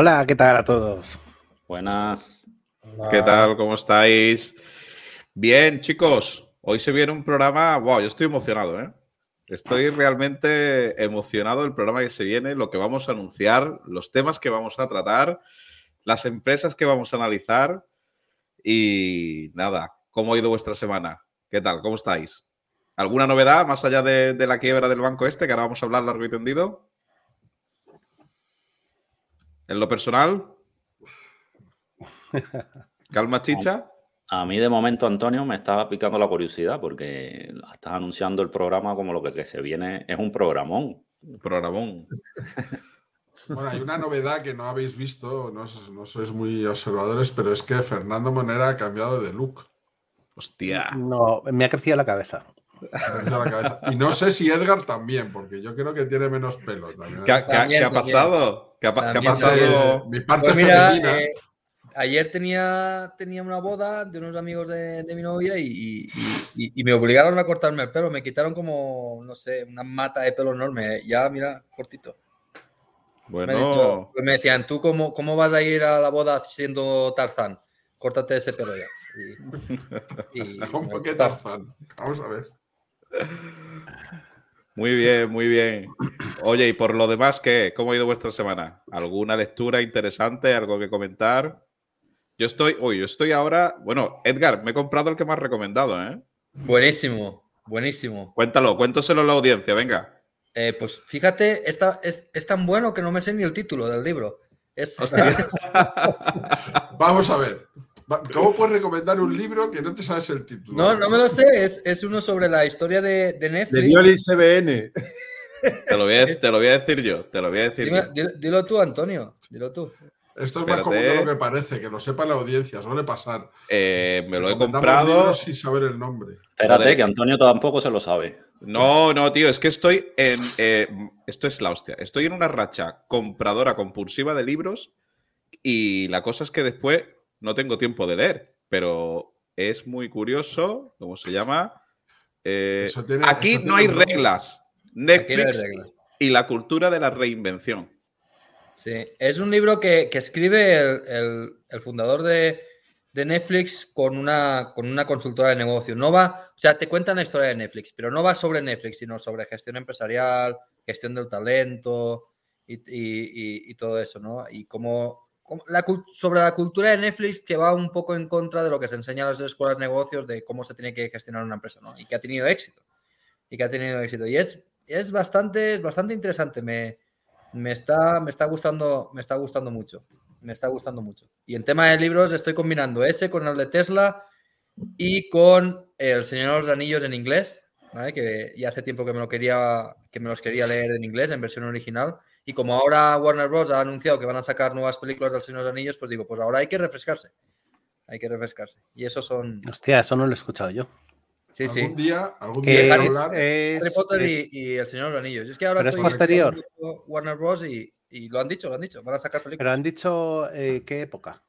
Hola, ¿qué tal a todos? Buenas. ¿Qué tal? ¿Cómo estáis? Bien, chicos. Hoy se viene un programa. Wow, yo estoy emocionado, ¿eh? Estoy realmente emocionado del programa que se viene, lo que vamos a anunciar, los temas que vamos a tratar, las empresas que vamos a analizar y nada, ¿cómo ha ido vuestra semana? ¿Qué tal? ¿Cómo estáis? ¿Alguna novedad más allá de, de la quiebra del banco este, que ahora vamos a hablar largo y tendido? ¿En lo personal? ¿Calma, chicha? A mí de momento, Antonio, me estaba picando la curiosidad porque estás anunciando el programa como lo que, que se viene es un programón. Programón. Bueno, hay una novedad que no habéis visto, no, no, sois muy observadores, pero es que Fernando Monera ha cambiado de look. Hostia. No, me ha crecido la cabeza. La cabeza. Y no sé si Edgar también, porque yo creo que tiene menos pelo. También. ¿Qué, también, ¿qué, ha pasado? ¿Qué ha, ¿qué ha pasado? Mi parte pues mira, femenina. Eh, ayer tenía, tenía una boda de unos amigos de, de mi novia y, y, y, y, me obligaron a cortarme el pelo. Me quitaron como, no sé, una mata de pelo enorme. Ya, mira, cortito. Bueno. Me, dicho, me decían, ¿tú cómo, cómo, vas a ir a la boda siendo Tarzán? Córtate ese pelo ya. ¿Cómo que Tarzán? Vamos a ver. Muy bien, muy bien. Oye, y por lo demás, ¿qué? ¿Cómo ha ido vuestra semana? ¿Alguna lectura interesante? ¿Algo que comentar? Yo estoy, uy, yo estoy ahora. Bueno, Edgar, me he comprado el que me has recomendado, ¿eh? Buenísimo, buenísimo. Cuéntalo, cuéntoselo a la audiencia, venga. Eh, pues fíjate, esta, es, es, tan bueno que no me sé ni el título del libro. Es... Vamos a ver. ¿Cómo puedes recomendar un libro que no te sabes el título? No, no me lo sé. Es, es uno sobre la historia de, de Netflix. De Diolis CBN. Te lo, voy a, te lo voy a decir yo. Te lo voy a decir dilo, yo. Dilo, dilo, tú, Antonio. Dilo tú. Esto es más común de lo que parece, que lo sepa la audiencia, suele pasar. Eh, me lo he comprado. sin saber el nombre. Espérate, Joder. que Antonio tampoco se lo sabe. No, no, tío, es que estoy en. Eh, esto es la hostia. Estoy en una racha compradora compulsiva de libros y la cosa es que después no tengo tiempo de leer, pero es muy curioso, ¿cómo se llama? Eh, tiene, aquí no hay reglas. Netflix no hay reglas. y la cultura de la reinvención. Sí, es un libro que, que escribe el, el, el fundador de, de, Netflix con una, con una consultora de negocio. No va, o sea, te cuentan la historia de Netflix, pero no va sobre Netflix, sino sobre gestión empresarial, gestión del talento y, y, y, y todo eso, ¿no? Y cómo, sobre la cultura de Netflix que va un poco en contra de lo que se enseña en las escuelas de negocios de cómo se tiene que gestionar una empresa, ¿no? Y que ha tenido éxito. Y que ha tenido éxito. Y es, es bastante, bastante interesante. Me, me está, me está gustando, me está gustando mucho. Me está gustando mucho. Y en tema de libros estoy combinando ese con el de Tesla y con El Señor de los Anillos en inglés, que ya hace tiempo que me lo quería, que me los quería leer en inglés, en versión original. Y como ahora Warner Bros. ha anunciado que van a sacar nuevas películas del Señor de los Anillos, pues digo, pues ahora hay que refrescarse. Hay que refrescarse. Y eso son. Hostia, eso no lo he escuchado yo. Sí, algún sí. Día, algún día Harry, hablar... es, Harry Potter es, y, y, El Señor de los Anillos. Es que ahora pero estoy es posterior. Warner Bros. Y, y, lo han dicho, lo han dicho. Van a sacar películas. Pero han dicho eh, qué época.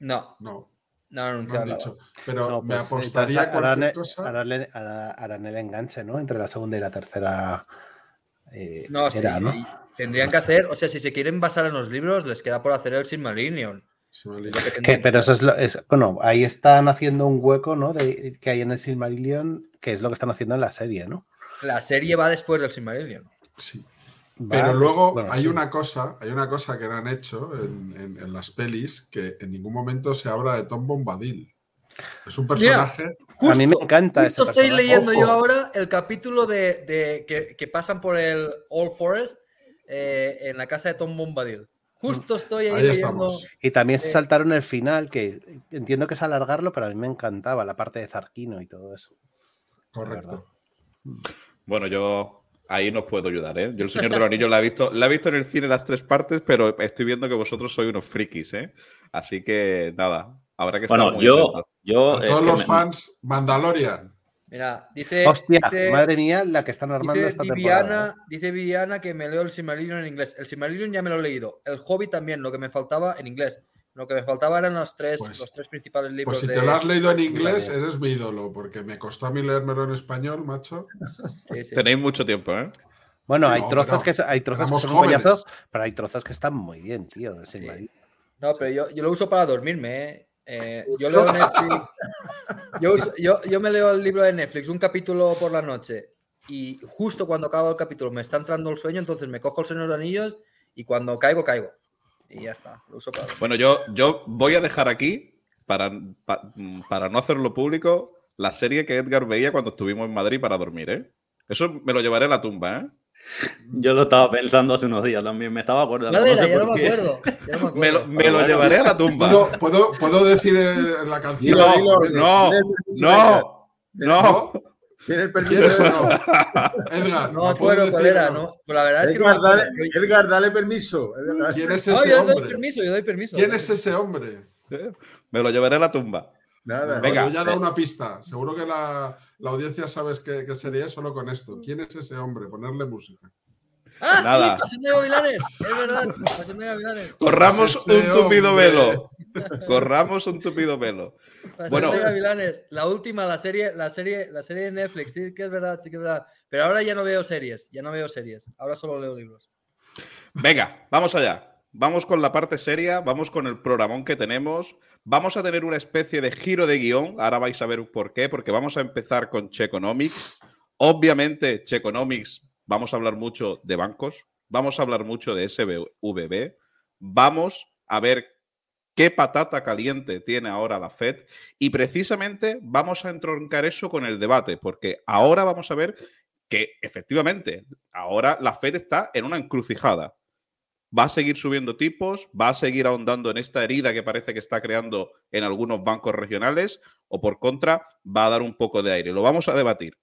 No. No. No han anunciado no han dicho. Pero no, pues, me apostaría a harán, cualquier cosa. Harán, harán, el enganche, ¿no? Entre la segunda y la tercera. Eh, no, sí. era, ¿no? Tendrían que hacer, o sea, si se quieren basar en los libros, les queda por hacer el Silmarillion. Que, pero eso es, lo, es, bueno, ahí están haciendo un hueco, ¿no? De, que hay en el Silmarillion, que es lo que están haciendo en la serie, ¿no? La serie va después del Silmarillion. Sí. Va, pero luego bueno, hay sí. una cosa, hay una cosa que no han hecho en, en, en, las pelis que en ningún momento se habla de Tom Bombadil. Es un personaje. Mira, justo, a mí me encanta. Justo ese estoy personaje. leyendo Ojo. yo ahora el capítulo de, de que, que, pasan por el All Forest eh, en la casa de Tom Bombadil. Justo estoy ahí, ahí leyendo. Estamos. Y también se saltaron el final, que entiendo que es alargarlo, pero a mí me encantaba la parte de Zarquino y todo eso. Correcto. Bueno, yo ahí nos puedo ayudar, ¿eh? Yo el Señor de los Anillos la he visto, la he visto en el cine las tres partes, pero estoy viendo que vosotros sois unos frikis, ¿eh? Así que nada, habrá que estar bueno, muy yo, yo A todos es los me, fans, Mandalorian. Mira, dice. Hostia, dice, madre mía, la que están armando dice esta Viviana, temporada. Dice Viviana que me leo el Silmarillion en inglés. El Silmarillion ya me lo he leído. El Hobbit también, lo que me faltaba en inglés. Lo que me faltaba eran los tres, Pues- los tres principales libros Pues si de. te lo has leído en inglés, eres mi ídolo, porque me costó a mí leérmelo en español, macho. Sí, sí. Tenéis mucho tiempo, ¿eh? Bueno, hay trozos que hay trozos que son coñazo, pero hay trozos que están muy bien, tío. No, pero yo, yo, lo uso para dormirme, ¿eh? Eh, yo leo Netflix. yo, yo, me leo el libro de Netflix, un capítulo por la noche, y justo cuando acabo el capítulo me está entrando el sueño, entonces me cojo el Señor de los Anillos y cuando caigo, caigo. Y ya está. Lo uso para... Bueno, yo, yo voy a dejar aquí, para, para, no hacerlo público, la serie que Edgar veía cuando estuvimos en Madrid para dormir, ¿eh? Eso me lo llevaré a la tumba, ¿eh? Yo lo estaba pensando hace unos días también, me estaba acordando. No, ya, no me acuerdo, me, lo, me lo, llevaré a la tumba. ¿Puedo, puedo, decir la canción? No, no, no, no. ¿Tiene el permiso no? Edgar, no puedo cuál era, no. Pero la verdad es que Edgar, dale, Edgar, dale permiso. ¿Quién es ese yo hombre? Doy permiso, yo doy permiso. ¿Quién es ese hombre? Me lo llevaré a la tumba. Nada, Venga. Yo ya da una pista. Seguro que la, la audiencia sabes que, que, sería solo con esto. ¿Quién es ese hombre? Ponerle música. Ah, Nada. sí, Pasión de Gavilanes. Es verdad, Pasión de Gavilanes. Corramos un tupido velo. Corramos un tupido velo. Pasión bueno. de Gavilanes. La última, la serie, la serie, la serie de Netflix. Sí que es verdad, sí que es verdad. Pero ahora ya no veo series. Ya no veo series. Ahora solo leo libros. Venga, vamos allá. Vamos con la parte seria, vamos con el programón que tenemos. Vamos a tener una especie de giro de guion. Ahora vais a ver por qué, porque vamos a empezar con Checonomics. Obviamente, Checonomics, vamos a hablar mucho de bancos, vamos a hablar mucho de SVB, vamos a ver qué patata caliente tiene ahora la Fed y precisamente vamos a entroncar eso con el debate, porque ahora vamos a ver que efectivamente, ahora la Fed está en una encrucijada va a seguir subiendo tipos, va a seguir ahondando en esta herida que parece que está creando en algunos bancos regionales o por contra va a dar un poco de aire. Lo vamos a debatir.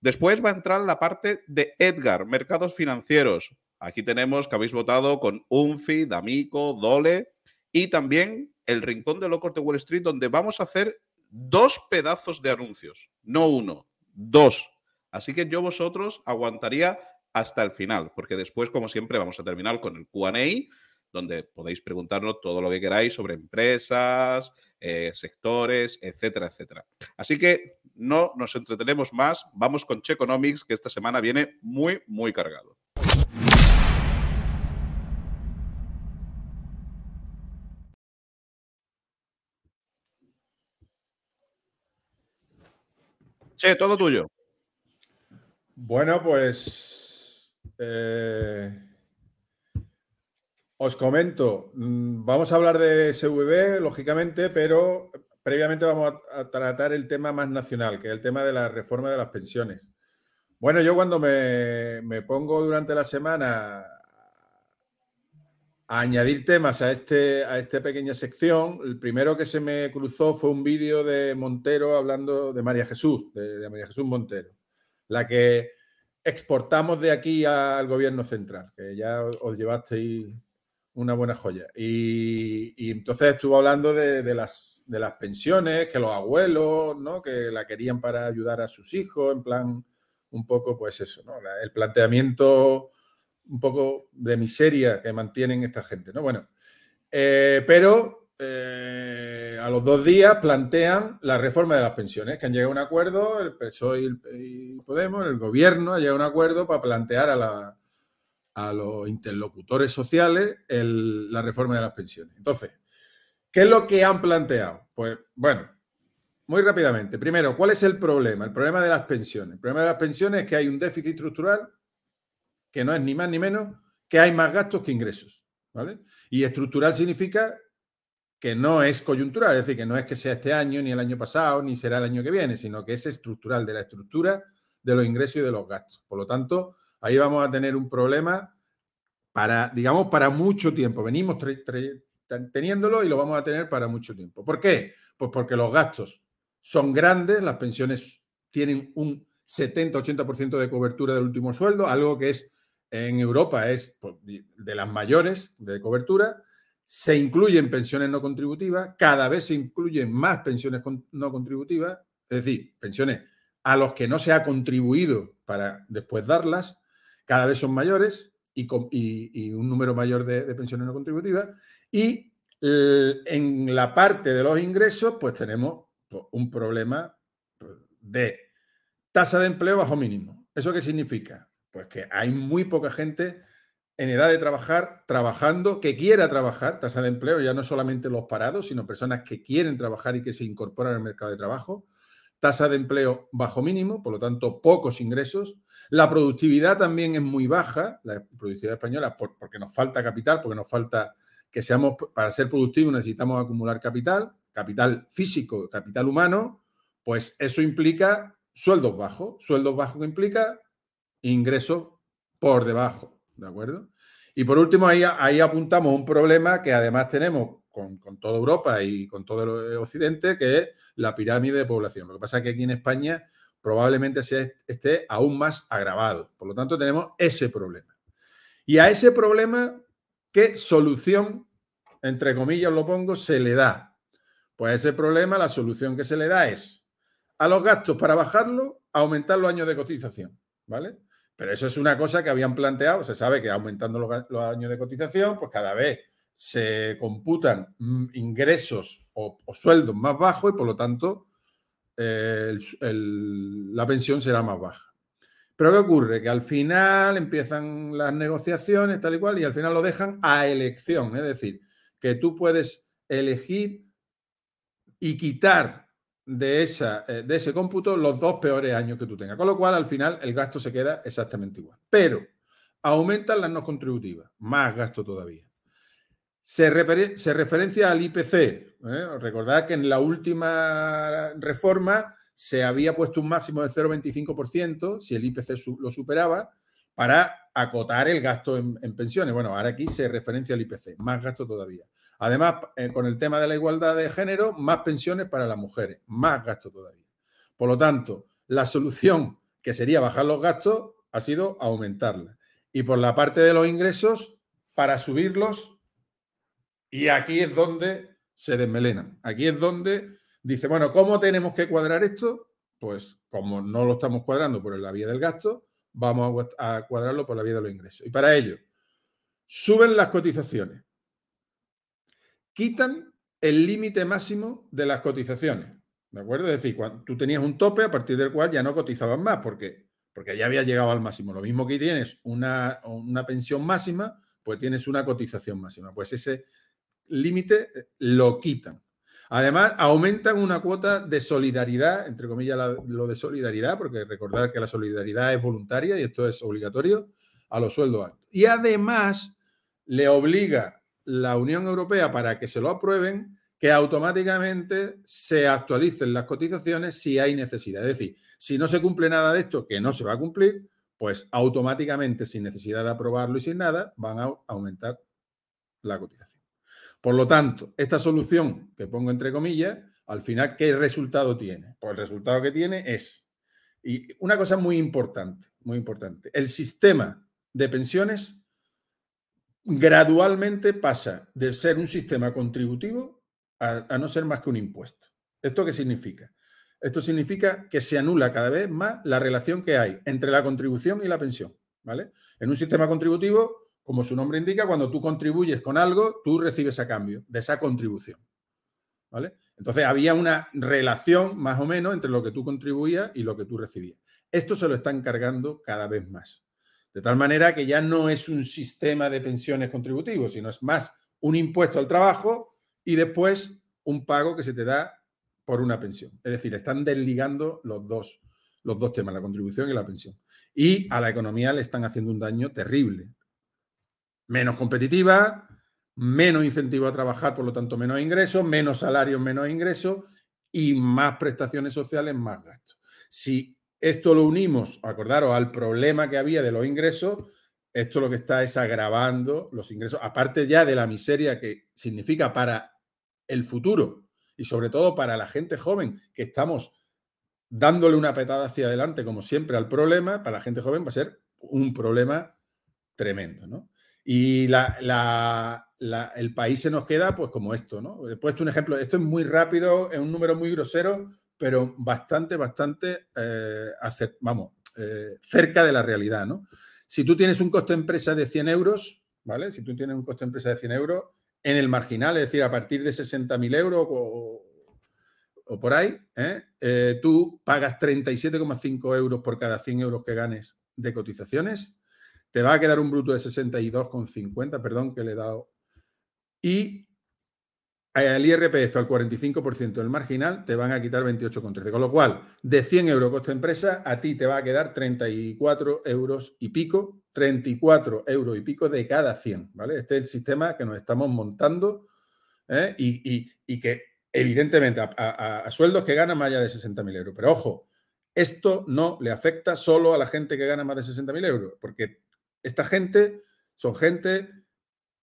Después va a entrar la parte de Edgar, mercados financieros. Aquí tenemos que habéis votado con Unfi, D'Amico, Dole y también el Rincón de Locos de Wall Street, donde vamos a hacer dos pedazos de anuncios, no uno, dos. Así que yo vosotros aguantaría hasta el final, porque después, como siempre, vamos a terminar con el QA, donde podéis preguntarnos todo lo que queráis sobre empresas, eh, sectores, etcétera, etcétera. Así que no nos entretenemos más, vamos con Checonomics, que esta semana viene muy, muy cargado. Che, todo tuyo. Bueno, pues eh, os comento, mm, vamos a hablar de SVB, lógicamente, pero previamente vamos a, tratar el tema más nacional, que es el tema de la reforma de las pensiones. Bueno, yo cuando me, pongo durante la semana a añadir temas a, este, a esta pequeña sección, el primero que se me cruzó fue un vídeo de Montero hablando de María Jesús, de María Jesús Montero, la que exportamos de aquí al gobierno central, que ya os llevasteis una buena joya. Y, entonces estuvo hablando de, las, pensiones, que los abuelos, ¿no? Que la querían para ayudar a sus hijos, en plan, un poco, pues eso, ¿no? El planteamiento un poco de miseria que mantienen esta gente, ¿no? Bueno, eh, pero eh, a los dos días plantean la reforma de las pensiones, que han llegado a un acuerdo, el PSOE y, Podemos, el gobierno ha llegado a un acuerdo para plantear a, a los interlocutores sociales la reforma de las pensiones. Entonces, ¿qué es lo que han planteado? Pues bueno, muy rápidamente. Primero, ¿cuál es el problema? El problema de las pensiones. El problema de las pensiones es que hay un déficit estructural que no es ni más ni menos que hay más gastos que ingresos. ¿vale? Y estructural significa que no es coyuntural, es decir, que no es que sea este año, ni el año pasado, ni será el año que viene, sino que es estructural, de la estructura de los ingresos y de los gastos. Por lo tanto, ahí vamos a tener un problema para, digamos, para mucho tiempo. Venimos teniéndolo y lo vamos a tener para mucho tiempo. ¿Por qué? Pues porque los gastos son grandes, las pensiones tienen un 70-80% de cobertura del último sueldo, algo que es en Europa es pues, de las mayores de cobertura se incluyen pensiones no contributivas, cada vez se incluyen más pensiones no contributivas, es decir, pensiones a los que no se ha contribuido para después darlas, cada vez son mayores y, un número mayor de, pensiones no contributivas. Y eh, en la parte de los ingresos, pues tenemos pues, un problema pues, de tasa de empleo bajo mínimo. ¿Eso qué significa? Pues que hay muy poca gente en edad de trabajar, trabajando, que quiera trabajar, tasa de empleo, ya no solamente los parados, sino personas que quieren trabajar y que se incorporan al mercado de trabajo, tasa de empleo bajo mínimo, por lo tanto, pocos ingresos. La productividad también es muy baja, la productividad española, porque nos falta capital, porque nos falta que seamos, para ser productivos necesitamos acumular capital, capital físico, capital humano, pues eso implica sueldos bajos. Sueldos bajos que implica ingresos por debajo. ¿De acuerdo? Y por último, ahí, apuntamos un problema que además tenemos con, toda Europa y con todo el Occidente, que es la pirámide de población. Lo que pasa es que aquí en España probablemente esté aún más agravado. Por lo tanto, tenemos ese problema. Y a ese problema, ¿qué solución, entre comillas lo pongo, se le da? Pues a ese problema la solución que se le da es a los gastos para bajarlo, aumentar los años de cotización. ¿Vale? Pero eso es una cosa que habían planteado. Se sabe que aumentando los, años de cotización, pues cada vez se computan mm, ingresos o, sueldos más bajos y por lo tanto la pensión será más baja. Pero ¿qué ocurre? Que al final empiezan las negociaciones tal y cual y al final lo dejan a elección. Es decir, que tú puedes elegir y quitar de, esa, eh, de ese cómputo los dos peores años que tú tengas. Con lo cual, al final, el gasto se queda exactamente igual. Pero aumentan las no contributivas, más gasto todavía. Se, referencia al IPC. ¿eh? Recordad que en la última reforma se había puesto un máximo de 0,25% si el IPC lo superaba para acotar el gasto en, en, pensiones. Bueno, ahora aquí se referencia al IPC, más gasto todavía. Además, eh, con el tema de la igualdad de género, más pensiones para las mujeres, más gasto todavía. Por lo tanto, la solución que sería bajar los gastos ha sido aumentarla. Y por la parte de los ingresos, para subirlos, y aquí es donde se desmelenan. Aquí es donde dice, bueno, ¿cómo tenemos que cuadrar esto? Pues como no lo estamos cuadrando por la vía del gasto, vamos a cuadrarlo por la vía de los ingresos. Y para ello, suben las cotizaciones quitan el límite máximo de las cotizaciones. ¿De acuerdo? Es decir, cuando tú tenías un tope a partir del cual ya no cotizabas más, porque, porque ya había llegado al máximo. Lo mismo que tienes una, una pensión máxima, pues tienes una cotización máxima. Pues ese límite eh, lo quitan. Además, aumentan una cuota de solidaridad, entre comillas lo de solidaridad, porque recordar que la solidaridad es voluntaria y esto es obligatorio, a los sueldos altos. Y además le obliga la Unión Europea para que se lo aprueben, que automáticamente se actualicen las cotizaciones si hay necesidad. Es decir, si no se cumple nada de esto, que no se va a cumplir, pues automáticamente, sin necesidad de aprobarlo y sin nada, van a aumentar la cotización. Por lo tanto, esta solución que pongo entre comillas, al final, ¿qué resultado tiene? Pues el resultado que tiene es, y una cosa muy importante, muy importante, el sistema de pensiones gradualmente pasa de ser un sistema contributivo a, no ser más que un impuesto. ¿Esto qué significa? Esto significa que se anula cada vez más la relación que hay entre la contribución y la pensión. ¿vale? En un sistema contributivo, como su nombre indica, cuando tú contribuyes con algo, tú recibes a cambio de esa contribución. ¿vale? Entonces había una relación más o menos entre lo que tú contribuías y lo que tú recibías. Esto se lo están cargando cada vez más. De tal manera que ya no es un sistema de pensiones contributivos, sino es más un impuesto al trabajo y después un pago que se te da por una pensión. Es decir, están desligando los dos, los dos temas, la contribución y la pensión. Y a la economía le están haciendo un daño terrible. Menos competitiva, menos incentivo a trabajar, por lo tanto menos ingresos, menos salarios, menos ingresos y más prestaciones sociales, más gastos. Si esto lo unimos, acordaros, al problema que había de los ingresos. Esto lo que está es agravando los ingresos, aparte ya de la miseria que significa para el futuro y sobre todo para la gente joven que estamos dándole una petada hacia adelante, como siempre, al problema, para la gente joven va a ser un problema tremendo, ¿no? Y el país se nos queda, pues, como esto, ¿no? He puesto un ejemplo, esto es muy rápido, es un número muy grosero, pero bastante, bastante, eh, vamos, eh, cerca de la realidad, ¿no? Si tú tienes un coste de empresa de 100 euros, ¿vale? Si tú tienes un coste de empresa de 100 euros, en el marginal, es decir, a partir de 60.000 euros, o por ahí. Eh, tú pagas 37,5 euros por cada 100 euros que ganes de cotizaciones, te va a quedar un bruto de 62,50, perdón que le he dado, y el IRPF al 45% del marginal te van a quitar 28,13. Con lo cual, de 100 euros coste empresa, a ti te va a quedar 34 euros y pico, 34 euros y pico de cada 100, ¿vale? Este es el sistema que nos estamos montando ¿eh? y, que evidentemente a, sueldos que ganan más allá de 60.000 euros. Pero ojo, esto no le afecta solo a la gente que gana más de 60.000 euros, porque esta gente son gente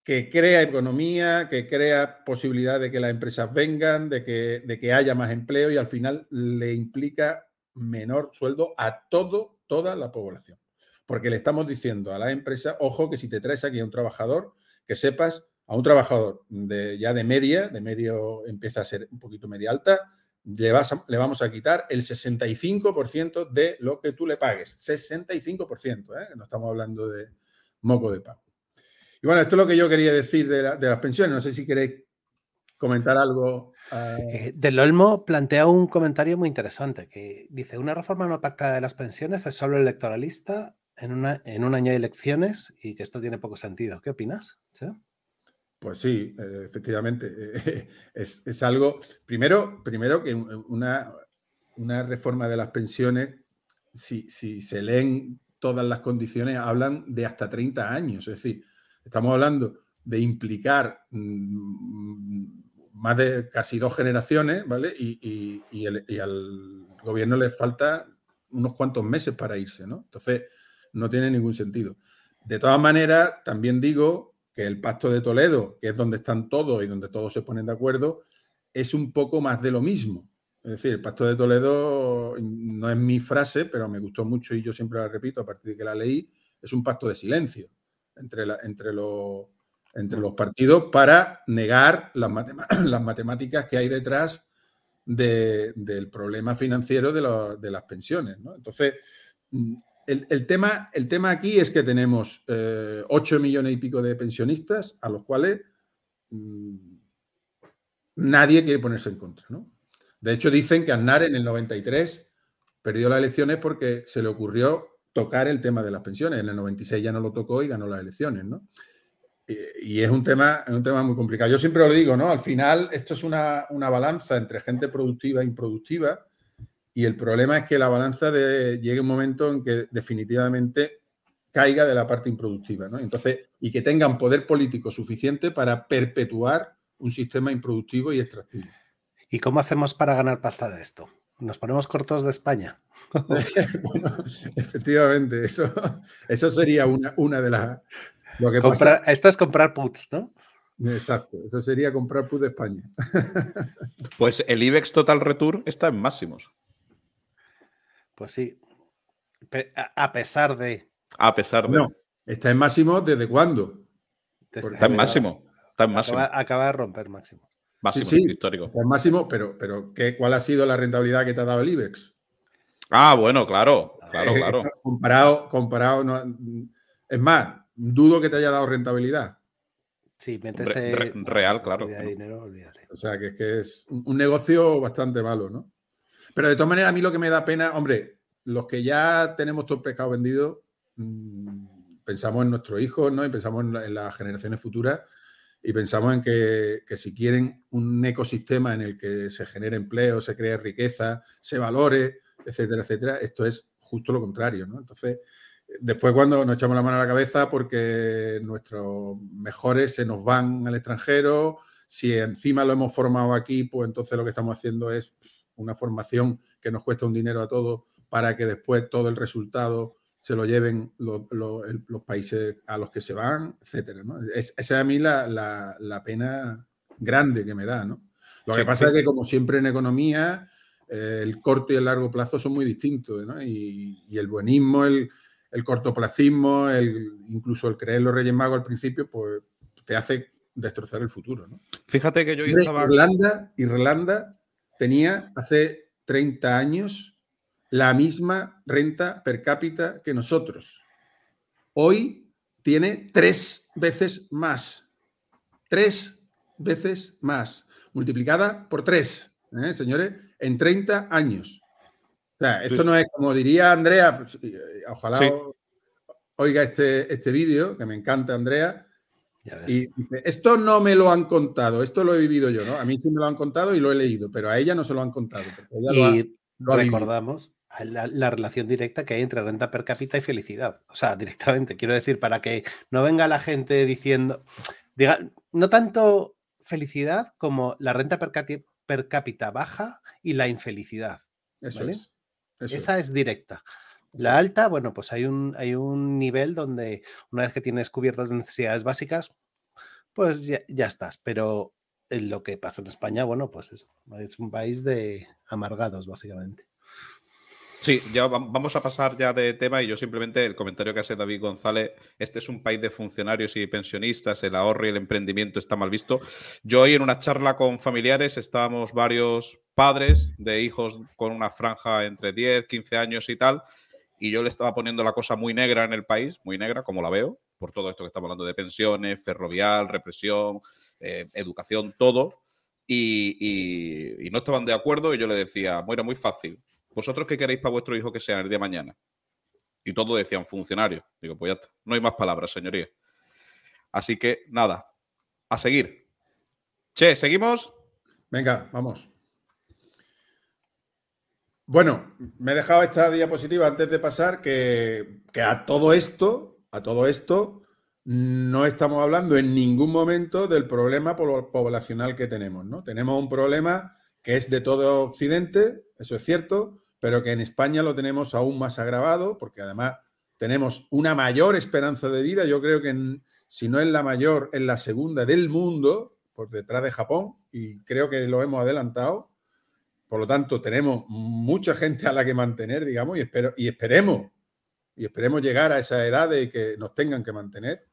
que crea economía, que crea posibilidad de que las empresas vengan, de que, de que haya más empleo y al final le implica menor sueldo a todo, toda la población. Porque le estamos diciendo a la empresa, ojo, que si te traes aquí a un trabajador, que sepas, a un trabajador de, ya de media, de medio empieza a ser un poquito media alta, le, vas le vamos a quitar el 65% de lo que tú le pagues. 65%, ¿eh? no estamos hablando de moco de pago. Y bueno, esto es lo que yo quería decir de, las pensiones. No sé si queréis comentar algo. Eh, Del Olmo plantea un comentario muy interesante que dice, una reforma no pactada de las pensiones es solo electoralista en, una, en un año de elecciones y que esto tiene poco sentido. ¿Qué opinas? Pues sí, eh, efectivamente. es, algo, primero, primero que una, una reforma de las pensiones, si, si se leen todas las condiciones, hablan de hasta 30 años. Es decir, Estamos hablando de implicar mm, más de casi dos generaciones, ¿vale? Y, al gobierno le falta unos cuantos meses para irse, ¿no? Entonces, no tiene ningún sentido. De todas maneras, también digo que el Pacto de Toledo, que es donde están todos y donde todos se ponen de acuerdo, es un poco más de lo mismo. Es decir, el Pacto de Toledo no es mi frase, pero me gustó mucho y yo siempre la repito a partir de que la leí, es un pacto de silencio entre, entre, entre los partidos para negar las, las, matemáticas que hay detrás del problema financiero de, las pensiones. Entonces, el, tema, el tema aquí es que tenemos 8 eh, millones y pico de pensionistas a los cuales mm, nadie quiere ponerse en contra. De hecho, dicen que Aznar en el 93 perdió las elecciones porque se le ocurrió tocar el tema de las pensiones. En el 96 ya no lo tocó y ganó las elecciones, ¿no? Y, es un tema, es un tema muy complicado. Yo siempre lo digo, ¿no? Al final esto es una, balanza entre gente productiva e improductiva y el problema es que la balanza de, llegue un momento en que definitivamente caiga de la parte improductiva, ¿no? Entonces, y que tengan poder político suficiente para perpetuar un sistema improductivo y extractivo. ¿Y cómo hacemos para ganar pasta de esto? Nos ponemos cortos de España. bueno, efectivamente, eso, eso sería una, una de las... Lo que Esto es comprar puts, ¿no? Exacto, eso sería comprar puts de España. pues el IBEX Total Return está en máximos. Pues sí. A pesar de. A pesar de. No, está en máximo desde cuándo? está en máximo. Está en máximo. acaba de romper máximo. Máximo sí, histórico. Está máximo, pero, pero ¿qué, ¿cuál ha sido la rentabilidad que te ha dado el IBEX? Ah, bueno, claro, claro, eh, claro. Comparado, comparado, no, es más, dudo que te haya dado rentabilidad. Sí, métese real, claro. O sea, que es que es un negocio bastante malo, ¿no? Pero de todas maneras, a mí lo que me da pena, hombre, los que ya tenemos todo el pescado vendido, mm, pensamos en nuestros hijos, ¿no? Y pensamos en las generaciones futuras y pensamos en que, si quieren un ecosistema en el que se genere empleo, se cree riqueza, se valore, etcétera, etcétera, esto es justo lo contrario, ¿no? Entonces, después cuando nos echamos la mano a la cabeza porque nuestros mejores se nos van al extranjero, si encima lo hemos formado aquí, pues entonces lo que estamos haciendo es una formación que nos cuesta un dinero a todos para que después todo el resultado se lo lleven los, países a los que se van, etcétera. ¿no? esa es a mí la, pena grande que me da. ¿no? Lo que pasa es que, como siempre en economía, eh, el corto y el largo plazo son muy distintos. ¿no? Y, el buenismo, el, el cortoplacismo, el, incluso el creer los Reyes Magos al principio, pues te hace destrozar el futuro. ¿no? Fíjate que yo estaba. Irlanda, Irlanda tenía hace 30 años la misma renta per cápita que nosotros. Hoy tiene tres veces más. Tres veces más. Multiplicada por tres. ¿eh, señores, en 30 años. O sea, esto no es como diría Andrea, pues, eh, ojalá oiga este, este vídeo, que me encanta Andrea, y dice, esto no me lo han contado, esto lo he vivido yo, ¿no? A mí sí me lo han contado y lo he leído, pero a ella no se lo han contado. y recordamos la, relación directa que hay entre renta per cápita y felicidad. O sea, directamente, quiero decir, para que no venga la gente diciendo, diga, no tanto felicidad como la renta per, per cápita baja y la infelicidad. Eso es. Esa es, directa. La alta, bueno, pues hay un, hay un nivel donde una vez que tienes cubiertas necesidades básicas, pues ya, ya estás. Pero en lo que pasa en España, bueno, pues eso, es un país de amargados, básicamente. Sí, ya vamos a pasar ya de tema y yo simplemente el comentario que hace David González, este es un país de funcionarios y pensionistas, el ahorro y el emprendimiento está mal visto. Yo hoy en una charla con familiares estábamos varios padres de hijos con una franja entre 10, 15 años y tal, y yo le estaba poniendo la cosa muy negra en el país, muy negra como la veo, por todo esto que estamos hablando de pensiones, ferrovial, represión, eh, educación, todo. Y, no estaban de acuerdo y yo le decía, bueno, muy fácil, ¿Vosotros qué queréis para vuestro hijo que sea el día de mañana? Y todos decían funcionario. Digo, pues ya está. No hay más palabras, señoría. Así que nada, a seguir. Che, ¿seguimos? Venga, vamos. Bueno, me he dejado esta diapositiva antes de pasar que, a todo esto, a todo esto, no estamos hablando en ningún momento del problema poblacional que tenemos, ¿no? Tenemos un problema que es de todo Occidente, eso es cierto, pero que en España lo tenemos aún más agravado, porque además tenemos una mayor esperanza de vida, yo creo que si no es la mayor, es la segunda del mundo, por detrás de Japón, y creo que lo hemos adelantado. Por lo tanto, tenemos mucha gente a la que mantener, digamos, y, espero, y esperemos, y esperemos llegar a esa edad de que nos tengan que mantener.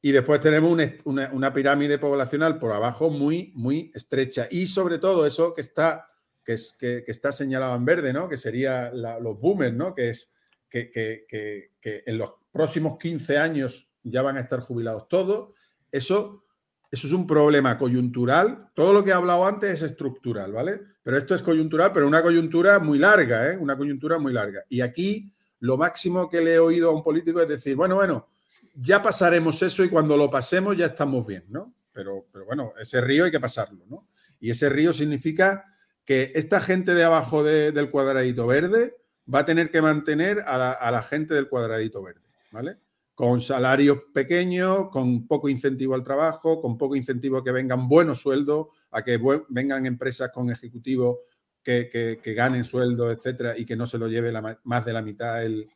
Y después tenemos una, pirámide poblacional por abajo muy, muy estrecha. Y sobre todo eso que está que, es, que, está señalado en verde, ¿no? Que sería los boomers, ¿no? Que es que, que, en los próximos 15 años ya van a estar jubilados todos. Eso, eso es un problema coyuntural. Todo lo que he hablado antes es estructural, ¿vale? Pero esto es coyuntural, pero una coyuntura muy larga, ¿eh? Una coyuntura muy larga. Y aquí lo máximo que le he oído a un político es decir, bueno, bueno, ya pasaremos eso y cuando lo pasemos ya estamos bien, ¿no? Pero, pero bueno, ese río hay que pasarlo, ¿no? Y ese río significa que esta gente de abajo del cuadradito verde va a tener que mantener a la, gente del cuadradito verde, ¿vale? Con salarios pequeños, con poco incentivo al trabajo, con poco incentivo a que vengan buenos sueldos, a que vengan empresas con ejecutivos que, ganen sueldo, etcétera, y que no se lo lleve más de la mitad el,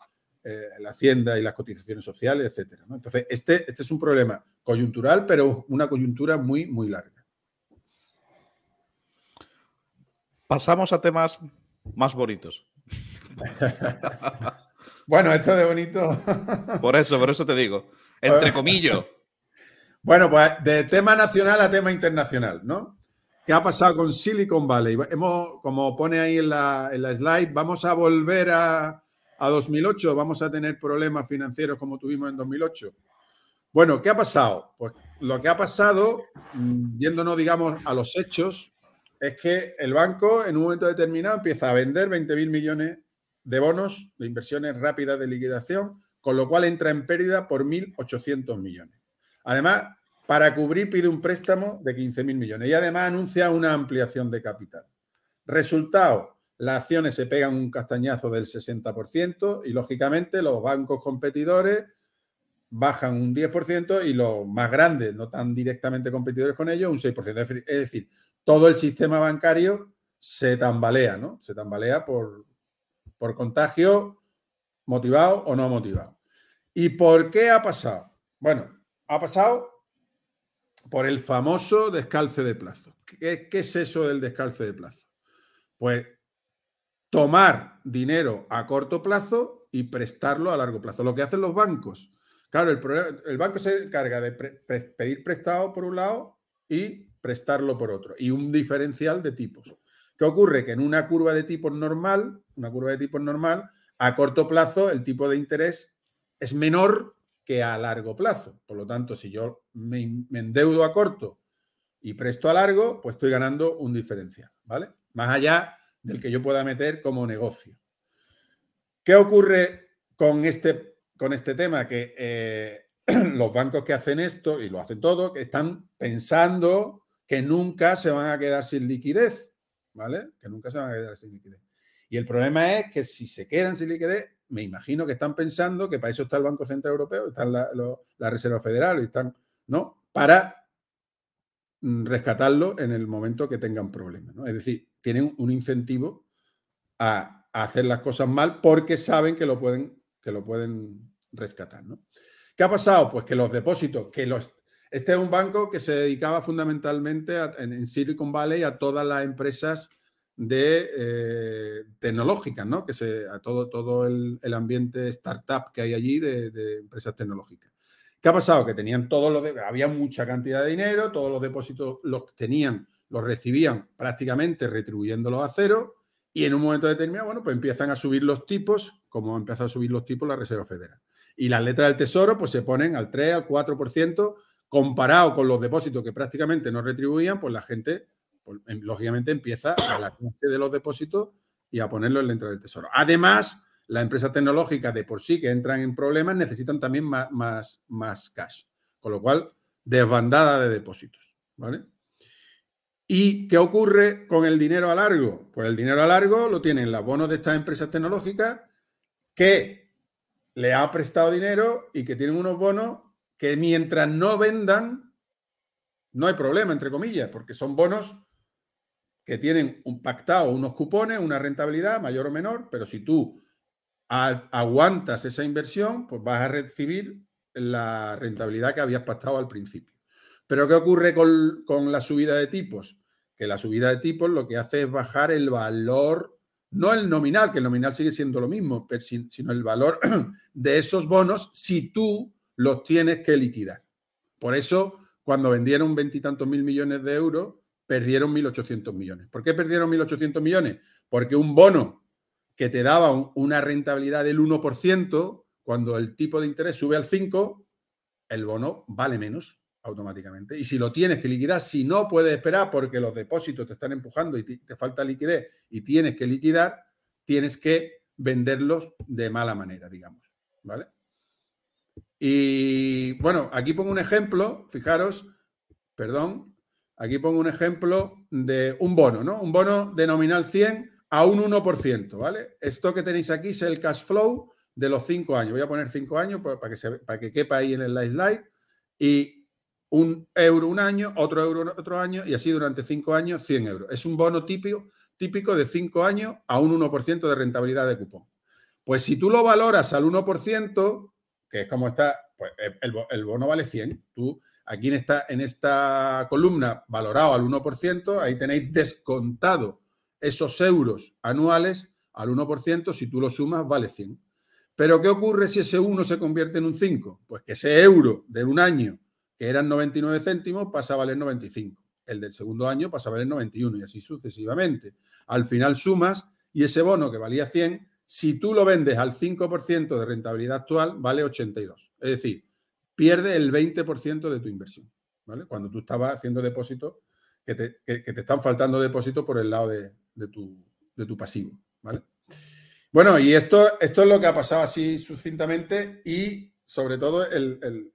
eh, la hacienda y las cotizaciones sociales, etcétera. Entonces, este, este es un problema coyuntural, pero una coyuntura muy, muy larga. Pasamos a temas más bonitos. bueno, esto de bonito. por eso, por eso te digo. Entre comillas. Bueno, pues de tema nacional a tema internacional, ¿no? ¿Qué ha pasado con Silicon Valley? Hemos, como pone ahí en la, slide, vamos a volver a, a 2008, vamos a tener problemas financieros como tuvimos en 2008. Bueno, ¿qué ha pasado? Pues lo que ha pasado, mm, yéndonos, digamos, a los hechos, es que el banco en un momento determinado empieza a vender 20.000 millones de bonos de inversiones rápidas de liquidación, con lo cual entra en pérdida por 1.800 millones. Además, para cubrir pide un préstamo de 15.000 millones y además anuncia una ampliación de capital. Resultado, las acciones se pegan un castañazo del 60% y lógicamente los bancos competidores bajan un 10% y los más grandes, no tan directamente competidores con ellos, un 6%. Es decir, todo el sistema bancario se tambalea, ¿no? Se tambalea por, por contagio motivado o no motivado. ¿Y por qué ha pasado? Bueno, ha pasado por el famoso descalce de plazo. ¿Qué, ¿Qué, es eso del descalce de plazo? Pues tomar dinero a corto plazo y prestarlo a largo plazo. Lo que hacen los bancos. Claro, el banco se encarga de pedir prestado por un lado y prestarlo por otro y un diferencial de tipos. ¿Qué ocurre? Que en una curva de tipos normal, una curva de tipos normal, a corto plazo el tipo de interés es menor que a largo plazo. Por lo tanto, si yo me, endeudo a corto y presto a largo, pues estoy ganando un diferencial, ¿vale? más allá del que yo pueda meter como negocio. ¿Qué ocurre con este, con este tema? Que eh, los bancos que hacen esto, y lo hacen todo, que están pensando que nunca se van a quedar sin liquidez, ¿vale? Que nunca se van a quedar sin liquidez. Y el problema es que si se quedan sin liquidez, me imagino que están pensando que para eso está el Banco Central Europeo, está la, la Reserva Federal, están, ¿no? Para mm, rescatarlo en el momento que tengan problemas. ¿no? Es decir, tienen un incentivo a, hacer las cosas mal porque saben que lo pueden, que lo pueden rescatar. ¿no? ¿Qué ha pasado? Pues que los depósitos, que los... Este es un banco que se dedicaba fundamentalmente en Silicon Valley a todas las empresas de eh, tecnológicas, ¿no? Que se, a todo, todo el, ambiente startup que hay allí de, empresas tecnológicas. ¿Qué ha pasado? Que tenían todos los, había mucha cantidad de dinero, todos los depósitos los tenían, los recibían prácticamente retribuyéndolos a cero y en un momento determinado, bueno, pues empiezan a subir los tipos, como empieza a subir los tipos la Reserva Federal. Y las letras del Tesoro, pues se ponen al 3, al 4%, comparado con los depósitos que prácticamente no retribuían, pues la gente pues, em, lógicamente empieza a la de los depósitos y a ponerlo en la entrada del tesoro. Además, las empresas tecnológicas de por sí que entran en problemas necesitan también más, más, más cash. Con lo cual, desbandada de depósitos. ¿Vale? ¿Y qué ocurre con el dinero a largo? Pues el dinero a largo lo tienen los bonos de estas empresas tecnológicas que le ha prestado dinero y que tienen unos bonos que mientras no vendan, no hay problema, entre comillas, porque son bonos que tienen un pactado unos cupones, una rentabilidad mayor o menor, pero si tú aguantas esa inversión, pues vas a recibir la rentabilidad que habías pactado al principio. Pero ¿qué ocurre con, con, la subida de tipos? Que la subida de tipos lo que hace es bajar el valor, no el nominal, que el nominal sigue siendo lo mismo, pero, sino el valor de esos bonos si tú los tienes que liquidar. Por eso, cuando vendieron veintitantos mil millones de euros, perdieron 1.800 millones. ¿Por qué perdieron 1.800 millones? Porque un bono que te daba una rentabilidad del 1%, cuando el tipo de interés sube al 5%, el bono vale menos automáticamente. Y si lo tienes que liquidar, si no puedes esperar porque los depósitos te están empujando y te, falta liquidez y tienes que liquidar, tienes que venderlos de mala manera, digamos. ¿Vale? Y bueno, aquí pongo un ejemplo, fijaros, perdón, Aquí pongo un ejemplo de un bono, ¿no? Un bono de nominal 100 a un 1%, ¿vale? Esto que tenéis aquí es el cash flow de los cinco años. Voy a poner cinco años para que, se, para que quepa ahí en el slide. Y un euro un año, otro euro otro año, y así durante cinco años, 100 euros. Es un bono típico, típico de cinco años a un 1% de rentabilidad de cupón. Pues si tú lo valoras al 1%, que es como está, pues el, el bono vale 100. Tú Aquí en esta, en esta columna, valorado al 1%, ahí tenéis descontado esos euros anuales al 1%, si tú lo sumas, vale 100. Pero ¿qué ocurre si ese 1 se convierte en un 5? Pues que ese euro de un año, que eran 99 céntimos, pasa a valer 95. El del segundo año pasa a valer 91 y así sucesivamente. Al final sumas y ese bono que valía 100, si tú lo vendes al 5% de rentabilidad actual, vale 82. Es decir, pierde el 20% de tu inversión, ¿vale? Cuando tú estabas haciendo depósitos que te, están faltando depósitos por el lado de, tu, pasivo, ¿vale? Bueno, y esto, es lo que ha pasado así sucintamente y sobre todo el,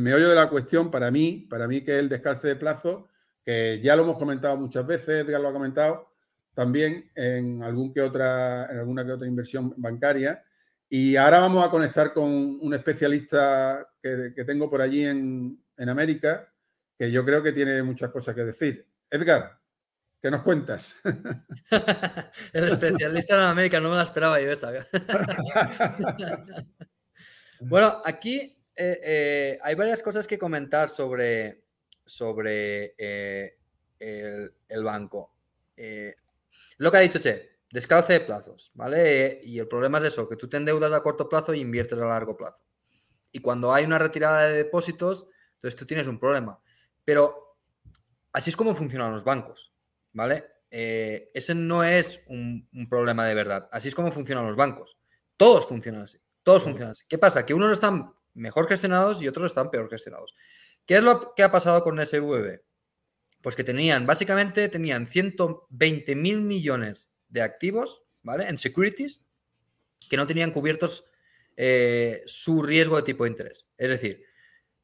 meollo de la cuestión para mí, para mí que es el descalce de plazo, que ya lo hemos comentado muchas veces, Edgar lo ha comentado también en, algún que otra, en alguna que otra inversión bancaria, y ahora vamos a conectar con un especialista que, tengo por allí en, América, que yo creo que tiene muchas cosas que decir. Edgar, ¿qué nos cuentas? El especialista en América, no me la esperaba yo esa. bueno, aquí eh, eh, hay varias cosas que comentar sobre, sobre eh, el, banco. Lo que ha dicho Che, Descalce de plazos, ¿vale? Y el problema es eso, que tú te endeudas a corto plazo y inviertes a largo plazo. Y cuando hay una retirada de depósitos, entonces tú tienes un problema. Pero así es como funcionan los bancos, ¿vale? Eh, ese no es un, problema de verdad. Así es como funcionan los bancos. Todos funcionan así. Todos funcionan así. ¿Qué pasa? Que unos están mejor gestionados y otros están peor gestionados. ¿Qué es lo que ha pasado con SVB? Pues que tenían, básicamente tenían 120 mil millones de activos, ¿vale? En securities, que no tenían cubiertos eh, su riesgo de tipo de interés. Es decir,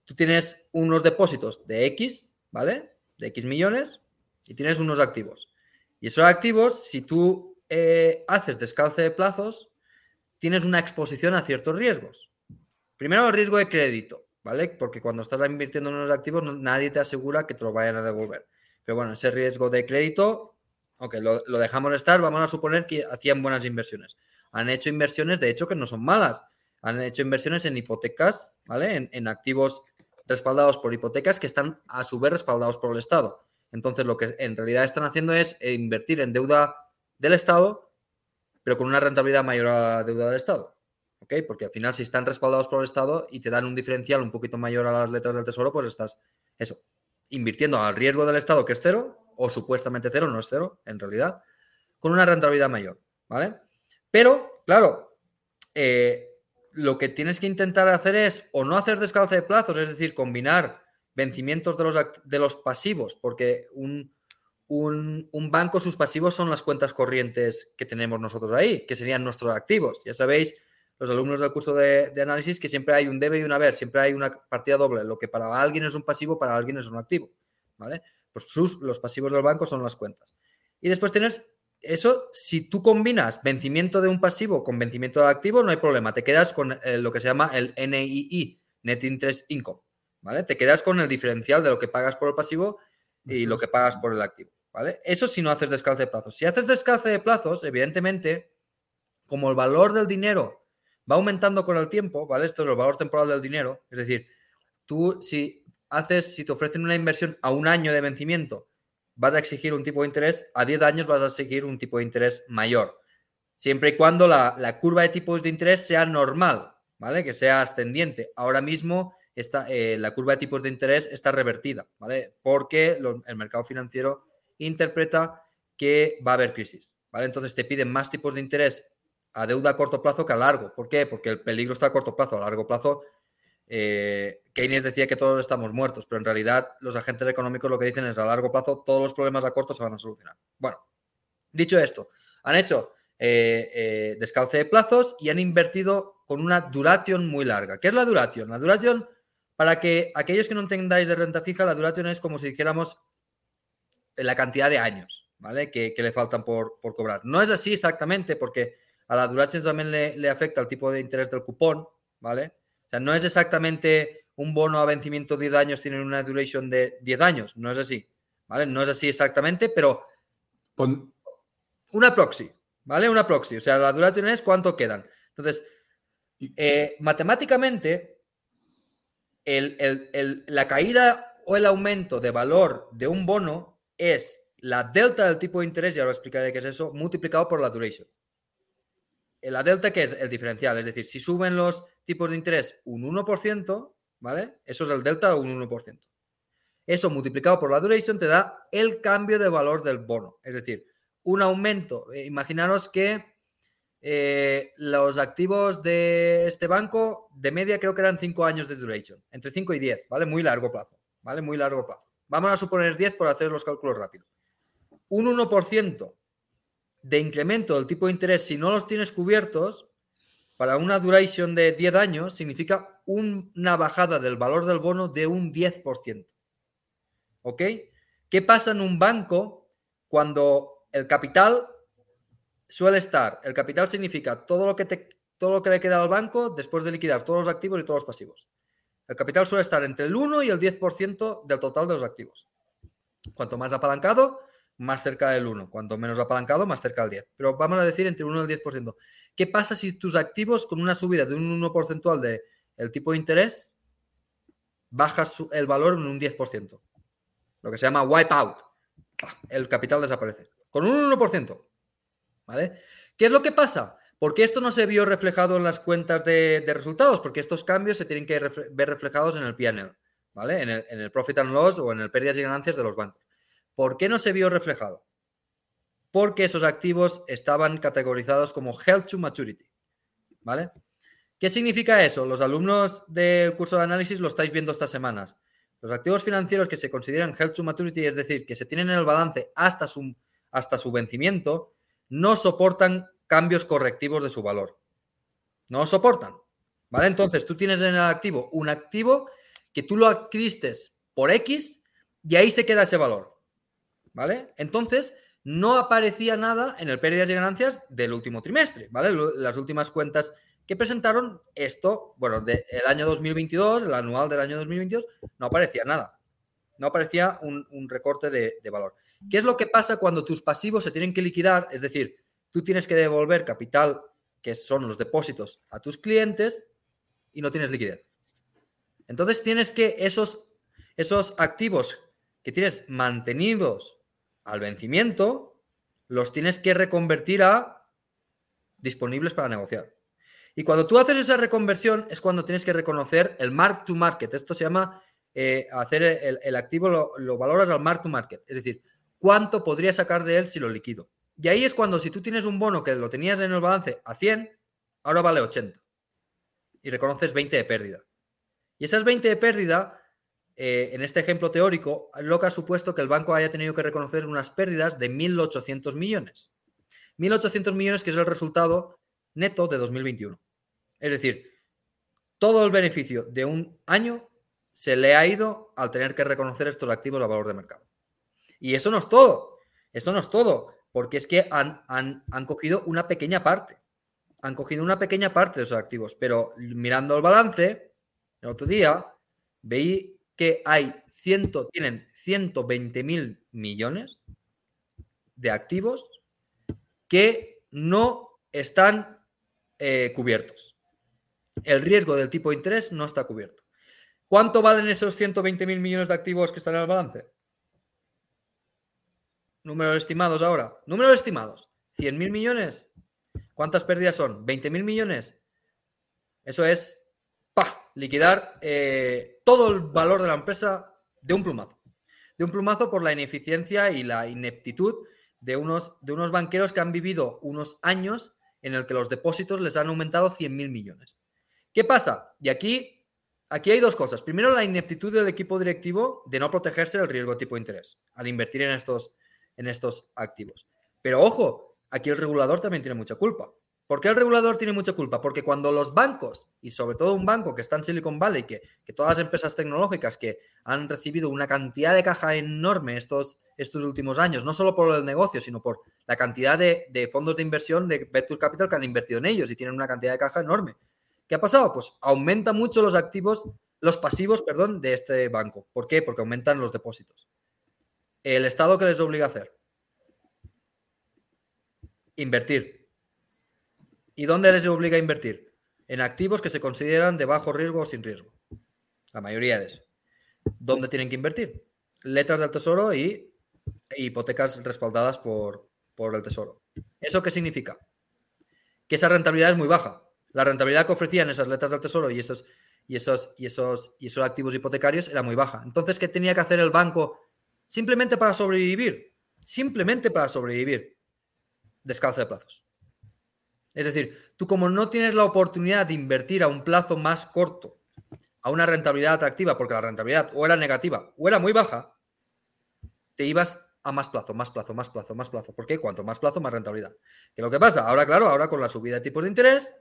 tú tienes unos depósitos de X, ¿vale? De X millones y tienes unos activos. Y esos activos, si tú eh, haces descalce de plazos, tienes una exposición a ciertos riesgos. Primero, el riesgo de crédito, ¿vale? Porque cuando estás invirtiendo en unos activos, nadie te asegura que te lo vayan a devolver. Pero bueno, ese riesgo de crédito, ok, lo, dejamos estar, vamos a suponer que hacían buenas inversiones. Han hecho inversiones, de hecho, que no son malas han hecho inversiones en hipotecas, ¿vale? En, activos respaldados por hipotecas que están a su vez respaldados por el Estado. Entonces, lo que en realidad están haciendo es invertir en deuda del Estado, pero con una rentabilidad mayor a la deuda del Estado. ¿Ok? Porque al final, si están respaldados por el Estado y te dan un diferencial un poquito mayor a las letras del Tesoro, pues estás, eso, invirtiendo al riesgo del Estado, que es cero, o supuestamente cero, no es cero, en realidad, con una rentabilidad mayor, ¿vale? Pero, claro, eh, lo que tienes que intentar hacer es o no hacer descalce de plazos, es decir, combinar vencimientos de los, de los pasivos, porque un, banco, sus pasivos son las cuentas corrientes que tenemos nosotros ahí, que serían nuestros activos. Ya sabéis, los alumnos del curso de, análisis, que siempre hay un debe y un haber, siempre hay una partida doble. Lo que para alguien es un pasivo, para alguien es un activo. ¿Vale? Pues sus, los pasivos del banco son las cuentas. Y después tienes eso, si tú combinas vencimiento de un pasivo con vencimiento de activo, no hay problema. Te quedas con eh, lo que se llama el NII, Net Interest Income. ¿Vale? Te quedas con el diferencial de lo que pagas por el pasivo y lo que pagas por el activo. ¿Vale? Eso si no haces descalce de plazos. Si haces descalce de plazos, evidentemente, como el valor del dinero va aumentando con el tiempo, ¿vale? Esto es el valor temporal del dinero. Es decir, tú si haces, si te ofrecen una inversión a un año de vencimiento vas a exigir un tipo de interés, a 10 años vas a exigir un tipo de interés mayor. Siempre y cuando la, curva de tipos de interés sea normal, ¿vale? Que sea ascendiente. Ahora mismo eh, la curva de tipos de interés está revertida, ¿vale? Porque el mercado financiero interpreta que va a haber crisis, ¿vale? Entonces te piden más tipos de interés a deuda a corto plazo que a largo. ¿Por qué? Porque el peligro está a corto plazo. A largo plazo eh, Keynes decía que todos estamos muertos, pero en realidad los agentes económicos lo que dicen es a largo plazo todos los problemas a corto se van a solucionar. Bueno, dicho esto, han hecho eh, eh, descalce de plazos y han invertido con una duración muy larga. ¿Qué es la duración? La duración, para que aquellos que no entendáis de renta fija, la duración es como si dijéramos la cantidad de años, ¿vale? Que, le faltan por, cobrar. No es así exactamente, porque a la duración también le, le afecta el tipo de interés del cupón, ¿vale? O sea, no es exactamente un bono a vencimiento de 10 años, tiene una duration de 10 años, no es así, ¿vale? No es así exactamente, pero una proxy, ¿vale? Una proxy, o sea, la duración es cuánto quedan. Entonces, eh, matemáticamente, la caída o el aumento de valor de un bono es la delta del tipo de interés, ya lo explicaré qué es eso, multiplicado por la duration. La delta, que es el diferencial, es decir, si suben los tipos de interés un 1%, ¿vale? Eso es el delta de un 1%. Eso multiplicado por la duration te da el cambio de valor del bono. Es decir, un aumento. Eh, imaginaros que eh, los activos de este banco, de media creo que eran 5 años de duration, entre 5 y 10, ¿vale? Muy largo plazo, ¿vale? Muy largo plazo. Vamos a suponer 10 por hacer los cálculos rápidos. Un 1% de incremento del tipo de interés, si no los tienes cubiertos, para una duration de 10 años significa una bajada del valor del bono de un 10%. ¿Ok? ¿Qué pasa en un banco cuando el capital suele estar? El capital significa todo lo que, te, todo lo que le queda al banco después de liquidar todos los activos y todos los pasivos. El capital suele estar entre el 1 y el 10% del total de los activos. Cuanto más apalancado, más cerca del 1. Cuanto menos apalancado, más cerca del 10. Pero vamos a decir entre el 1 y el 10%. ¿Qué pasa si tus activos con una subida de un 1 porcentual del el tipo de interés bajas el valor en un 10%? Lo que se llama wipe out. El capital desaparece. Con un 1%. ¿Vale? ¿Qué es lo que pasa? Porque esto no se vio reflejado en las cuentas de, resultados, porque estos cambios se tienen que ver reflejados en el PNL, ¿vale? En el, en el profit and loss o en el pérdidas y ganancias de los bancos. ¿Por qué no se vio reflejado? Porque esos activos estaban categorizados como Health to Maturity. ¿Vale? ¿Qué significa eso? Los alumnos del curso de análisis lo estáis viendo estas semanas. Los activos financieros que se consideran held to maturity, es decir, que se tienen en el balance hasta su, hasta su vencimiento, no soportan cambios correctivos de su valor. No soportan. ¿Vale? Entonces, tú tienes en el activo un activo que tú lo adquiriste por X y ahí se queda ese valor. ¿Vale? Entonces, no aparecía nada en el pérdidas y ganancias del último trimestre, ¿vale? Las últimas cuentas que presentaron esto, bueno, del año 2022, el anual del año 2022, no aparecía nada. No aparecía un, recorte de, de, valor. ¿Qué es lo que pasa cuando tus pasivos se tienen que liquidar? Es decir, tú tienes que devolver capital, que son los depósitos, a tus clientes y no tienes liquidez. Entonces tienes que esos, esos activos que tienes mantenidos al vencimiento, los tienes que reconvertir a disponibles para negociar. Y cuando tú haces esa reconversión es cuando tienes que reconocer el mark to market. Esto se llama eh, hacer el, activo, lo, valoras al mark to market. Es decir, cuánto podría sacar de él si lo liquido. Y ahí es cuando si tú tienes un bono que lo tenías en el balance a 100, ahora vale 80. Y reconoces 20 de pérdida. Y esas 20 de pérdida eh, en este ejemplo teórico, lo que ha supuesto que el banco haya tenido que reconocer unas pérdidas de 1.800 millones. 1.800 millones que es el resultado neto de 2021. Es decir, todo el beneficio de un año se le ha ido al tener que reconocer estos activos a valor de mercado. Y eso no es todo, eso no es todo, porque es que han, han, han cogido una pequeña parte, han cogido una pequeña parte de esos activos, pero mirando el balance, el otro día, veí que hay ciento, tienen 120 mil millones de activos que no están eh, cubiertos. El riesgo del tipo de interés no está cubierto. ¿Cuánto valen esos 120 mil millones de activos que están en el balance? Números estimados ahora. Números estimados. 100 mil millones. ¿Cuántas pérdidas son? 20 mil millones. Eso es liquidar eh, todo el valor de la empresa de un plumazo. De un plumazo por la ineficiencia y la ineptitud de unos, de unos banqueros que han vivido unos años en el que los depósitos les han aumentado 100.000 millones. ¿Qué pasa? Y aquí, aquí hay dos cosas. Primero, la ineptitud del equipo directivo de no protegerse del riesgo tipo de interés al invertir en estos, en estos activos. Pero ojo, aquí el regulador también tiene mucha culpa. ¿Por qué el regulador tiene mucha culpa? Porque cuando los bancos, y sobre todo un banco que está en Silicon Valley, que, que todas las empresas tecnológicas que han recibido una cantidad de caja enorme estos, estos últimos años, no solo por el negocio, sino por la cantidad de, fondos de inversión de Venture Capital que han invertido en ellos y tienen una cantidad de caja enorme. ¿Qué ha pasado? Pues aumenta mucho los activos, los pasivos, perdón, de este banco. ¿Por qué? Porque aumentan los depósitos. ¿El Estado qué les obliga a hacer? Invertir ¿Y dónde les obliga a invertir? En activos que se consideran de bajo riesgo o sin riesgo. La mayoría de eso. ¿Dónde tienen que invertir? Letras del tesoro y hipotecas respaldadas por, por el tesoro. ¿Eso qué significa? Que esa rentabilidad es muy baja. La rentabilidad que ofrecían esas letras del tesoro y esos, y esos, y esos, y esos activos hipotecarios era muy baja. Entonces, ¿qué tenía que hacer el banco simplemente para sobrevivir? Simplemente para sobrevivir. Descalzo de plazos. Es decir, tú como no tienes la oportunidad de invertir a un plazo más corto, a una rentabilidad atractiva, porque la rentabilidad o era negativa o era muy baja, te ibas a más plazo, más plazo, más plazo, más plazo. ¿Por qué? Cuanto más plazo, más rentabilidad. ¿Qué es lo que pasa? Ahora, claro, ahora con la subida de tipos de interés,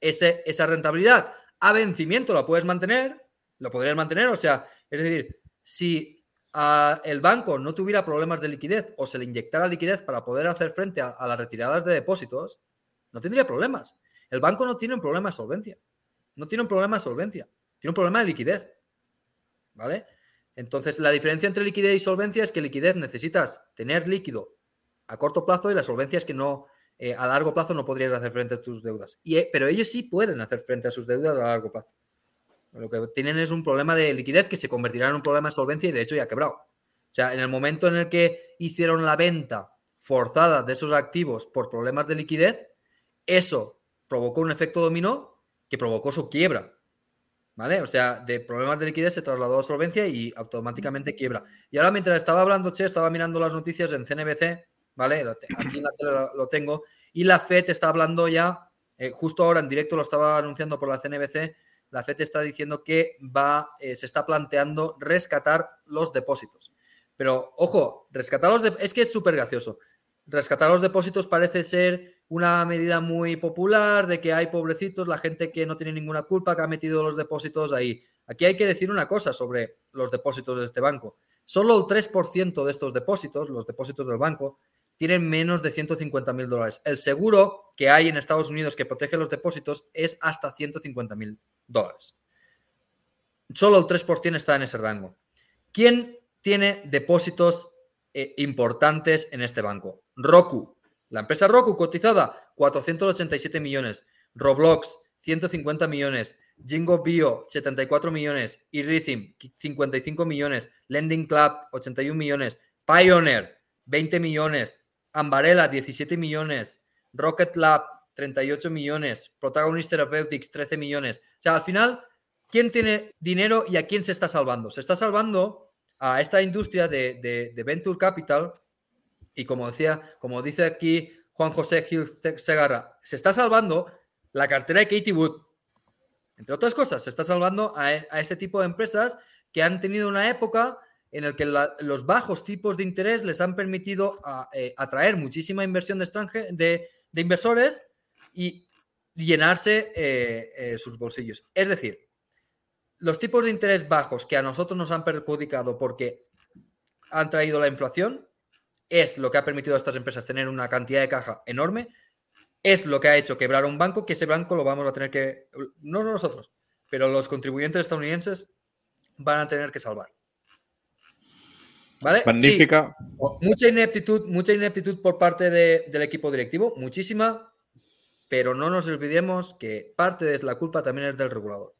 ese, esa rentabilidad a vencimiento la puedes mantener, lo podrías mantener, o sea, es decir, si el banco no tuviera problemas de liquidez o se le inyectara liquidez para poder hacer frente a las retiradas de depósitos, no tendría problemas. El banco no tiene un problema de solvencia. No tiene un problema de solvencia. Tiene un problema de liquidez. ¿Vale? Entonces, la diferencia entre liquidez y solvencia es que liquidez necesitas tener líquido a corto plazo y la solvencia es que no, eh, a largo plazo no podrías hacer frente a tus deudas. Y, eh, pero ellos sí pueden hacer frente a sus deudas a largo plazo. Lo que tienen es un problema de liquidez que se convertirá en un problema de solvencia y de hecho ya ha quebrado. O sea, en el momento en el que hicieron la venta forzada de esos activos por problemas de liquidez, eso provocó un efecto dominó que provocó su quiebra. ¿Vale? O sea, de problemas de liquidez se trasladó a solvencia y automáticamente quiebra. Y ahora mientras estaba hablando, Che, estaba mirando las noticias en CNBC, ¿vale? Aquí en la tele lo tengo. Y la FED está hablando ya, eh, justo ahora en directo lo estaba anunciando por la CNBC, la FED está diciendo que va, eh, se está planteando rescatar los depósitos. Pero ojo, rescatar los es que es súper gracioso. Rescatar los depósitos parece ser una medida muy popular de que hay pobrecitos, la gente que no tiene ninguna culpa, que ha metido los depósitos ahí. Aquí hay que decir una cosa sobre los depósitos de este banco. Solo el 3% de estos depósitos, los depósitos del banco, tienen menos de 150 mil dólares. El seguro que hay en Estados Unidos que protege los depósitos es hasta 150 mil dólares. Solo el 3% está en ese rango. ¿Quién tiene depósitos eh, importantes en este banco? Roku. La empresa Roku cotizada, 487 millones. Roblox, 150 millones. Jingo Bio, 74 millones. Irithim, 55 millones. Lending Club, 81 millones. Pioneer, 20 millones. Ambarella, 17 millones. Rocket Lab, 38 millones. Protagonist Therapeutics, 13 millones. O sea, al final, ¿quién tiene dinero y a quién se está salvando? Se está salvando a esta industria de, Venture Capital y como decía, como dice aquí Juan José Gil Segarra, se está salvando la cartera de Katie Wood. Entre otras cosas, se está salvando a, a este tipo de empresas que han tenido una época en el que los bajos tipos de interés les han permitido eh, atraer muchísima inversión de, de, inversores y llenarse eh, eh, sus bolsillos. Es decir, los tipos de interés bajos que a nosotros nos han perjudicado porque han traído la inflación es lo que ha permitido a estas empresas tener una cantidad de caja enorme, es lo que ha hecho quebrar un banco, que ese banco lo vamos a tener que, no nosotros, pero los contribuyentes estadounidenses van a tener que salvar. Magnífica. Mucha ineptitud, mucha ineptitud por parte del equipo directivo, muchísima, pero no nos olvidemos que parte de la culpa también es del regulador.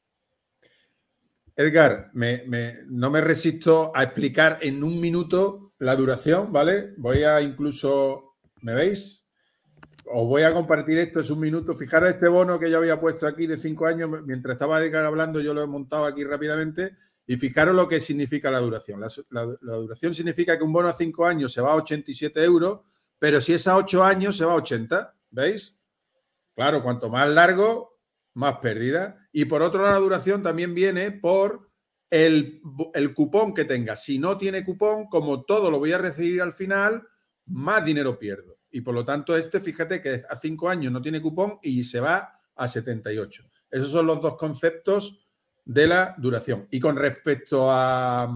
Edgar, no me resisto a explicar en un minuto la duración, ¿vale? Voy a incluso, ¿me veis? Os voy a compartir esto, es un minuto. Fijaros este bono que yo había puesto aquí de cinco años, mientras estaba Edgar hablando, yo lo he montado aquí rápidamente y fijaros lo que significa la duración. La, duración significa que un bono a 5 años se va a 87 euros, pero si es a 8 años se va a 80. ¿Veis? Claro, cuanto más largo, más pérdida. Y por otro lado, la duración también viene por el, cupón que tenga. Si no tiene cupón, como todo lo voy a recibir al final, más dinero pierdo. Y por lo tanto, este, fíjate que a 5 años no tiene cupón y se va a 78. Esos son los dos conceptos de la duración. Y con respecto a,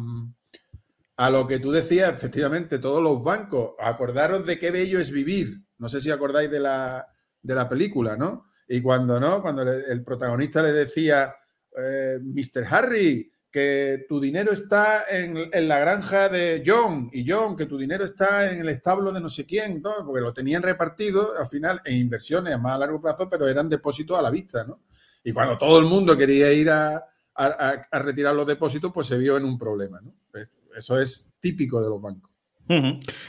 a lo que tú decías, efectivamente, todos los bancos, acordaros de qué bello es vivir. No sé si acordáis de la, de la película, ¿no? Y cuando no, cuando el protagonista le decía, eh, Mr. Harry, que tu dinero está en, en, la granja de John y John, que tu dinero está en el establo de no sé quién, porque lo tenían repartido al final en inversiones a más a largo plazo, pero eran depósitos a la vista, ¿no? Y cuando todo el mundo quería ir a, a, retirar los depósitos, pues se vio en un problema. ¿no? Eso es típico de los bancos.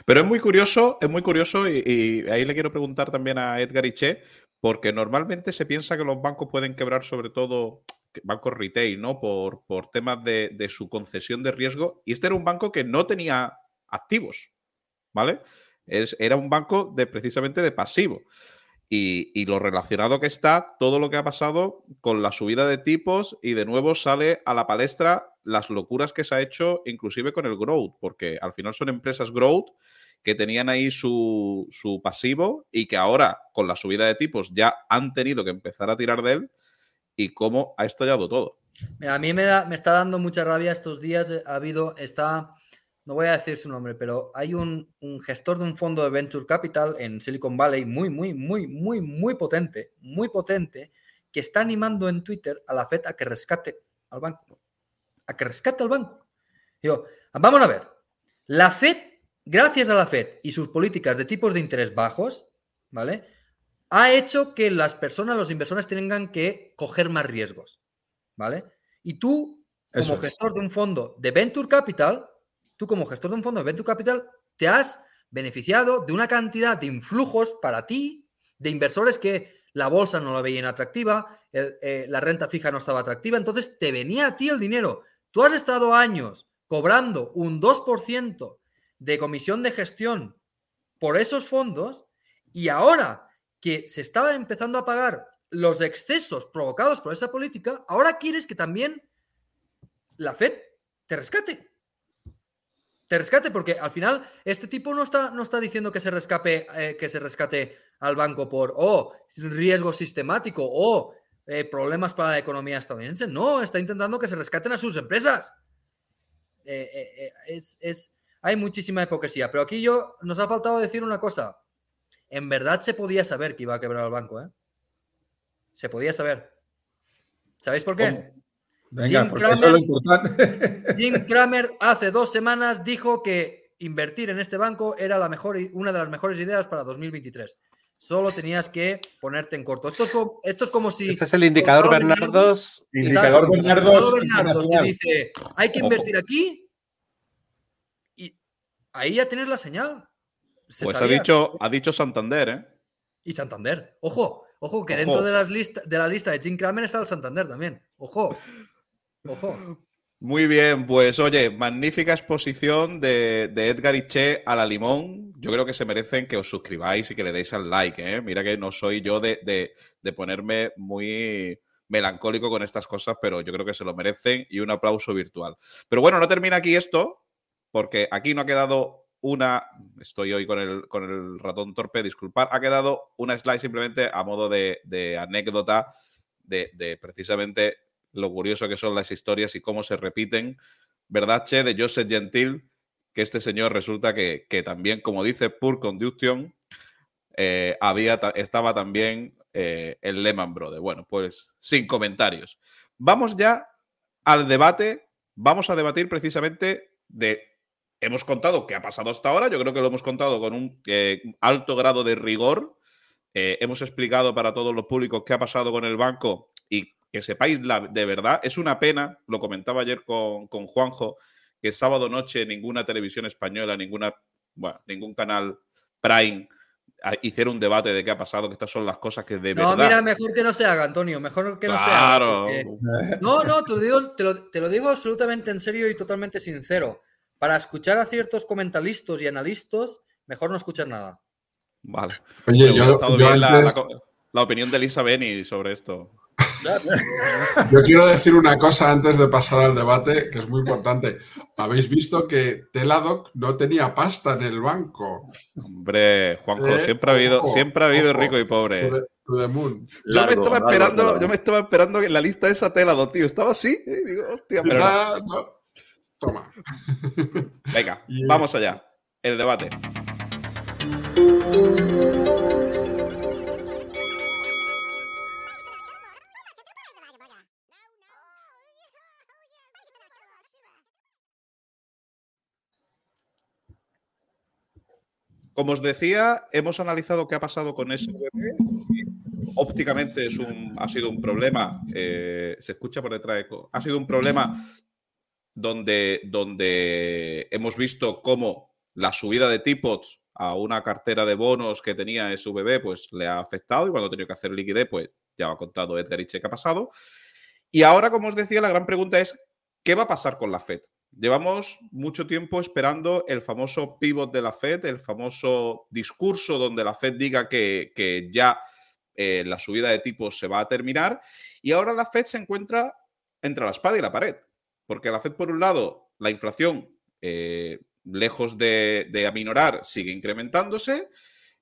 Pero es muy curioso, es muy curioso y, ahí le quiero preguntar también a Edgar Iche, porque normalmente se piensa que los bancos pueden quebrar sobre todo bancos retail, ¿no? Por, por temas de, de, su concesión de riesgo. Y este era un banco que no tenía activos, ¿vale? Es, era un banco de precisamente de pasivo. Y, lo relacionado que está todo lo que ha pasado con la subida de tipos y de nuevo sale a la palestra las locuras que se ha hecho inclusive con el growth, porque al final son empresas growth que tenían ahí su, pasivo y que ahora con la subida de tipos ya han tenido que empezar a tirar de él y cómo ha estallado todo. a mí me, me está dando mucha rabia estos días, ha habido, está no voy a decir su nombre, pero hay un, gestor de un fondo de Venture Capital en Silicon Valley muy, muy, muy, muy, muy potente, muy potente, que está animando en Twitter a la FED a que rescate al banco. A que rescate al banco. Digo, vamos a ver. La FED, gracias a la FED y sus políticas de tipos de interés bajos, ¿vale? Ha hecho que las personas, los inversores tengan que coger más riesgos, ¿vale? Y tú, como gestor de un fondo de Venture Capital, tú como gestor de un fondo de Venture Capital te has beneficiado de una cantidad de influjos para ti, de inversores que la bolsa no la veían atractiva, eh, la renta fija no estaba atractiva, entonces te venía a ti el dinero. Tú has estado años cobrando un 2% de comisión de gestión por esos fondos y ahora que se estaba empezando a pagar los excesos provocados por esa política, ahora quieres que también la Fed te rescate. Te rescate, porque al final este tipo no está, no está diciendo que se, rescape, eh, que se rescate al banco por, oh, riesgo sistemático, o eh, problemas para la economía estadounidense. No, está intentando que se rescaten a sus empresas. Eh, es, hay muchísima hipocresía. Pero aquí yo nos ha faltado decir una cosa. En verdad se podía saber que iba a quebrar el banco, ¿eh? Se podía saber. ¿Sabéis por qué? Venga, porque eso es lo importante. Jim Kramer hace dos semanas dijo que invertir en este banco era la mejor, una de las mejores ideas para 2023. Solo tenías que ponerte en corto. Esto es como, esto es como si. Este es el indicador Bernardos. Indicador Bernardos. Bernardos te dice: hay que invertir aquí. Y ahí ya tienes la señal. Pues ha dicho, ha dicho Santander, ¿eh? Y Santander. Ojo, ojo, que dentro de, las de la lista de Jim Kramer está el Santander también. Ojo. Ojo. Muy bien, pues oye, magnífica exposición de, Edgar y Che a la limón. Yo creo que se merecen que os suscribáis y que le deis al like. ¿eh? Mira que no soy yo de, ponerme muy melancólico con estas cosas, pero yo creo que se lo merecen y un aplauso virtual. Pero bueno, no termina aquí esto, porque aquí no ha quedado una, estoy hoy con el, con el ratón torpe, disculpar, ha quedado una slide simplemente a modo de, anécdota de, precisamente lo curioso que son las historias y cómo se repiten. ¿Verdad, Che? De Joseph Gentil, que este señor resulta que, también, como dice Pur Conduction, eh, había, estaba también eh, el Lehman Brothers. Bueno, pues sin comentarios. Vamos ya al debate. Vamos a debatir precisamente de. Hemos contado qué ha pasado hasta ahora. Yo creo que lo hemos contado con un eh, alto grado de rigor. hemos explicado para todos los públicos qué ha pasado con el banco y que sepáis la, de verdad, es una pena, lo comentaba ayer con, Juanjo, que sábado noche ninguna televisión española, ninguna, bueno, ningún canal Prime hiciera un debate de qué ha pasado, que estas son las cosas que de verdad. No, mira, mejor que no se haga, Antonio, mejor que no se haga. No, no, te lo, digo, te, lo, digo absolutamente en serio y totalmente sincero. Para escuchar a ciertos comentaristas y analistas, mejor no escuchar nada. Vale. Oye, yo, la, opinión de Elisa Beni sobre esto. Yo quiero decir una cosa antes de pasar al debate, que es muy importante. Habéis visto que Teladoc no tenía pasta en el banco. Hombre, Juanjo, eh, siempre ha habido, siempre ha habido rico y pobre. yo, me estaba esperando, yo me estaba esperando que en la lista esa Teladoc, tío. Estaba así. Eh, digo, hostia, pero Toma. Venga, vamos allá. El debate. Como os decía, hemos analizado qué ha pasado con ese Ópticamente es un, ha sido un problema, eh, se escucha por detrás de ha sido un problema donde, donde hemos visto cómo la subida de tipos a una cartera de bonos que tenía SVB pues le ha afectado y cuando ha tenido que hacer liquidez, pues ya ha contado Edgar Iche qué ha pasado. Y ahora, como os decía, la gran pregunta es, ¿qué va a pasar con la FED? Llevamos mucho tiempo esperando el famoso pivot de la Fed, el famoso discurso donde la Fed diga que, ya eh, la subida de tipos se va a terminar. Y ahora la Fed se encuentra entre la espada y la pared. Porque la Fed, por un lado, la inflación, eh, lejos de, aminorar, sigue incrementándose.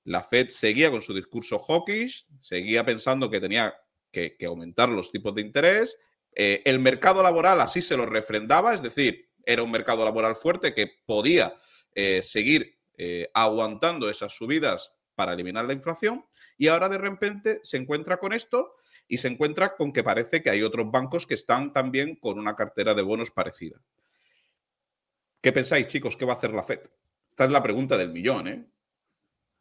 La Fed seguía con su discurso hawkish, seguía pensando que tenía que, aumentar los tipos de interés. Eh, el mercado laboral así se lo refrendaba, es decir, era un mercado laboral fuerte que podía eh, seguir aguantando esas subidas para eliminar la inflación y ahora de repente se encuentra con esto y se encuentra con que parece que hay otros bancos que están también con una cartera de bonos parecida. ¿Qué pensáis, chicos? ¿Qué va a hacer la FED? Esta es la pregunta del millón, ¿eh?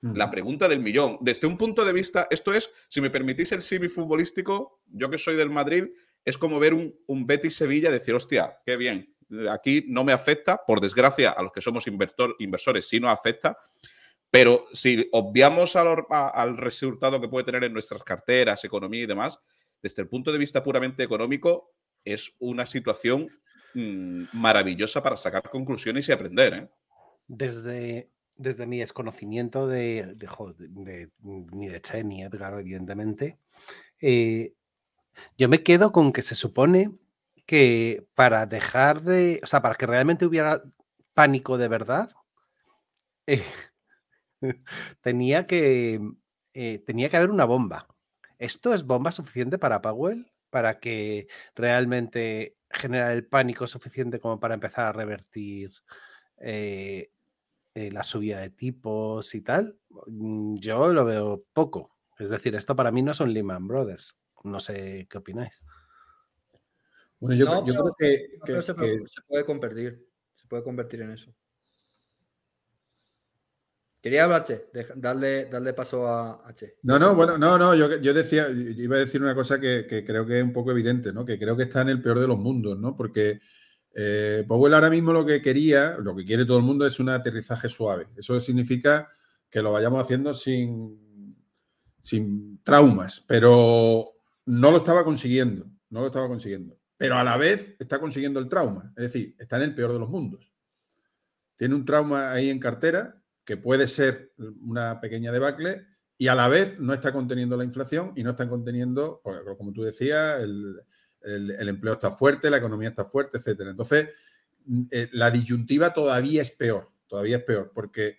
La pregunta del millón. Desde un punto de vista, esto es, si me permitís el símil futbolístico, yo que soy del Madrid, es como ver un, un Betis Sevilla y decir, hostia, qué bien, aquí no me afecta, por desgracia, a los que somos inversores sí nos afecta, pero si obviamos al, resultado que puede tener en nuestras carteras, economía y demás, desde el punto de vista puramente económico, es una situación mm, maravillosa para sacar conclusiones y aprender. ¿eh? Desde, desde mi desconocimiento de, ni de Che ni Edgar, evidentemente, eh, yo me quedo con que se supone que para dejar de, o sea, para que realmente hubiera pánico de verdad, eh, tenía que eh, tenía que haber una bomba. ¿Esto es bomba suficiente para Powell? Para que realmente genera el pánico suficiente como para empezar a revertir eh, eh, la subida de tipos y tal. Mm, yo lo veo poco. Es decir, esto para mí no son Lehman Brothers. No sé qué opináis. Bueno, yo, creo que, se, puede convertir. Se puede convertir en eso. Quería hablarte, darle, darle paso a, H. No, no, bueno, no, no, yo, yo decía, iba a decir una cosa que, creo que es un poco evidente, ¿no? Que creo que está en el peor de los mundos, ¿no? Porque eh, Powell ahora mismo lo que quería, lo que quiere todo el mundo es un aterrizaje suave. Eso significa que lo vayamos haciendo sin, sin traumas, pero no lo estaba consiguiendo, no lo estaba consiguiendo. Pero a la vez está consiguiendo el trauma, es decir, está en el peor de los mundos. Tiene un trauma ahí en cartera que puede ser una pequeña debacle y a la vez no está conteniendo la inflación y no está conteniendo, pues, como tú decías, el, empleo está fuerte, la economía está fuerte, etcétera. Entonces, mm, eh, la disyuntiva todavía es peor, todavía es peor, porque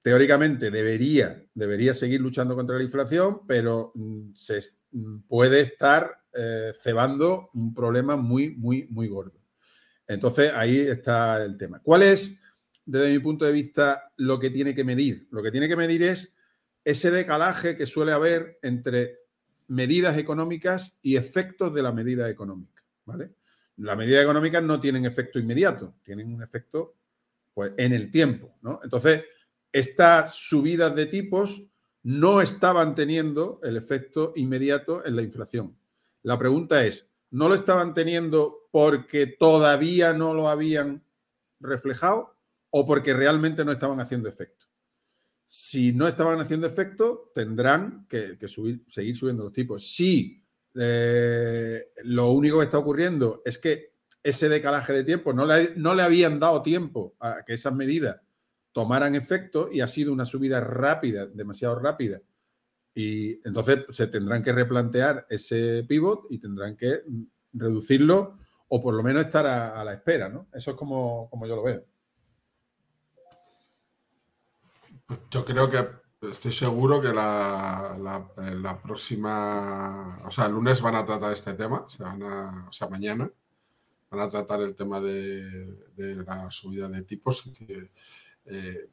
teóricamente debería, debería seguir luchando contra la inflación, pero mm, se mm, puede estar eh, cebando un problema muy, muy, muy gordo. Entonces, ahí está el tema. ¿Cuál es desde mi punto de vista, lo que tiene que medir. Lo que tiene que medir es ese decalaje que suele haber entre medidas económicas y efectos de la medida económica. ¿vale? Las medidas económicas no tienen efecto inmediato, tienen un efecto pues, en el tiempo. ¿no? Entonces, estas subidas de tipos no estaban teniendo el efecto inmediato en la inflación. La pregunta es, ¿no lo estaban teniendo porque todavía no lo habían reflejado o porque realmente no estaban haciendo efecto. Si no estaban haciendo efecto, tendrán que, subir, seguir subiendo los tipos. Si eh, lo único que está ocurriendo es que ese decalaje de tiempo no le, no le habían dado tiempo a que esas medidas tomaran efecto y ha sido una subida rápida, demasiado rápida. Y entonces se tendrán que replantear ese pivot y tendrán que reducirlo o por lo menos estar a, la espera, ¿no? Eso es como, como yo lo veo. Yo creo que estoy seguro que la, la, próxima, o sea, el lunes van a tratar este tema, se van a, o sea, mañana van a tratar el tema de, la subida de tipos. Eh,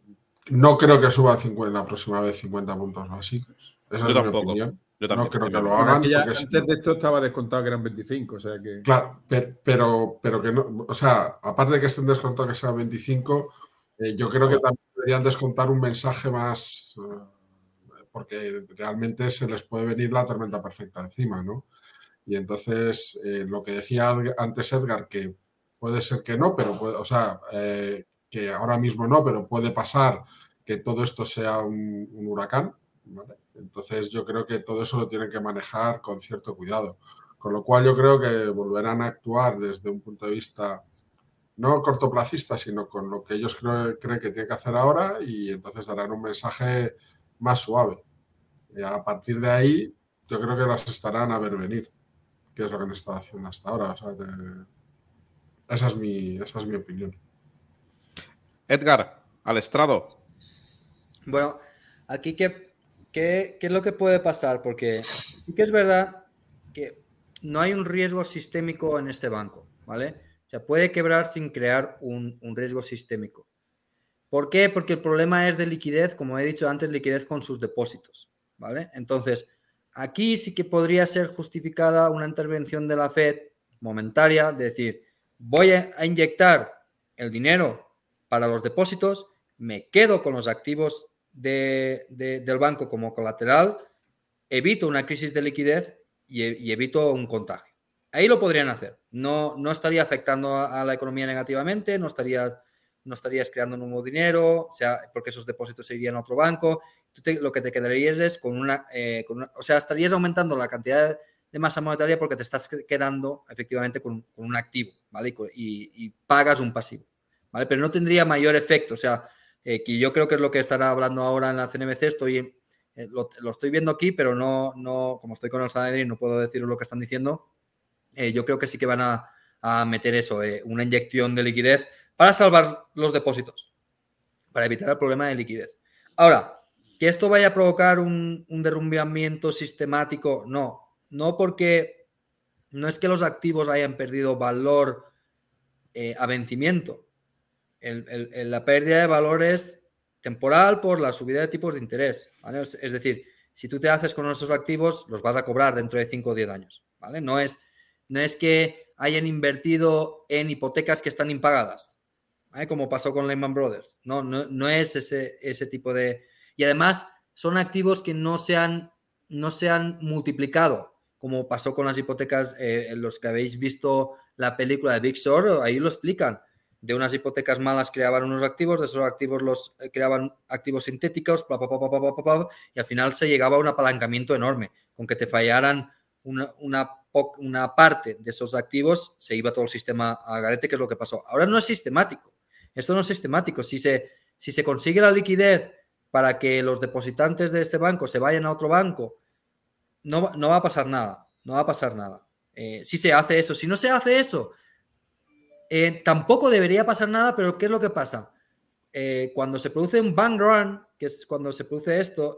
no creo que suban la próxima vez 50 puntos básicos. Esa es mi opinión. Yo no creo que lo hagan. antes de esto estaba descontado que eran 25, o sea que. Claro, pero, pero, que no, o sea, aparte de que estén descontados que sean 25, eh, yo creo que también deberían descontar un mensaje más, eh, porque realmente se les puede venir la tormenta perfecta encima, ¿no? Y entonces, eh, lo que decía antes Edgar, que puede ser que no, pero puede, o sea, que ahora mismo no, pero puede pasar que todo esto sea un, huracán. Entonces, yo creo que todo eso lo tienen que manejar con cierto cuidado. Con lo cual, yo creo que volverán a actuar desde un punto de vista no cortoplacista, sino con lo que ellos creen que tienen que hacer ahora y entonces darán un mensaje más suave. Y a partir de ahí, yo creo que las estarán a ver venir, que es lo que han estado haciendo hasta ahora. esa, es mi, esa es mi opinión. Edgar, al estrado. Bueno, aquí qué, qué, qué es lo que puede pasar, porque sí que es verdad que no hay un riesgo sistémico en este banco, ¿vale? O sea, puede quebrar sin crear un, riesgo sistémico. ¿Por qué? Porque el problema es de liquidez, como he dicho antes, liquidez con sus depósitos. ¿Vale? Entonces, aquí sí que podría ser justificada una intervención de la Fed momentaria, de decir, voy a inyectar el dinero para los depósitos, me quedo con los activos del banco como colateral, evito una crisis de liquidez y evito un contagio. Ahí lo podrían hacer. No, no estaría afectando a, la economía negativamente, no, estaría, no estarías creando nuevo dinero, o sea, porque esos depósitos se irían a otro banco. lo que te quedarías es eh, con una, O sea, estarías aumentando la cantidad de masa monetaria porque te estás quedando efectivamente con, un activo, ¿vale? Y, pagas un pasivo, ¿vale? Pero no tendría mayor efecto. O sea, eh, que yo creo que es lo que estará hablando ahora en la CNBC. Estoy eh, lo, estoy viendo aquí, pero no, no, como estoy con el Sanedrin, no puedo decir lo que están diciendo. Eh, yo creo que sí que van a, meter eso, eh, una inyección de liquidez para salvar los depósitos, para evitar el problema de liquidez. Ahora, que esto vaya a provocar un, un derrumbamiento sistemático, no, no porque no es que los activos hayan perdido valor a vencimiento. la pérdida de valor es temporal por la subida de tipos de interés. Es, decir, si tú te haces con nuestros activos, los vas a cobrar dentro de 5 o 10 años. ¿vale? No, es, no es que hayan invertido en hipotecas que están impagadas, como pasó con Lehman Brothers. No, no, es ese, ese, tipo de... Y además son activos que no se han, no se han multiplicado, como pasó con las hipotecas, eh, los que habéis visto la película de Big Short, ahí lo explican de unas hipotecas malas creaban unos activos, de esos activos los eh, creaban activos sintéticos, y al final se llegaba a un apalancamiento enorme. Con que te fallaran una, una, parte de esos activos, se iba todo el sistema a garete, que es lo que pasó. Ahora no es sistemático. Esto no es sistemático. Si se, si se consigue la liquidez para que los depositantes de este banco se vayan a otro banco, no, no va a pasar nada. No va a pasar nada. Eh, si se hace eso, si no se hace eso, eh, tampoco debería pasar nada, pero ¿qué es lo que pasa? Eh, cuando se produce un bank run, que es cuando se produce esto,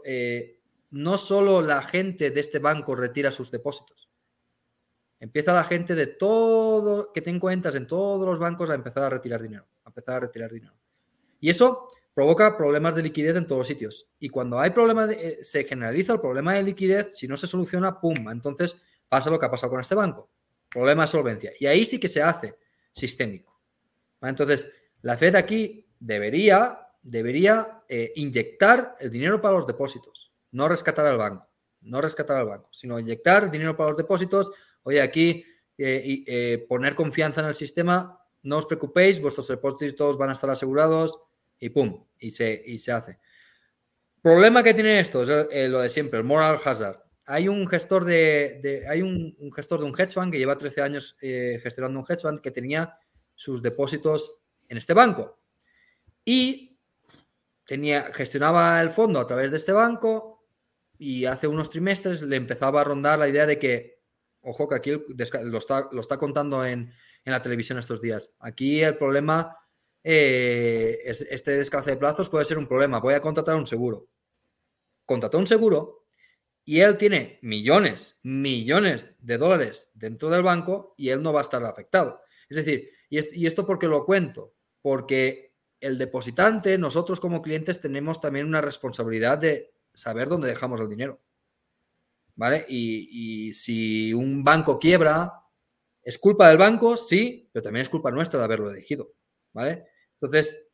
no solo la gente de este banco retira sus depósitos. Empieza la gente de todo, que tiene cuentas en todos los bancos a empezar a retirar dinero, a empezar a retirar dinero. Y eso provoca problemas de liquidez en todos sitios. Y cuando hay problemas, se generaliza el problema de liquidez, si no se soluciona, ¡pum! Entonces pasa lo que ha pasado con este banco. Problema de solvencia. Y ahí sí que se hace sistémico. Entonces, la Fed aquí debería, debería eh, inyectar el dinero para los depósitos, no rescatar al banco, no rescatar al banco, sino inyectar dinero para los depósitos. Oye, aquí eh, eh, poner confianza en el sistema, no os preocupéis, vuestros depósitos van a estar asegurados y pum, y se, y se hace. Problema que tiene esto es lo de siempre, el moral hazard hay un gestor de, hay un, gestor de un hedge fund que lleva 13 años eh, gestionando un hedge fund que tenía sus depósitos en este banco y tenía gestionaba el fondo a través de este banco y hace unos trimestres le empezaba a rondar la idea de que ojo que aquí lo está, contando en, la televisión estos días. Aquí el problema eh, es, este descalce de plazos puede ser un problema. Voy a contratar un seguro. Contrató un seguro y él tiene millones, millones de dólares dentro del banco y él no va a estar afectado. Es decir, y, esto porque lo cuento, porque el depositante, nosotros como clientes tenemos también una responsabilidad de saber dónde dejamos el dinero. ¿Vale? Y, y si un banco quiebra, ¿es culpa del banco? Sí, pero también es culpa nuestra de haberlo elegido. ¿Vale? Entonces,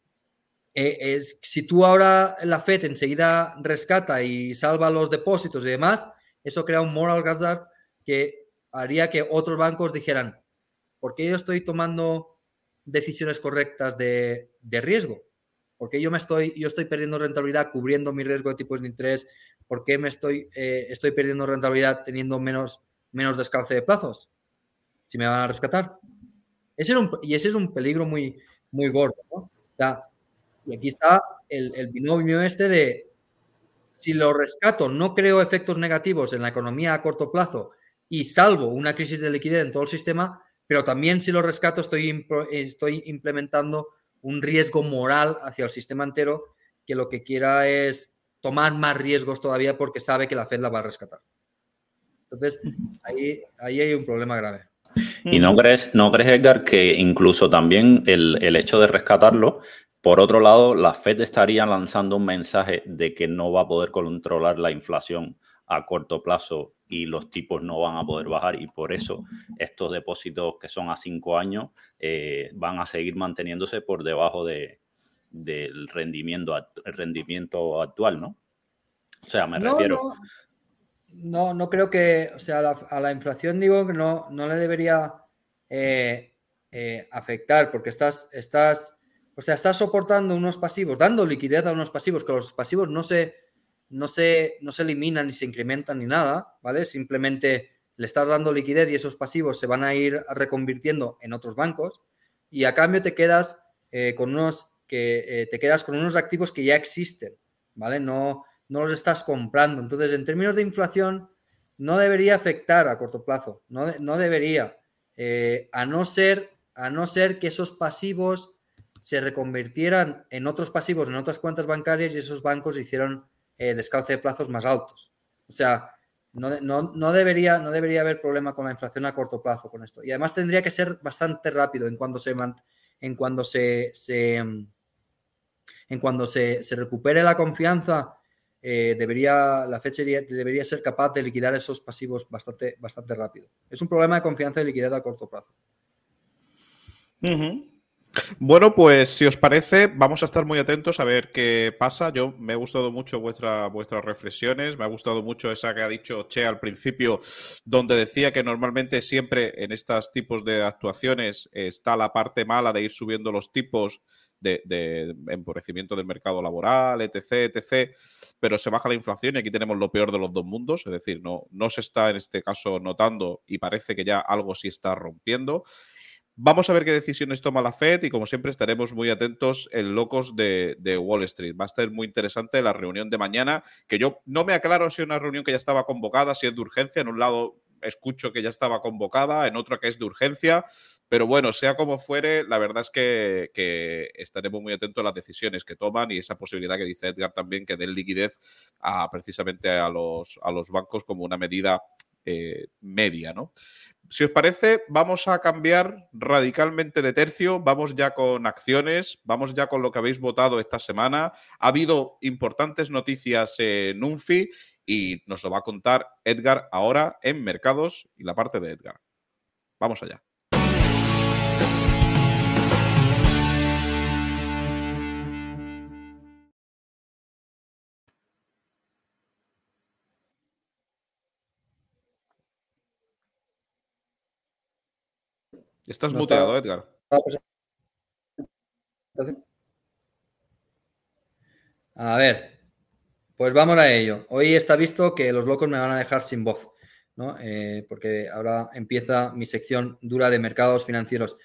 eh, es, si tú ahora la FED enseguida rescata y salva los depósitos y demás, eso crea un moral hazard que haría que otros bancos dijeran, ¿por qué yo estoy tomando decisiones correctas de, riesgo? ¿Por qué yo, me estoy, yo estoy perdiendo rentabilidad cubriendo mi riesgo de tipos de interés? ¿Por qué me estoy, eh, estoy perdiendo rentabilidad teniendo menos, menos descalce de plazos? Si me van a rescatar. Ese y ese es un peligro muy, muy gordo. O sea, y aquí está el, binomio este de si lo rescato, no creo efectos negativos en la economía a corto plazo y salvo una crisis de liquidez en todo el sistema, pero también si lo rescato estoy, estoy implementando un riesgo moral hacia el sistema entero que lo que quiera es tomar más riesgos todavía porque sabe que la Fed la va a rescatar. Entonces, ahí, ahí hay un problema grave. ¿Y no crees, no crees, Edgar, que incluso también el, el hecho de rescatarlo por otro lado, la Fed estaría lanzando un mensaje de que no va a poder controlar la inflación a corto plazo y los tipos no van a poder bajar y por eso estos depósitos que son a cinco años eh, van a seguir manteniéndose por debajo de, del rendimiento, rendimiento actual, ¿no? O sea, me refiero... No, no, creo que, o sea, a la inflación digo que no, no le debería eh, eh, afectar porque estás, estás o sea, estás soportando unos pasivos, dando liquidez a unos pasivos, que los pasivos no se, no se, no se eliminan ni se incrementan ni nada, ¿vale? Simplemente le estás dando liquidez y esos pasivos se van a ir reconvirtiendo en otros bancos y a cambio te quedas eh, con unos que eh, te quedas con unos activos que ya existen, ¿vale? No, no los estás comprando. Entonces, en términos de inflación, no debería afectar a corto plazo, no, no debería, eh, a, no ser, a no ser que esos pasivos se reconvirtieran en otros pasivos, en otras cuentas bancarias y esos bancos hicieron eh, de plazos más altos. O sea, no, debería, no debería haber problema con la inflación a corto plazo con esto. Y además tendría que ser bastante rápido en cuando se, en cuando se, en cuando se, recupere la confianza. Eh, debería, la fecha debería ser capaz de liquidar esos pasivos bastante, bastante rápido. Es un problema de confianza y liquidez a corto plazo. Bueno, pues si os parece, vamos a estar muy atentos a ver qué pasa. Yo me ha gustado mucho vuestra, vuestras reflexiones, me ha gustado mucho esa que ha dicho Che al principio, donde decía que normalmente siempre en estos tipos de actuaciones está la parte mala de ir subiendo los tipos de, empobrecimiento del mercado laboral, etc., etc., pero se baja la inflación y aquí tenemos lo peor de los dos mundos, es decir, no, no se está en este caso notando y parece que ya algo sí está rompiendo. Vamos a ver qué decisiones toma la Fed y como siempre estaremos muy atentos en locos de, Wall Street. Va a estar muy interesante la reunión de mañana, que yo no me aclaro si es una reunión que ya estaba convocada, si es de urgencia. En un lado escucho que ya estaba convocada, en otro que es de urgencia, pero bueno, sea como fuere, la verdad es que, estaremos muy atentos a las decisiones que toman y esa posibilidad que dice Edgar también que den liquidez a, precisamente a los, a los bancos como una medida eh, media, ¿no? Si os parece, vamos a cambiar radicalmente de tercio, vamos ya con acciones, vamos ya con lo que habéis votado esta semana. Ha habido importantes noticias en UNFI y nos lo va a contar Edgar ahora en mercados y la parte de Edgar. Vamos allá. Estás muteado, Edgar. Ah, pues, a ver, pues vamos a ello. Hoy está visto que los locos me van a dejar sin voz, ¿no? Eh, porque ahora empieza mi sección dura de mercados financieros.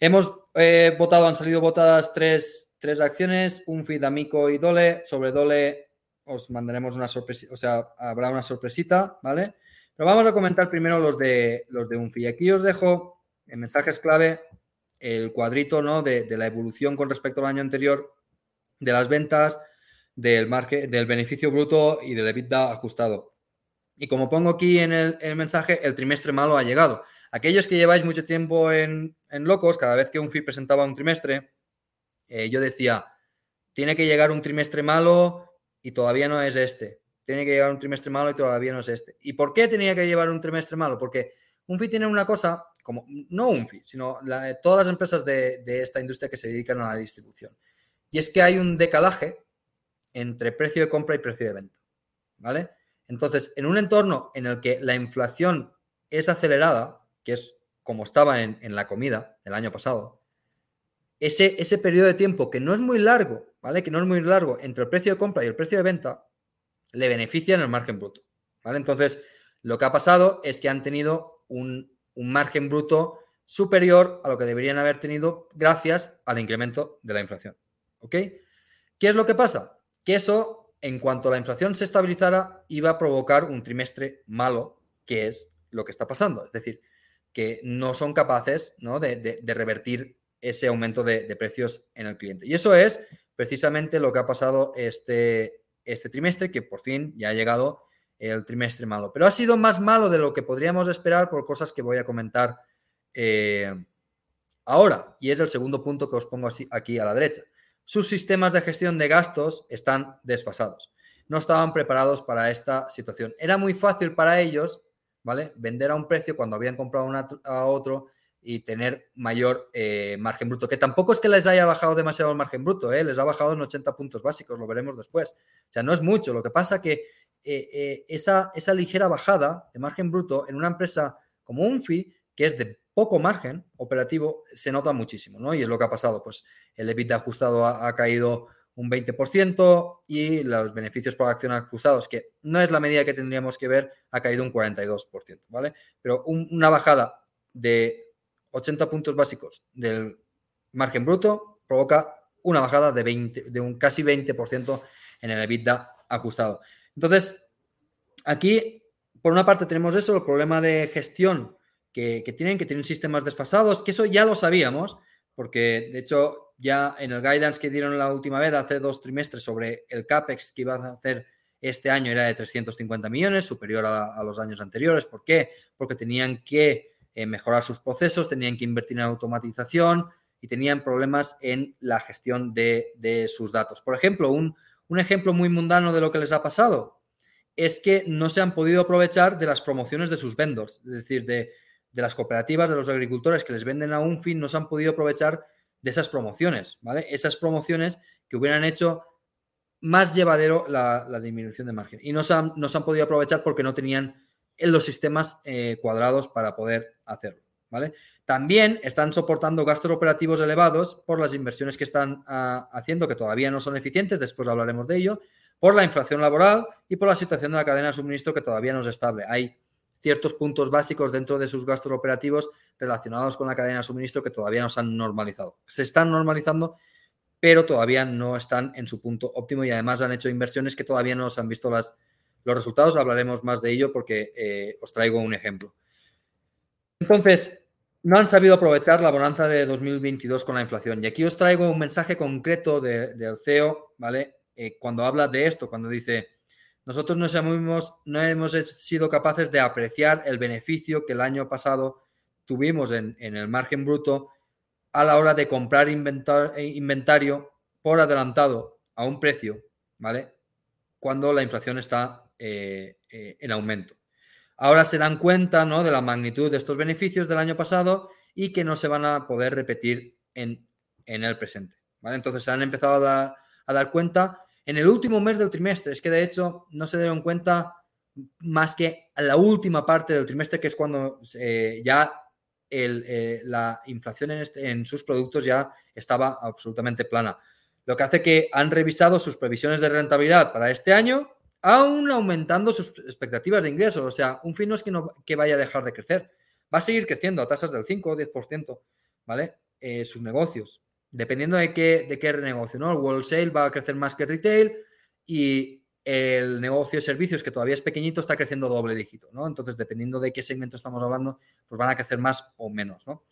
Hemos eh, votado, han salido votadas tres, tres acciones, un feed Amico y Dole. Sobre Dole os mandaremos una sorpresa, o sea, habrá una sorpresita, ¿vale? Pero vamos a comentar primero los de los de Unfi. Aquí os dejo en mensajes clave, el cuadrito ¿no? de, la evolución con respecto al año anterior de las ventas, del, del beneficio bruto y del EBITDA ajustado. Y como pongo aquí en el, mensaje, el trimestre malo ha llegado. Aquellos que lleváis mucho tiempo en, Locos, cada vez que un FI presentaba un trimestre, eh, yo decía, tiene que llegar un trimestre malo y todavía no es este. Tiene que llegar un trimestre malo y todavía no es este. ¿Y por qué tenía que llevar un trimestre malo? Porque un FI tiene una cosa como no UNFI, sino todas las empresas de, esta industria que se dedican a la distribución. Y es que hay un decalaje entre precio de compra y precio de venta. ¿Vale? Entonces, en un entorno en el que la inflación es acelerada, que es como estaba en, la comida el año pasado, ese, ese periodo de tiempo que no es muy largo, ¿vale? Que no es muy largo entre el precio de compra y el precio de venta, le beneficia en el margen bruto. ¿Vale? Entonces, lo que ha pasado es que han tenido un, un margen bruto superior a lo que deberían haber tenido gracias al incremento de la inflación. ¿Ok? ¿Qué es lo que pasa? Que eso, en cuanto la inflación se estabilizara, iba a provocar un trimestre malo, que es lo que está pasando. Es decir, que no son capaces De, revertir ese aumento de, precios en el cliente. Y eso es precisamente lo que ha pasado este, este trimestre, que por fin ya ha llegado el trimestre malo. Pero ha sido más malo de lo que podríamos esperar por cosas que voy a comentar eh, ahora. Y es el segundo punto que os pongo así, aquí a la derecha. Sus sistemas de gestión de gastos están desfasados. No estaban preparados para esta situación. Era muy fácil para ellos, ¿vale? Vender a un precio cuando habían comprado a otro y tener mayor eh, margen bruto, que tampoco es que les haya bajado demasiado el margen bruto, ¿eh? les ha bajado en 80 puntos básicos, lo veremos después. O sea, no es mucho, lo que pasa que eh, eh, esa, ligera bajada de margen bruto en una empresa como Unfi, que es de poco margen operativo, se nota muchísimo, ¿no? Y es lo que ha pasado, pues el EBITDA ajustado ha, caído un 20% y los beneficios por acción ajustados, que no es la medida que tendríamos que ver, ha caído un 42%, ¿vale? Pero una bajada de 80 puntos básicos del margen bruto provoca una bajada de, 20, de un casi 20% en el EBITDA ajustado. Entonces, aquí, por una parte tenemos eso, el problema de gestión que, tienen, que tienen sistemas desfasados, que eso ya lo sabíamos, porque de hecho ya en el guidance que dieron la última vez, hace dos trimestres, sobre el CAPEX que iban a hacer este año era de 350 millones, superior a, los años anteriores. ¿Por qué? Porque tenían que eh, mejorar sus procesos, tenían que invertir en automatización y tenían problemas en la gestión de, sus datos. Por ejemplo, un, ejemplo muy mundano de lo que les ha pasado es que no se han podido aprovechar de las promociones de sus vendors, es decir, de, de las cooperativas, de los agricultores que les venden a un fin, no se han podido aprovechar de esas promociones, ¿vale? Esas promociones que hubieran hecho más llevadero la, disminución de margen. Y no se, han, han, podido aprovechar porque no tenían los sistemas eh, cuadrados para poder hacerlo. ¿Vale? También están soportando gastos operativos elevados por las inversiones que están ah, haciendo, que todavía no son eficientes, después hablaremos de ello, por la inflación laboral y por la situación de la cadena de suministro que todavía no es estable. Hay ciertos puntos básicos dentro de sus gastos operativos relacionados con la cadena de suministro que todavía no se han normalizado. Se están normalizando, pero todavía no están en su punto óptimo y además han hecho inversiones que todavía no se han visto las, los resultados. Hablaremos más de ello porque eh, os traigo un ejemplo. Entonces, no han sabido aprovechar la bonanza de 2022 con la inflación. Y aquí os traigo un mensaje concreto del CEO, ¿vale? Eh, cuando habla de esto, cuando dice, nosotros no hemos, no hemos sido capaces de apreciar el beneficio que el año pasado tuvimos en, en el margen bruto a la hora de comprar eh, inventario por adelantado a un precio, ¿vale? Cuando la inflación está eh, eh, en aumento. Ahora se dan cuenta ¿no? de la magnitud de estos beneficios del año pasado y que no se van a poder repetir en, el presente. ¿vale? Entonces se han empezado a dar, cuenta en el último mes del trimestre. Es que de hecho no se dieron cuenta más que a la última parte del trimestre, que es cuando ya eh, la inflación este, en, sus productos ya estaba absolutamente plana. Lo que hace que han revisado sus previsiones de rentabilidad para este año, aún aumentando sus expectativas de ingresos. O sea, un fin no es que, no, que vaya a dejar de crecer, va a seguir creciendo a tasas del 5 o 10%, ¿vale? Eh, sus negocios, dependiendo de qué, de qué negocio, ¿no? El wholesale va a crecer más que retail y el negocio de servicios, que todavía es pequeñito, está creciendo doble dígito, ¿no? Entonces, dependiendo de qué segmento estamos hablando, pues van a crecer más o menos, ¿no?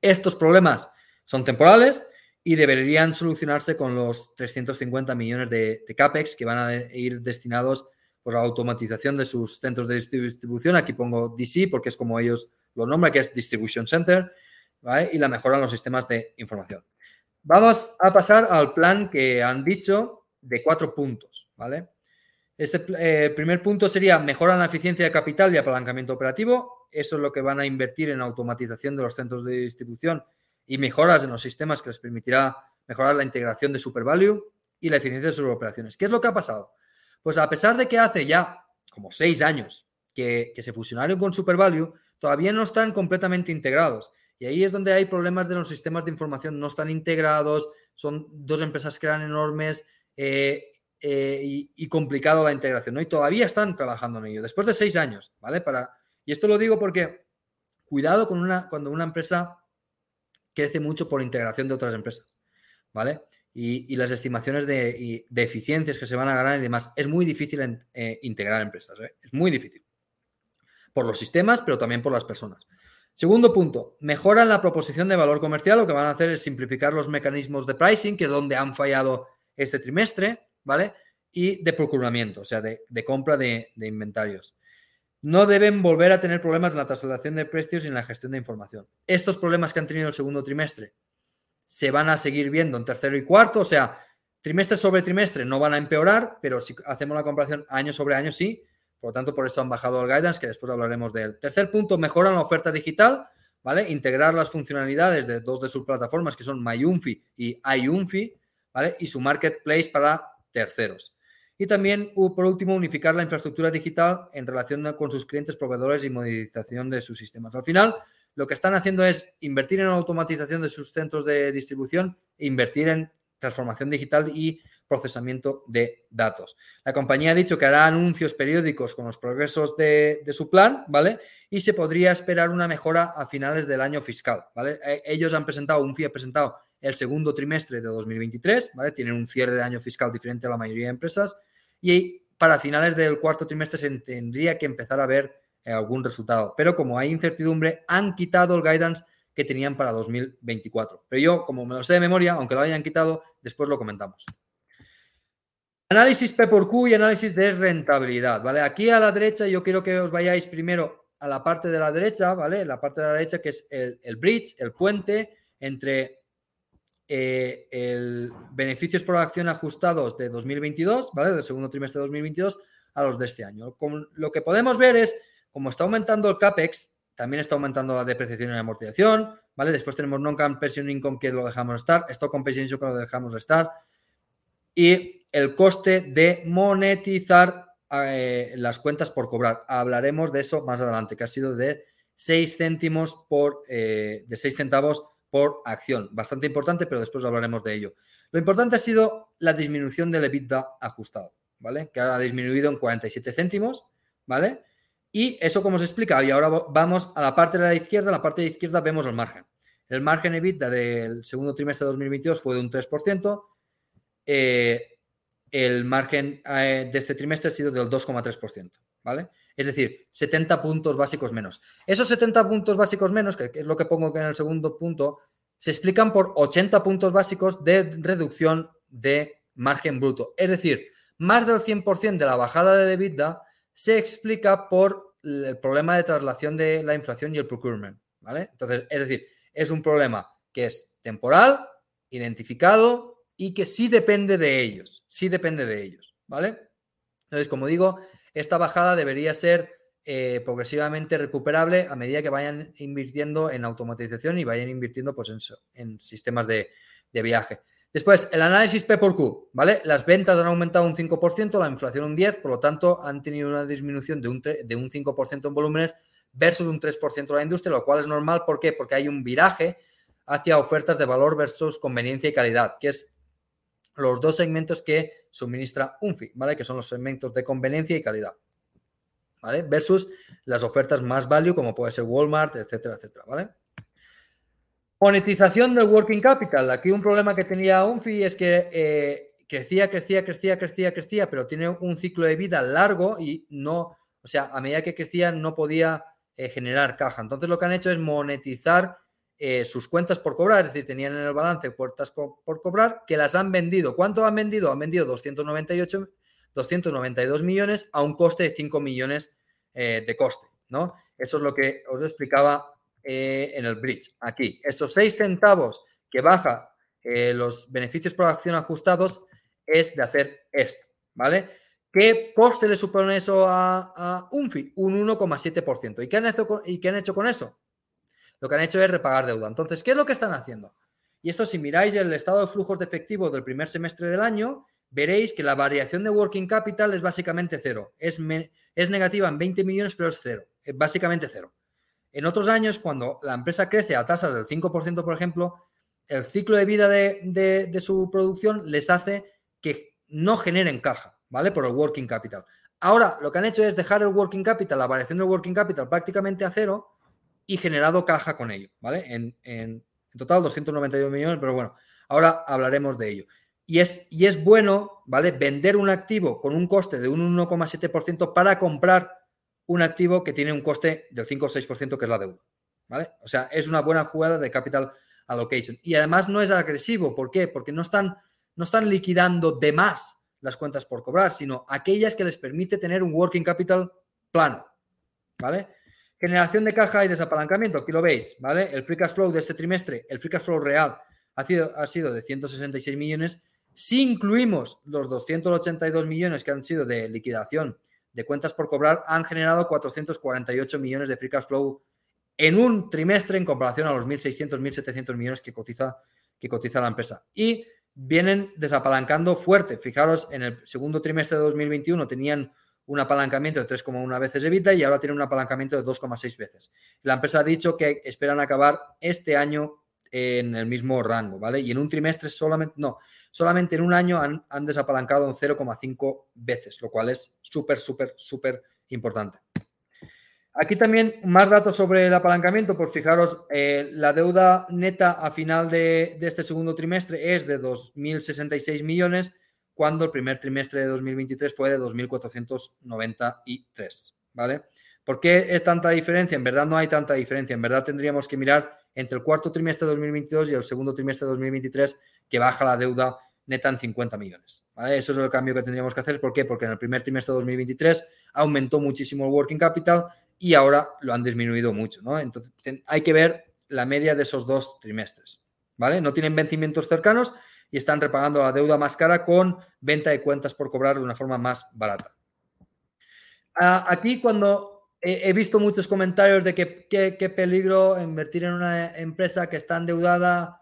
Estos problemas son temporales y deberían solucionarse con los 350 millones de, CAPEX que van a ir destinados pues, a automatización de sus centros de distribución. Aquí pongo DC porque es como ellos lo nombran, que es Distribution Center. Y la mejora en los sistemas de información. Vamos a pasar al plan que han dicho de cuatro puntos, ¿vale? Este eh, primer punto sería mejorar la eficiencia de capital y apalancamiento operativo. Eso es lo que van a invertir en automatización de los centros de distribución y mejoras en los sistemas que les permitirá mejorar la integración de SuperValue y la eficiencia de sus operaciones. ¿Qué es lo que ha pasado? Pues a pesar de que hace ya como seis años que, se fusionaron con SuperValue, todavía no están completamente integrados. Y ahí es donde hay problemas de los sistemas de información, no están integrados, son dos empresas que eran enormes, eh, eh, y, complicado la integración, ¿no? Y todavía están trabajando en ello, después de seis años, ¿vale? Para, y esto lo digo porque cuidado con una, cuando una empresa crece mucho por integración de otras empresas, ¿vale? Y, las estimaciones de, eficiencias que se van a ganar y demás, es muy difícil eh, integrar empresas, es muy difícil. Por los sistemas, pero también por las personas. Segundo punto, mejoran la proposición de valor comercial. Lo que van a hacer es simplificar los mecanismos de pricing, que es donde han fallado este trimestre, ¿vale? Y de procuramiento, o sea, de, compra de, inventarios. No deben volver a tener problemas en la traslación de precios y en la gestión de información. Estos problemas que han tenido el segundo trimestre se van a seguir viendo en tercero y cuarto, o sea, trimestre sobre trimestre no van a empeorar, pero si hacemos la comparación año sobre año sí. Por lo tanto, por eso han bajado el guidance, que después hablaremos de él. Tercer punto, mejoran la oferta digital, ¿vale? Integrar las funcionalidades de dos de sus plataformas, que son MyUnfi y iUnfi, y su marketplace para terceros. Y también, por último, unificar la infraestructura digital en relación con sus clientes, proveedores y modernización de sus sistemas. Al final, lo que están haciendo es invertir en automatización de sus centros de distribución e invertir en transformación digital y procesamiento de datos. La compañía ha dicho que hará anuncios periódicos con los progresos de, su plan, ¿vale? Y se podría esperar una mejora a finales del año fiscal, ¿vale? E, ellos han presentado, un ha presentado el segundo trimestre de 2023, ¿vale? Tienen un cierre de año fiscal diferente a la mayoría de empresas y para finales del cuarto trimestre se tendría que empezar a ver eh, algún resultado. Pero como hay incertidumbre, han quitado el guidance que tenían para 2024. Pero yo, como me lo sé de memoria, aunque lo hayan quitado, después lo comentamos. Análisis P por Q y análisis de rentabilidad, ¿vale? Aquí a la derecha yo quiero que os vayáis primero a la parte de la derecha, ¿vale? La parte de la derecha que es el, bridge, el puente entre eh, el beneficios por acción ajustados de 2022, ¿vale? Del segundo trimestre de 2022 a los de este año. lo que podemos ver es, como está aumentando el CAPEX, también está aumentando la depreciación y la amortización, ¿vale? Después tenemos non-camp pension income que lo dejamos estar, stock compensation que lo dejamos estar y el coste de monetizar eh, las cuentas por cobrar. Hablaremos de eso más adelante, que ha sido de 6 céntimos por, eh, de 6 centavos por acción. Bastante importante, pero después hablaremos de ello. Lo importante ha sido la disminución del EBITDA ajustado, ¿vale? Que ha disminuido en 47 céntimos, ¿vale? Y eso como os he explicado. Y ahora vamos a la parte de la izquierda. En la parte de la izquierda vemos el margen. El margen EBITDA del segundo trimestre de 2022 fue de un 3%. Eh, el margen eh, de este trimestre ha sido del 2,3%, ¿vale? Es decir, 70 puntos básicos menos. Esos 70 puntos básicos menos, que es lo que pongo en el segundo punto, se explican por 80 puntos básicos de reducción de margen bruto. Es decir, más del 100% de la bajada de EBITDA se explica por el problema de traslación de la inflación y el procurement, ¿vale? Entonces, es decir, es un problema que es temporal, identificado, y que sí depende de ellos, sí depende de ellos, ¿vale? Entonces, como digo, esta bajada debería ser eh, progresivamente recuperable a medida que vayan invirtiendo en automatización y vayan invirtiendo pues, en, sistemas de, viaje. Después, el análisis P por Q, ¿vale? Las ventas han aumentado un 5%, la inflación un 10%, por lo tanto, han tenido una disminución de un, de un 5% en volúmenes versus un 3% en la industria, lo cual es normal. ¿Por qué? Porque hay un viraje hacia ofertas de valor versus conveniencia y calidad, que es los dos segmentos que suministra UNFI, ¿vale? Que son los segmentos de conveniencia y calidad, ¿vale? Versus las ofertas más value, como puede ser Walmart, etcétera, etcétera, ¿vale? Monetización del working capital. Aquí un problema que tenía UNFI es que eh, crecía, crecía, crecía, crecía, crecía, pero tiene un ciclo de vida largo y no, o sea, a medida que crecía no podía eh, generar caja. Entonces lo que han hecho es monetizar eh, sus cuentas por cobrar, es decir, tenían en el balance cuentas por cobrar que las han vendido. ¿Cuánto han vendido? Han vendido 298, 292 millones a un coste de 5 millones eh, de coste, ¿no? Eso es lo que os explicaba eh, en el bridge. Aquí, esos 6 centavos que baja los beneficios por acción ajustados es de hacer esto, ¿vale? ¿Qué coste le supone eso a, a UNFI? Un 1,7%. ¿Y ¿Y qué han hecho con eso? Lo que han hecho es repagar deuda. Entonces, ¿qué es lo que están haciendo? Y esto, si miráis el estado de flujos de efectivo del primer semestre del año, veréis que la variación de working capital es básicamente cero. Es, es negativa en 20 millones, pero es cero. Es básicamente cero. En otros años, cuando la empresa crece a tasas del 5%, por ejemplo, el ciclo de vida de, de, su producción les hace que no generen caja, ¿vale? Por el working capital. Ahora, lo que han hecho es dejar el working capital, la variación del working capital prácticamente a cero y generado caja con ello, ¿vale? En, en, total 292 millones, pero bueno, ahora hablaremos de ello. Y es, y es bueno, ¿vale? Vender un activo con un coste de un 1,7% para comprar un activo que tiene un coste del 5 o 6% que es la deuda, ¿vale? O sea, es una buena jugada de capital allocation. Y además no es agresivo, ¿por qué? Porque no están, no están liquidando de más las cuentas por cobrar, sino aquellas que les permite tener un working capital plano, ¿vale? Generación de caja y desapalancamiento, aquí lo veis, ¿vale? El free cash flow de este trimestre, el free cash flow real ha sido, ha sido de 166 millones. Si incluimos los 282 millones que han sido de liquidación de cuentas por cobrar, han generado 448 millones de free cash flow en un trimestre en comparación a los 1.600, 1.700 millones que cotiza, que cotiza la empresa. Y vienen desapalancando fuerte. Fijaros, en el segundo trimestre de 2021 tenían un apalancamiento de 3,1 veces EBITDA y ahora tiene un apalancamiento de 2,6 veces. La empresa ha dicho que esperan acabar este año en el mismo rango, ¿vale? Y en un trimestre solamente, no, solamente en un año han, han desapalancado en 0,5 veces, lo cual es súper, súper, súper importante. Aquí también más datos sobre el apalancamiento, por fijaros, eh, la deuda neta a final de, de este segundo trimestre es de 2.066 millones, cuando el primer trimestre de 2023 fue de 2.493, ¿vale? ¿Por qué es tanta diferencia? En verdad no hay tanta diferencia. En verdad tendríamos que mirar entre el cuarto trimestre de 2022 y el segundo trimestre de 2023 que baja la deuda neta en 50 millones. Eso es el cambio que tendríamos que hacer. ¿Por qué? Porque en el primer trimestre de 2023 aumentó muchísimo el working capital y ahora lo han disminuido mucho. ¿no? Entonces hay que ver la media de esos dos trimestres. ¿vale? No tienen vencimientos cercanos y están repagando la deuda más cara con venta de cuentas por cobrar de una forma más barata. Ah, aquí cuando he, visto muchos comentarios de que qué peligro invertir en una empresa que está endeudada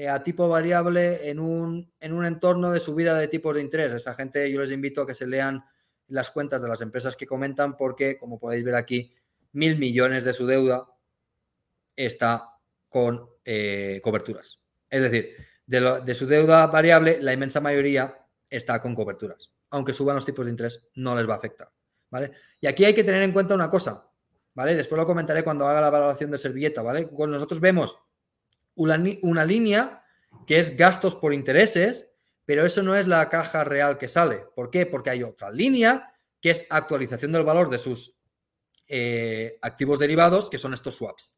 eh, a tipo variable en un, en un entorno de subida de tipos de interés. Esa gente yo les invito a que se lean las cuentas de las empresas que comentan porque, como podéis ver aquí, mil millones de su deuda está con eh, coberturas. Es decir, de, su deuda variable, la inmensa mayoría está con coberturas. Aunque suban los tipos de interés, no les va a afectar. ¿vale? Y aquí hay que tener en cuenta una cosa, ¿vale? Después lo comentaré cuando haga la valoración de servilleta, ¿vale? Cuando nosotros vemos una, una línea que es gastos por intereses, pero eso no es la caja real que sale. ¿Por qué? Porque hay otra línea que es actualización del valor de sus eh, activos derivados, que son estos swaps.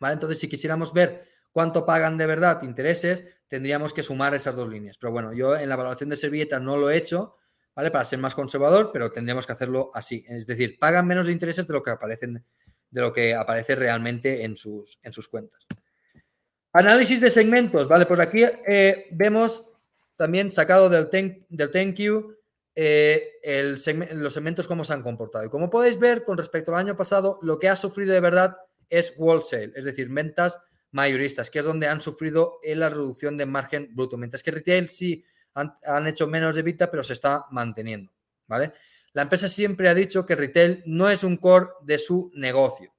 ¿Vale? Entonces, si quisiéramos ver cuánto pagan de verdad intereses, tendríamos que sumar esas dos líneas. Pero bueno, yo en la valoración de servilleta no lo he hecho, ¿vale? Para ser más conservador, pero tendríamos que hacerlo así. Es decir, pagan menos intereses de lo que aparecen, de lo que aparece realmente en sus, en sus cuentas. Análisis de segmentos, ¿vale? Por aquí eh, vemos también sacado del, ten, del thank you eh, los segmentos cómo se han comportado. Y como podéis ver, con respecto al año pasado, lo que ha sufrido de verdad es wholesale, es decir, ventas mayoristas, que es donde han sufrido la reducción de margen bruto. Mientras que retail sí han, hecho menos de vida, pero se está manteniendo, ¿vale? La empresa siempre ha dicho que retail no es un core de su negocio,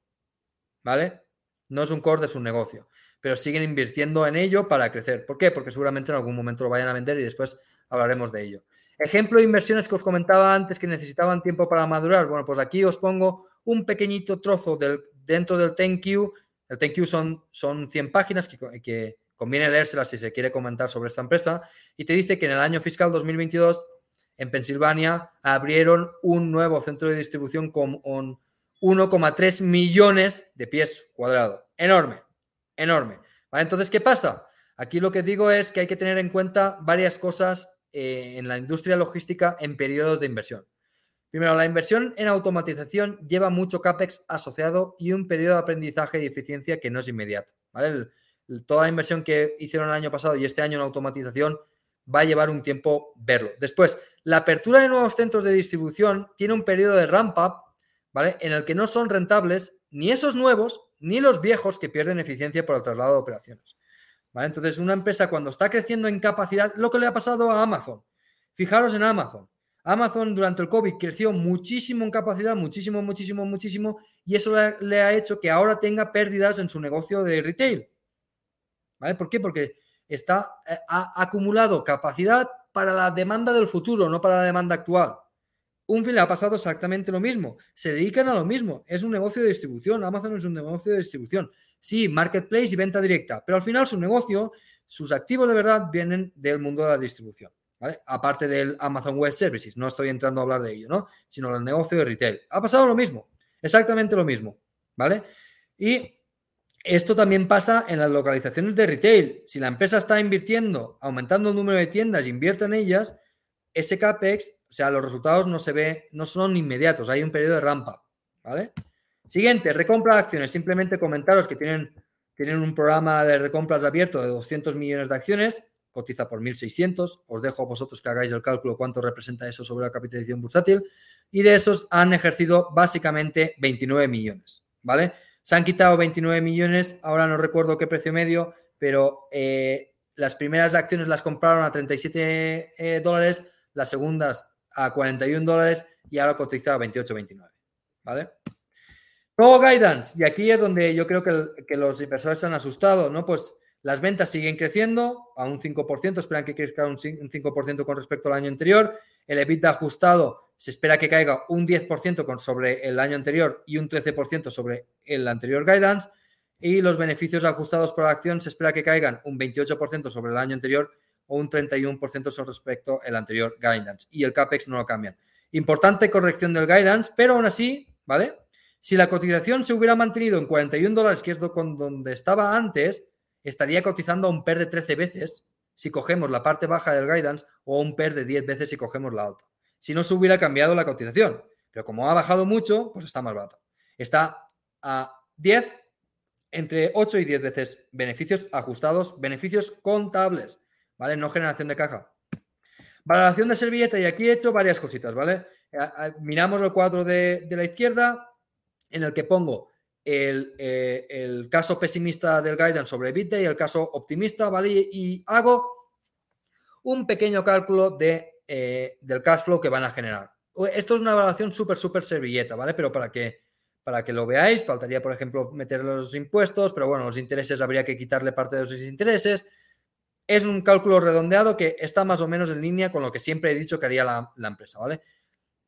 ¿vale? No es un core de su negocio, pero siguen invirtiendo en ello para crecer. ¿Por qué? Porque seguramente en algún momento lo vayan a vender y después hablaremos de ello. Ejemplo de inversiones que os comentaba antes que necesitaban tiempo para madurar. Bueno, pues aquí os pongo un pequeñito trozo del, dentro del you. El thank you son, son 100 páginas que, Conviene leérselas si se quiere comentar sobre esta empresa. Y te dice que en el año fiscal 2022 en Pensilvania abrieron un nuevo centro de distribución con 1,3 millones de pies cuadrados. Enorme, enorme. Entonces, ¿qué pasa? Aquí lo que digo es que hay que tener en cuenta varias cosas eh, en la industria logística en periodos de inversión. Primero, la inversión en automatización lleva mucho CAPEX asociado y un periodo de aprendizaje y eficiencia que no es inmediato. ¿vale? toda la inversión que hicieron el año pasado y este año en automatización va a llevar un tiempo verlo. Después, la apertura de nuevos centros de distribución tiene un periodo de ramp up, ¿vale? En el que no son rentables ni esos nuevos ni los viejos que pierden eficiencia por el traslado de operaciones. ¿Vale? Entonces, una empresa cuando está creciendo en capacidad, lo que le ha pasado a Amazon. Fijaros en Amazon. Amazon durante el COVID creció muchísimo en capacidad, muchísimo, muchísimo, muchísimo, y eso le ha hecho que ahora tenga pérdidas en su negocio de retail. ¿Vale? ¿Por qué? Porque está, eh, ha acumulado capacidad para la demanda del futuro, no para la demanda actual. Un fin le ha pasado exactamente lo mismo. Se dedican a lo mismo. Es un negocio de distribución. Amazon es un negocio de distribución. Sí, marketplace y venta directa. Pero al final su negocio, sus activos de verdad vienen del mundo de la distribución. ¿Vale? Aparte del Amazon Web Services. No estoy entrando a hablar de ello, ¿no? Sino el negocio de retail. Ha pasado lo mismo. Exactamente lo mismo. ¿Vale? Y esto también pasa en las localizaciones de retail. Si la empresa está invirtiendo, aumentando el número de tiendas, invierte en ellas, ese CAPEX, o sea, los resultados no se ve, no son inmediatos, hay un periodo de rampa, ¿vale? Siguiente, recompra de acciones. Simplemente comentaros que tienen, tienen un programa de recompras abierto de 200 millones de acciones, cotiza por 1.600. Os dejo a vosotros que hagáis el cálculo cuánto representa eso sobre la capitalización bursátil. Y de esos han ejercido básicamente 29 millones, ¿vale? Se han quitado 29 millones, ahora no recuerdo qué precio medio, pero eh, las primeras acciones las compraron a 37 eh, dólares, las segundas a 41 dólares y ahora cotiza a 28,29. ¿Vale? Luego guidance, y aquí es donde yo creo que, los inversores se han asustado, ¿no? Pues las ventas siguen creciendo a un 5%, esperan que crezca un 5% con respecto al año anterior, el EBITDA ajustado se espera que caiga un 10% con, sobre el año anterior y un 13% sobre el anterior guidance. Y los beneficios ajustados por acción se espera que caigan un 28% sobre el año anterior o un 31% con respecto al anterior guidance. Y el CAPEX no lo cambian. Importante corrección del guidance, pero aún así, ¿vale? Si la cotización se hubiera mantenido en 41 dólares, que es donde estaba antes, estaría cotizando a un PER de 13 veces si cogemos la parte baja del guidance o un PER de 10 veces si cogemos la alta. Si no se hubiera cambiado la cotización. Pero como ha bajado mucho, pues está más barato. Está a 10, entre 8 y 10 veces beneficios ajustados, beneficios contables, ¿vale? No generación de caja. Valoración de servilleta, y aquí he hecho varias cositas, ¿vale? Miramos el cuadro de, la izquierda, en el que pongo eh, el, caso pesimista del guidance sobre EBITDA y el caso optimista, ¿vale? Y hago un pequeño cálculo de, eh, del cash flow que van a generar. Esto es una valoración súper, súper servilleta, ¿vale? Pero para que, para que lo veáis, faltaría, por ejemplo, meter los impuestos, pero bueno, los intereses habría que quitarle parte de esos intereses. Es un cálculo redondeado que está más o menos en línea con lo que siempre he dicho que haría la, empresa, ¿vale?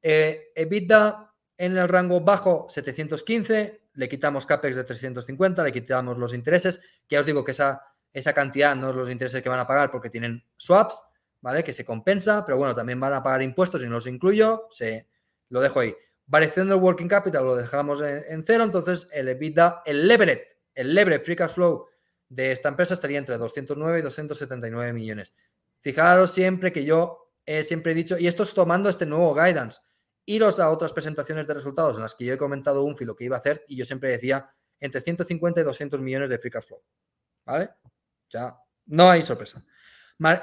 Eh, EBITDA en el rango bajo 715, le quitamos CAPEX de 350, le quitamos los intereses, que ya os digo que esa, esa cantidad no es los intereses que van a pagar porque tienen swaps, ¿vale? Que se compensa, pero bueno, también van a pagar impuestos y no los incluyo, se, lo dejo ahí. Variación del working capital lo dejamos en, cero, entonces el EBITDA, el leverage, el leverage free cash flow de esta empresa estaría entre 209 y 279 millones. Fijaros siempre que yo he siempre he dicho, y esto es tomando este nuevo guidance, iros a otras presentaciones de resultados en las que yo he comentado un filo que iba a hacer y yo siempre decía entre 150 y 200 millones de free cash flow. ¿Vale? Ya, no hay sorpresa.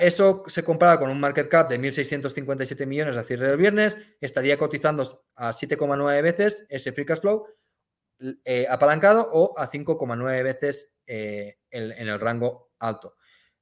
Eso se compara con un market cap de 1.657 millones a cierre del viernes, estaría cotizando a 7,9 veces ese free cash flow eh, apalancado o a 5,9 veces eh, en el rango alto.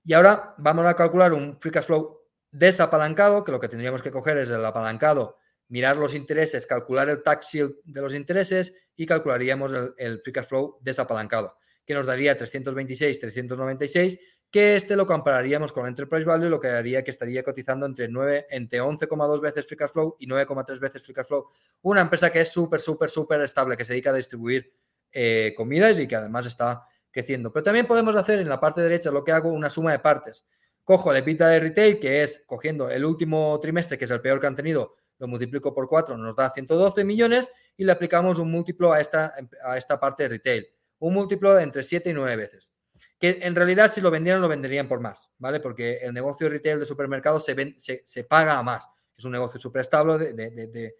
Y ahora vamos a calcular un free cash flow desapalancado, que lo que tendríamos que coger es el apalancado, mirar los intereses, calcular el tax shield de los intereses y calcularíamos el, free cash flow desapalancado, que nos daría 326, 396 que este lo compararíamos con Enterprise Value, lo que haría que estaría cotizando entre, 9, entre 11,2 veces Free Cash Flow y 9,3 veces Free Cash Flow. Una empresa que es súper, súper, súper estable, que se dedica a distribuir eh, comidas y que además está creciendo. Pero también podemos hacer en la parte derecha lo que hago, una suma de partes. Cojo el EBITDA de retail, que es cogiendo el último trimestre, que es el peor que han tenido, lo multiplico por 4, nos da 112 millones y le aplicamos un múltiplo a esta, a esta parte de retail. Un múltiplo de entre 7 y 9 veces que en realidad si lo vendieran lo venderían por más, ¿vale? Porque el negocio retail de supermercados se, se, paga a más. Es un negocio súper estable de,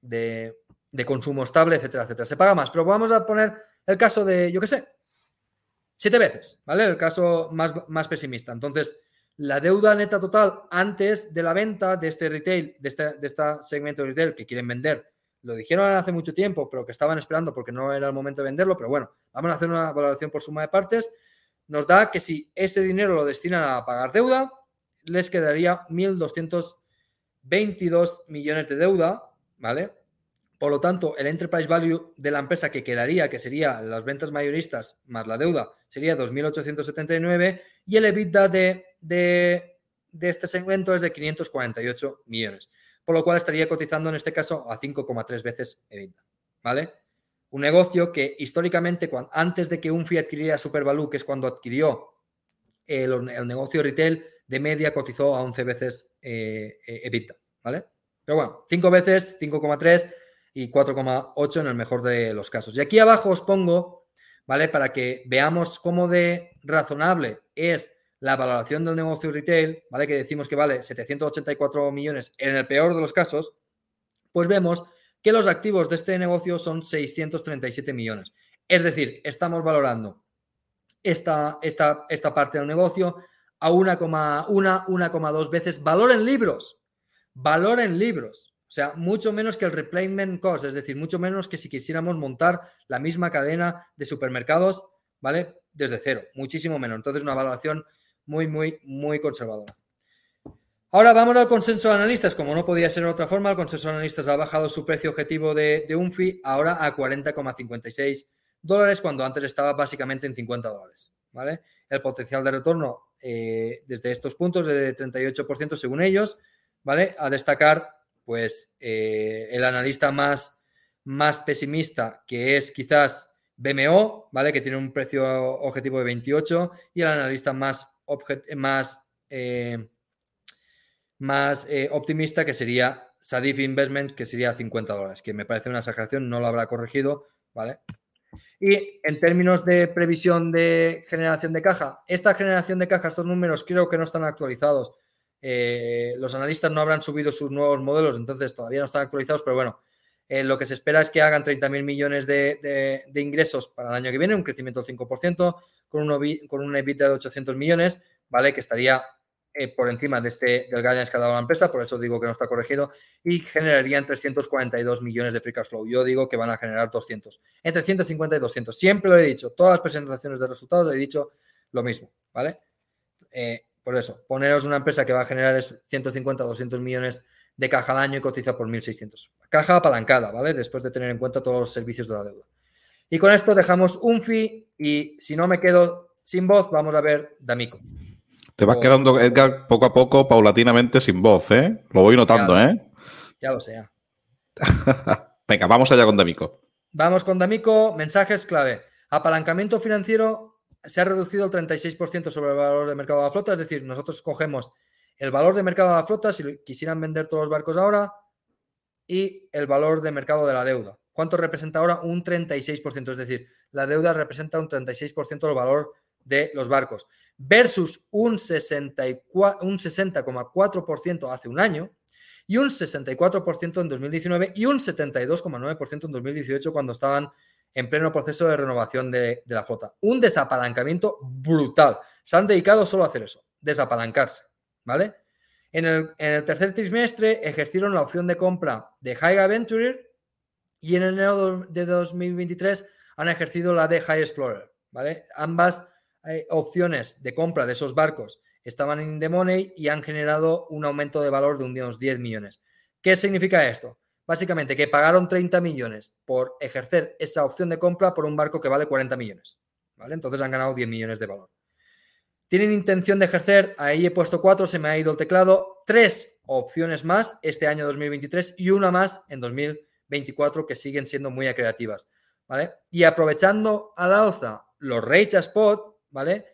de, consumo estable, etcétera, etcétera. Se paga más, pero vamos a poner el caso de, yo qué sé, siete veces, ¿vale? El caso más, más pesimista. Entonces, la deuda neta total antes de la venta de este retail, de este, de segmento de retail que quieren vender lo dijeron hace mucho tiempo, pero que estaban esperando porque no era el momento de venderlo, pero bueno, vamos a hacer una valoración por suma de partes. Nos da que si ese dinero lo destinan a pagar deuda, les quedaría 1.222 millones de deuda, ¿vale? Por lo tanto, el enterprise value de la empresa que quedaría, que sería las ventas mayoristas más la deuda, sería 2.879 y el EBITDA de, de, este segmento es de 548 millones por lo cual estaría cotizando en este caso a 5,3 veces EBITDA, ¿vale? Un negocio que históricamente, antes de que Unfi adquiriera Supervalue, que es cuando adquirió el, negocio retail, de media cotizó a 11 veces eh, eh, EBITDA, ¿vale? Pero bueno, 5 veces, 5,3 y 4,8 en el mejor de los casos. Y aquí abajo os pongo, ¿vale? Para que veamos cómo de razonable es la valoración del negocio retail, ¿vale? Que decimos que vale 784 millones en el peor de los casos, pues vemos que los activos de este negocio son 637 millones. Es decir, estamos valorando esta, esta, esta parte del negocio a 1,1, 1,2 veces valor en libros. Valor en libros. O sea, mucho menos que el replacement cost, es decir, mucho menos que si quisiéramos montar la misma cadena de supermercados, ¿vale? Desde cero, muchísimo menos. Entonces, una valoración muy, muy, muy conservadora. Ahora vamos al consenso de analistas. Como no podía ser de otra forma, el consenso de analistas ha bajado su precio objetivo de, de UNFI ahora a 40,56 dólares, cuando antes estaba básicamente en 50 dólares. ¿vale? El potencial de retorno eh, desde estos puntos de 38% según ellos, ¿vale? A destacar, pues, eh, el analista más, más pesimista, que es quizás BMO, ¿vale? Que tiene un precio objetivo de 28, y el analista más más, eh, más eh, optimista, que sería Sadif Investment, que sería 50 dólares, que me parece una exageración, no lo habrá corregido, ¿vale? Y en términos de previsión de generación de caja, esta generación de caja, estos números creo que no están actualizados. Eh, los analistas no habrán subido sus nuevos modelos, entonces todavía no están actualizados, pero bueno, eh, lo que se espera es que hagan 30.000 millones de, ingresos para el año que viene, un crecimiento del 5%, con con un EBITDA de 800 millones, ¿vale? Que estaría eh, por encima de este, del guidance que ha dado la empresa, por eso digo que no está corregido, y generarían 342 millones de free cash flow. Yo digo que van a generar 200, entre 150 y 200. Siempre lo he dicho, todas las presentaciones de resultados he dicho lo mismo, ¿vale? Eh, por eso, poneros una empresa que va a generar 150 200 millones de caja al año y cotiza por 1.600. Caja apalancada, ¿vale? Después de tener en cuenta todos los servicios de la deuda. Y con esto dejamos un fee y si no me quedo sin voz, vamos a ver D'Amico. Te vas quedando, Edgar, poco a poco, paulatinamente sin voz, ¿eh? Lo voy notando, ¿eh? Ya lo sé. Venga, vamos allá con D'Amico. Vamos con D'Amico, mensajes clave. Apalancamiento financiero se ha reducido el 36% sobre el valor de mercado de la flota, es decir, nosotros cogemos el valor de mercado de la flota si quisieran vender todos los barcos ahora y el valor de mercado de la deuda. ¿Cuánto representa ahora? Un 36%, es decir, la deuda representa un 36% del valor de los barcos, versus un, un 60,4% hace un año y un 64% en 2019 y un 72,9% en 2018 cuando estaban en pleno proceso de renovación de, de, la flota. Un desapalancamiento brutal. Se han dedicado solo a hacer eso, desapalancarse, ¿vale? En el, tercer trimestre ejercieron la opción de compra de High Adventurer y en enero de 2023 han ejercido la de High Explorer, ¿vale? Ambas opciones de compra de esos barcos estaban en the money y han generado un aumento de valor de unos 10 millones. ¿Qué significa esto? Básicamente que pagaron 30 millones por ejercer esa opción de compra por un barco que vale 40 millones. ¿vale? Entonces han ganado 10 millones de valor. Tienen intención de ejercer, ahí he puesto cuatro, se me ha ido el teclado, tres opciones más este año 2023 y una más en 2024 que siguen siendo muy creativas. ¿vale? Y aprovechando a la alza los rates a spot, ¿vale?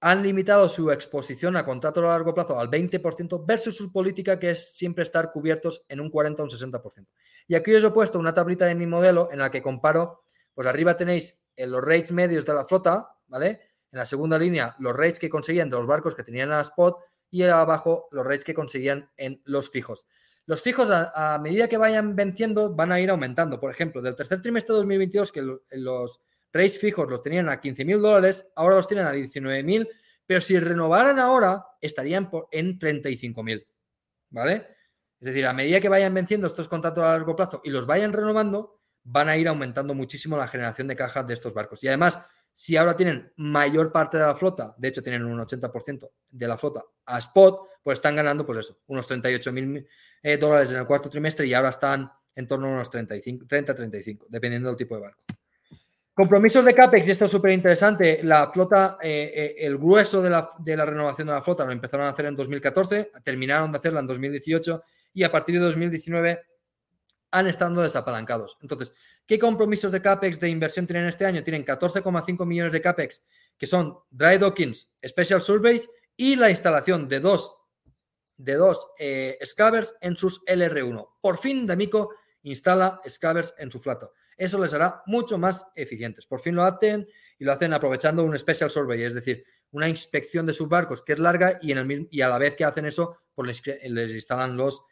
Han limitado su exposición a contratos a largo plazo al 20% versus su política que es siempre estar cubiertos en un 40 o un 60%. Y aquí os he puesto una tablita de mi modelo en la que comparo, pues arriba tenéis en los rates medios de la flota, ¿vale? En la segunda línea, los rates que conseguían de los barcos que tenían a spot y abajo los rates que conseguían en los fijos. Los fijos, a, medida que vayan venciendo, van a ir aumentando. Por ejemplo, del tercer trimestre de 2022, que los rates fijos los tenían a 15 mil dólares, ahora los tienen a 19 mil, pero si renovaran ahora estarían en 35 mil, ¿vale? Es decir, a medida que vayan venciendo estos contratos a largo plazo y los vayan renovando, van a ir aumentando muchísimo la generación de cajas de estos barcos. Y además, si ahora tienen mayor parte de la flota, de hecho tienen un 80% de la flota a spot, pues están ganando, pues eso, unos 38 mil eh, dólares en el cuarto trimestre y ahora están en torno a unos 30-35, dependiendo del tipo de barco. Compromisos de CAPEX, y esto es súper interesante, la flota, eh, eh, el grueso de la, de la, renovación de la flota lo empezaron a hacer en 2014, terminaron de hacerla en 2018 y a partir de 2019 han estado desapalancados. Entonces, ¿qué compromisos de CAPEX de inversión tienen este año? Tienen 14,5 millones de CAPEX, que son dry dockings, special surveys y la instalación de dos, de dos eh, en sus LR1. Por fin, D'Amico instala scavers en su flota. Eso les hará mucho más eficientes. Por fin lo hacen y lo hacen aprovechando un special survey, es decir, una inspección de sus barcos que es larga y a la vez que hacen eso, pues les, instalan los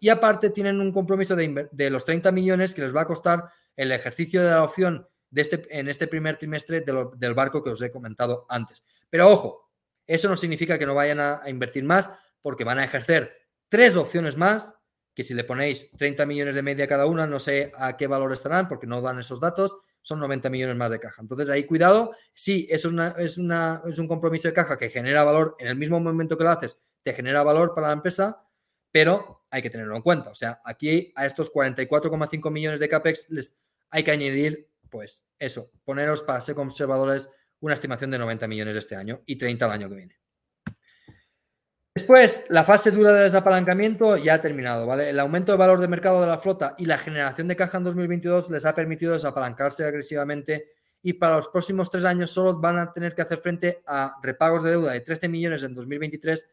Y aparte tienen un compromiso de, los 30 millones que les va a costar el ejercicio de la opción de este, en este primer trimestre del barco que os he comentado antes. Pero ojo, eso no significa que no vayan a invertir más porque van a ejercer tres opciones más que si le ponéis 30 millones de media cada una, no sé a qué valor estarán porque no dan esos datos, son 90 millones más de caja. Entonces ahí cuidado, sí, eso es, una, es, una, es un compromiso de caja que genera valor en el mismo momento que lo haces, te genera valor para la empresa, pero hay que tenerlo en cuenta. O sea, aquí a estos 44,5 millones de CAPEX les hay que añadir, pues eso, poneros para ser conservadores una estimación de 90 millones este año y 30 el año que viene. Después, la fase dura de desapalancamiento ya ha terminado, ¿vale? El aumento de valor de mercado de la flota y la generación de caja en 2022 les ha permitido desapalancarse agresivamente y para los próximos tres años solo van a tener que hacer frente a repagos de deuda de 13 millones en 2023,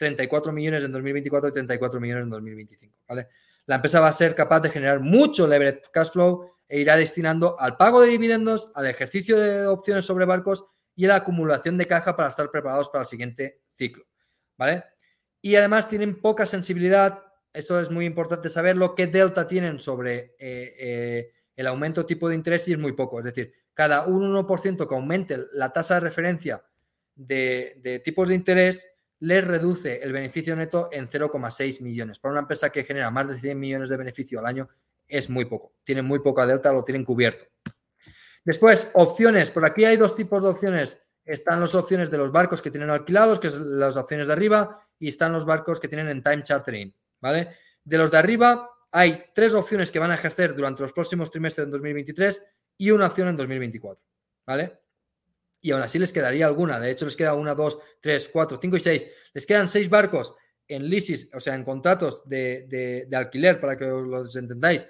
34 millones en 2024 y 34 millones en 2025. ¿vale? La empresa va a ser capaz de generar mucho leverage cash flow e irá destinando al pago de dividendos, al ejercicio de opciones sobre barcos y a la acumulación de caja para estar preparados para el siguiente ciclo. ¿Vale? Y además tienen poca sensibilidad, eso es muy importante saberlo, qué delta tienen sobre eh, eh, el aumento tipo de interés y es muy poco. Es decir, cada un 1% que aumente la tasa de referencia de, tipos de interés les reduce el beneficio neto en 0,6 millones. Para una empresa que genera más de 100 millones de beneficio al año es muy poco. Tienen muy poca delta, lo tienen cubierto. Después, opciones. Por aquí hay dos tipos de opciones. Están las opciones de los barcos que tienen alquilados, que son las opciones de arriba, y están los barcos que tienen en time chartering. ¿Vale? De los de arriba, hay tres opciones que van a ejercer durante los próximos trimestres de 2023 y una opción en 2024. ¿Vale? Y aún así les quedaría alguna. De hecho, les queda una, dos, tres, cuatro, cinco y seis. Les quedan seis barcos en leases, o sea, en contratos de, alquiler, para que los entendáis,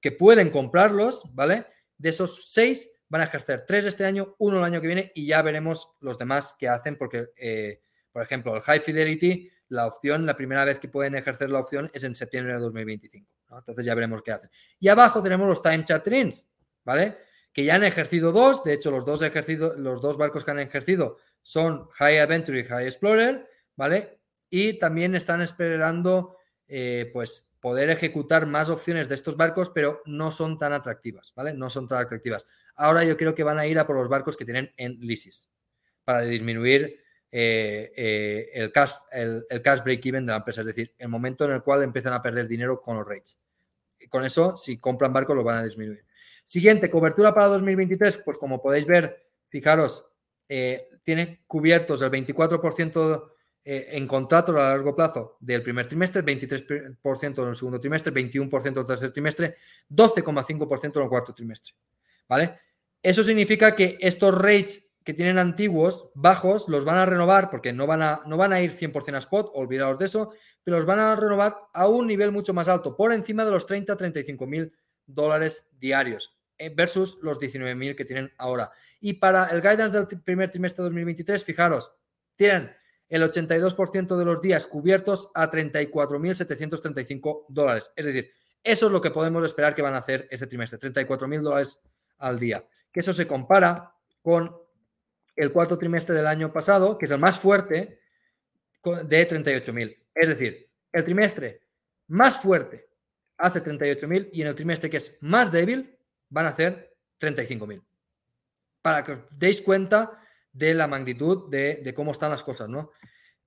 que pueden comprarlos, ¿vale? De esos seis van a ejercer tres este año, uno el año que viene y ya veremos los demás que hacen, porque, eh, por ejemplo, el High Fidelity, la opción, la primera vez que pueden ejercer la opción es en septiembre de 2025. Entonces ya veremos qué hacen. Y abajo tenemos los Time Charterings, ¿vale? Que ya han ejercido dos, de hecho los dos, los dos barcos que han ejercido son High Adventure y High Explorer, ¿vale? Y también están esperando, eh, pues, poder ejecutar más opciones de estos barcos, pero no son tan atractivas, ¿vale? No son tan atractivas. Ahora yo creo que van a ir a por los barcos que tienen en leases para disminuir eh, eh, el, cash, el, cash break-even de la empresa, es decir, el momento en el cual empiezan a perder dinero con los rates. Con eso, si compran barcos, lo van a disminuir. Siguiente, cobertura para 2023, pues como podéis ver, fijaros, eh, tiene cubiertos el 24% eh, en contratos a largo plazo del primer trimestre, 23% en el segundo trimestre, 21% en el tercer trimestre, 12,5% en el cuarto trimestre. ¿Vale? Eso significa que estos rates que tienen antiguos, bajos, los van a renovar porque no van a, no van a ir 100% a spot, olvidaos de eso, pero los van a renovar a un nivel mucho más alto, por encima de los 30 35 mil dólares diarios versus los 19 mil que tienen ahora. Y para el guidance del primer trimestre de 2023, fijaros, tienen el 82% de los días cubiertos a 34.735 dólares. Es decir, eso es lo que podemos esperar que van a hacer este trimestre, 34.000 dólares al día. Que eso se compara con el cuarto trimestre del año pasado, que es el más fuerte, de 38.000. Es decir, el trimestre más fuerte hace 38.000 y en el trimestre que es más débil van a hacer 35.000. Para que os deis cuenta de la magnitud de, cómo están las cosas, ¿no?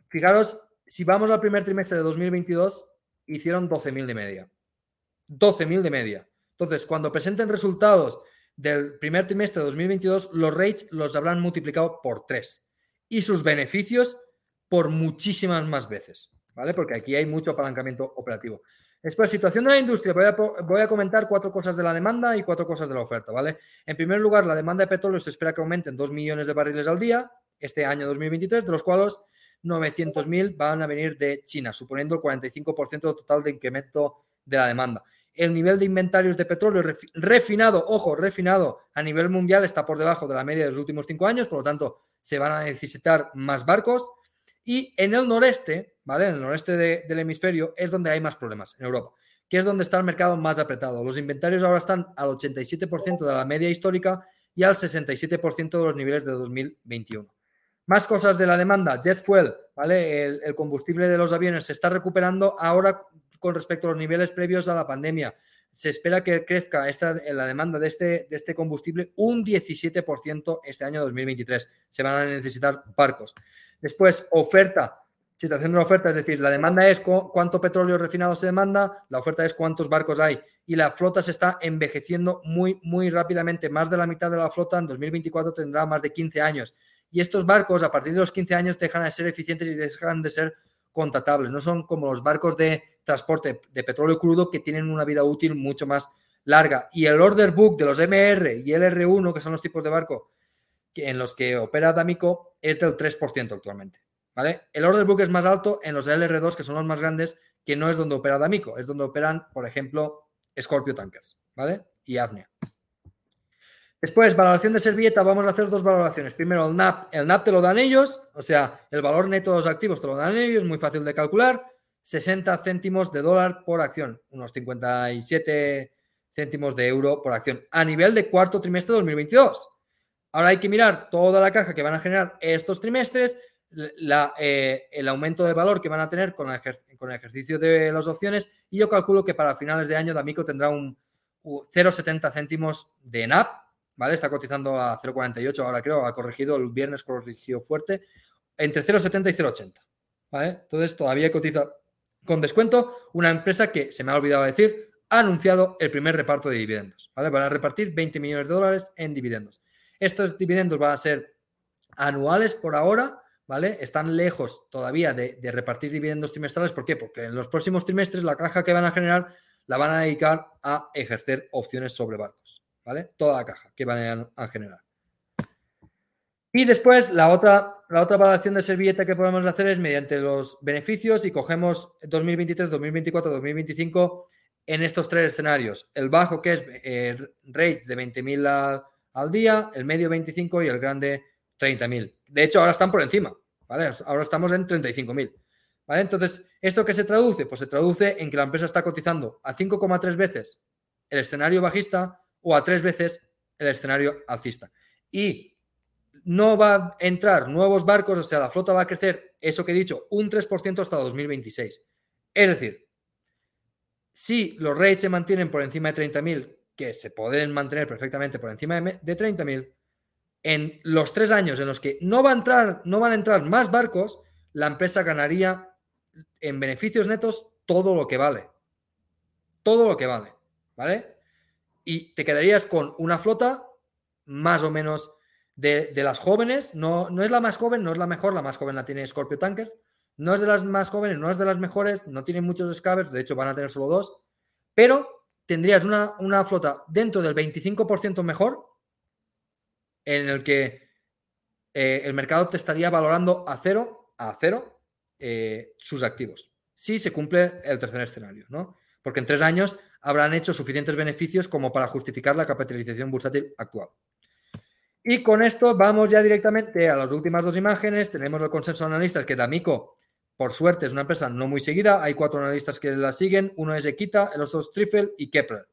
Fijaros, si vamos al primer trimestre de 2022, hicieron 12.000 de media. 12.000 de media. Entonces, cuando presenten resultados del primer trimestre de 2022, los rates los habrán multiplicado por 3 y sus beneficios por muchísimas más veces, ¿vale? Porque aquí hay mucho apalancamiento operativo. Después, situación de la industria. Voy a, comentar cuatro cosas de la demanda y cuatro cosas de la oferta, ¿vale? En primer lugar, la demanda de petróleo se espera que aumente en 2 millones de barriles al día este año 2023, de los cuales 900.000 van a venir de China, suponiendo el 45% total de incremento de la demanda. El nivel de inventarios de petróleo refinado, ojo, refinado a nivel mundial está por debajo de la media de los últimos cinco años, por lo tanto, se van a necesitar más barcos. Y en el noreste, ¿vale? En el noreste del hemisferio es donde hay más problemas, en Europa, que es donde está el mercado más apretado. Los inventarios ahora están al 87% de la media histórica y al 67% de los niveles de 2021. Más cosas de la demanda. Jet fuel, ¿vale? El, combustible de los aviones se está recuperando ahora con respecto a los niveles previos a la pandemia. Se espera que crezca esta, la demanda de este, de este combustible un 17% este año 2023. Se van a necesitar barcos. Después, oferta. Situación de la oferta, es decir, la demanda es cuánto petróleo refinado se demanda, la oferta es cuántos barcos hay. Y la flota se está envejeciendo muy, muy rápidamente. Más de la mitad de la flota en 2024 tendrá más de 15 años. Y estos barcos, a partir de los 15 años, dejan de ser eficientes y dejan de ser contratables. No son como los barcos de transporte de petróleo crudo que tienen una vida útil mucho más larga. Y el order book de los MR y el R1, que son los tipos de barco en los que opera D'Amico es del 3% actualmente. ¿vale? El order book es más alto en los LR2, que son los más grandes, que no es donde opera D'Amico, es donde operan, por ejemplo, Scorpio Tankers ¿vale? y Avnia. Después, valoración de servilleta, vamos a hacer dos valoraciones. Primero, el NAP. El NAP te lo dan ellos, o sea, el valor neto de los activos te lo dan ellos, muy fácil de calcular. 60 céntimos de dólar por acción, unos 57 céntimos de euro por acción, a nivel de cuarto trimestre de 2022. Ahora hay que mirar toda la caja que van a generar estos trimestres, eh, el aumento de valor que van a tener con el, ejercicio de las opciones y yo calculo que para finales de año D'Amico tendrá un 0,70 céntimos de NAP, ¿vale? Está cotizando a 0,48 ahora creo, ha corregido, el viernes corrigió fuerte, entre 0,70 y 0,80, ¿vale? Entonces todavía cotiza con descuento una empresa que, se me ha olvidado decir, ha anunciado el primer reparto de dividendos, ¿vale? Van a repartir 20 millones de dólares en dividendos. Estos dividendos van a ser anuales por ahora, ¿vale? Están lejos todavía de, repartir dividendos trimestrales. ¿Por qué? Porque en los próximos trimestres la caja que van a generar la van a dedicar a ejercer opciones sobre barcos, ¿vale? Toda la caja que van a, generar. Y después la otra, la otra valoración de servilleta que podemos hacer es mediante los beneficios y cogemos 2023, 2024, 2025 en estos tres escenarios. El bajo que es eh, rate de 20.000 al, al día, el medio 25 y el grande 30.000. De hecho, ahora están por encima, ¿vale? Ahora estamos en 35.000. ¿Vale? Entonces, ¿esto qué se traduce? Pues se traduce en que la empresa está cotizando a 5,3 veces el escenario bajista o a 3 veces el escenario alcista. Y no va a entrar nuevos barcos, o sea, la flota va a crecer, eso que he dicho, un 3% hasta 2026. Es decir, si los rates se mantienen por encima de 30.000, que se pueden mantener perfectamente por encima de, 30.000, en los tres años en los que no, va a entrar, no van a entrar más barcos, la empresa ganaría en beneficios netos todo lo que vale. Todo lo que vale. ¿Vale? Y te quedarías con una flota más o menos de, las jóvenes. No, no es la más joven, no es la mejor. La más joven la tiene Scorpio Tankers. No es de las más jóvenes, no es de las mejores. No tiene muchos scavers. De hecho, van a tener solo dos. Pero tendrías una, flota dentro del 25% mejor, en el que eh, el mercado te estaría valorando a cero, a cero, eh, sus activos. Si se cumple el tercer escenario, ¿no? Porque en tres años habrán hecho suficientes beneficios como para justificar la capitalización bursátil actual. Y con esto vamos ya directamente a las últimas dos imágenes. Tenemos el consenso de analistas que D'Amico por suerte es una empresa no muy seguida, hay cuatro analistas que la siguen, uno es Equita, el otro es Trifel y Kepler.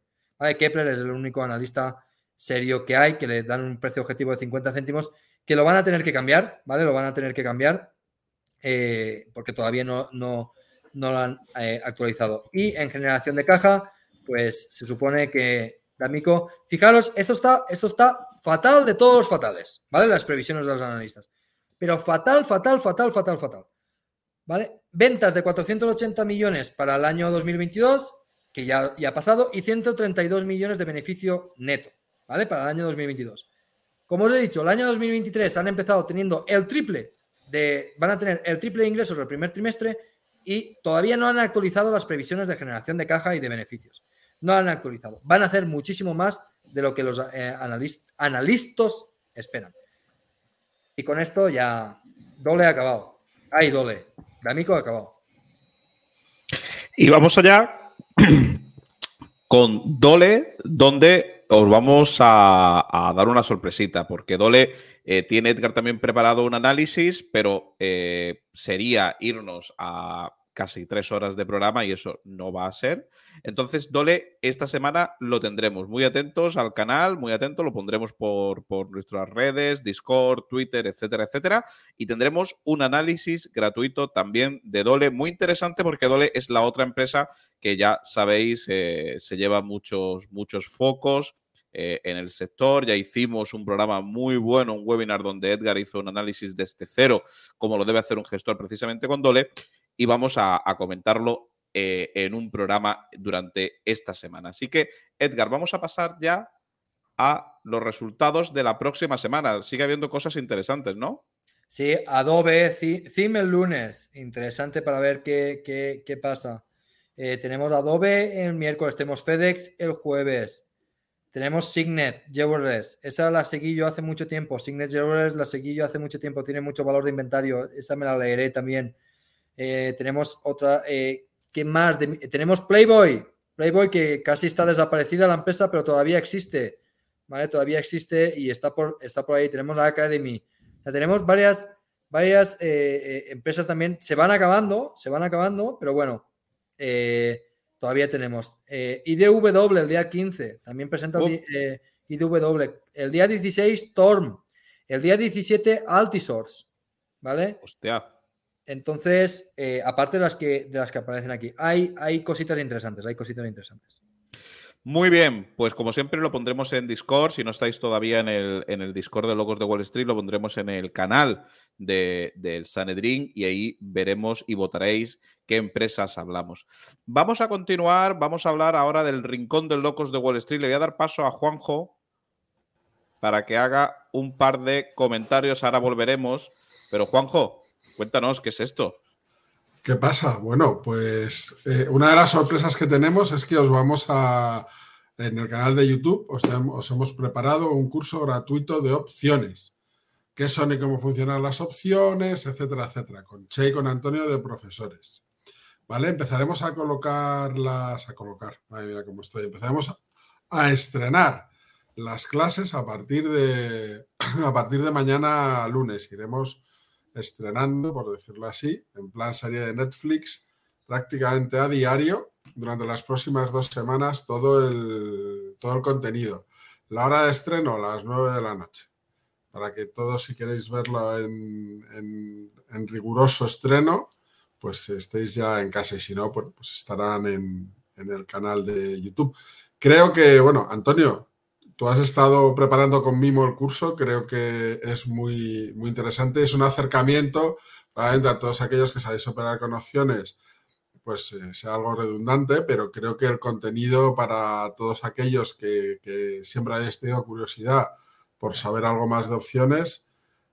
Kepler es el único analista serio que hay, que le dan un precio objetivo de 50 céntimos, que lo van a tener que cambiar, ¿vale? Lo van a tener que cambiar eh, porque todavía no, no, lo han eh, actualizado. Y en generación de caja, pues se supone que D'Amico, fijaros, esto está, esto está fatal de todos los fatales, ¿vale? Las previsiones de los analistas. Pero fatal, fatal, fatal, fatal, fatal. ¿Vale? Ventas de 480 millones para el año 2022, que ya, ya ha pasado, y 132 millones de beneficio neto, ¿vale? Para el año 2022. Como os he dicho, el año 2023 han empezado teniendo el triple de, van a tener el triple de ingresos el primer trimestre y todavía no han actualizado las previsiones de generación de caja y de beneficios. No han actualizado. Van a hacer muchísimo más de lo que los eh, analistas esperan. Y con esto ya Dole ha acabado. Ay, Dole. D'Amico acabado. Y vamos allá con Dole, donde os vamos a, dar una sorpresita, porque Dole eh, tiene Edgar también preparado un análisis, pero eh, sería irnos a casi tres horas de programa y eso no va a ser. Entonces, Dole, esta semana lo tendremos. Muy atentos al canal, muy atentos, lo pondremos por, nuestras redes, Discord, Twitter, etcétera, etcétera. Y tendremos un análisis gratuito también de Dole, muy interesante porque Dole es la otra empresa que ya sabéis, eh, se lleva muchos, muchos focos. Eh, en el sector. Ya hicimos un programa muy bueno, un webinar donde Edgar hizo un análisis desde cero, como lo debe hacer un gestor precisamente con Dole y vamos a, comentarlo eh, en un programa durante esta semana. Así que, Edgar, vamos a pasar ya a los resultados de la próxima semana. Sigue habiendo cosas interesantes, ¿no? Sí, Adobe, CIM el lunes. Interesante para ver qué, qué, pasa. Eh, tenemos Adobe el miércoles, tenemos FedEx el jueves. Tenemos Signet, Jewelers. Esa la seguí yo hace mucho tiempo. Signet Jewelers la seguí yo hace mucho tiempo. Tiene mucho valor de inventario. Esa me la leeré también. Eh, tenemos otra, eh, ¿qué más? tenemos Playboy, Playboy que casi está desaparecida la empresa, pero todavía existe. ¿vale? Todavía existe y está por, está por ahí. Tenemos la Academy. tenemos varias, varias eh, empresas también. Se van acabando, se van acabando, pero bueno, todavía tenemos. IDW el día 15, también presenta IDW. El día 16, Torm. El día 17, Altisource. ¿Vale? Hostia. Entonces, eh, aparte de las, que, de las que aparecen aquí, hay, hay cositas interesantes, hay cositas interesantes. Muy bien, pues como siempre lo pondremos en Discord. Si no estáis todavía en el, en el Discord de Logos de Wall Street, lo pondremos en el canal del de, Sanedrín y ahí veremos y votaréis qué empresas hablamos. Vamos a continuar, vamos a hablar ahora del Rincón de Locos de Wall Street. Le voy a dar paso a Juanjo para que haga un par de comentarios. Ahora volveremos. Pero Juanjo, cuéntanos, ¿qué es esto? ¿Qué pasa? Bueno, pues eh, una de las sorpresas que tenemos es que os vamos a, en el canal de YouTube, os, os hemos preparado un curso gratuito de opciones. ¿Qué son y cómo funcionan las opciones? Etcétera, etcétera. Con Che y con Antonio de profesores. ¿Vale? Empezaremos a colocarlas, a colocar, madre mía, cómo estoy. Empezaremos a estrenar las clases a partir de, a partir de mañana lunes. Iremos estrenando, por decirlo así, en plan serie de Netflix, prácticamente a diario durante las próximas dos semanas todo el, todo el contenido. La hora de estreno las 9 de la noche, para que todos si queréis verlo en, riguroso estreno, pues estéis ya en casa y si no, pues, pues estarán en, en el canal de YouTube. Creo que, bueno, Antonio, Tú has estado preparando con Mimo el curso, creo que es muy, muy interesante. Es un acercamiento, probablemente a todos aquellos que sabéis operar con opciones, pues eh, sea algo redundante, pero creo que el contenido para todos aquellos que, siempre hayáis tenido curiosidad por saber algo más de opciones,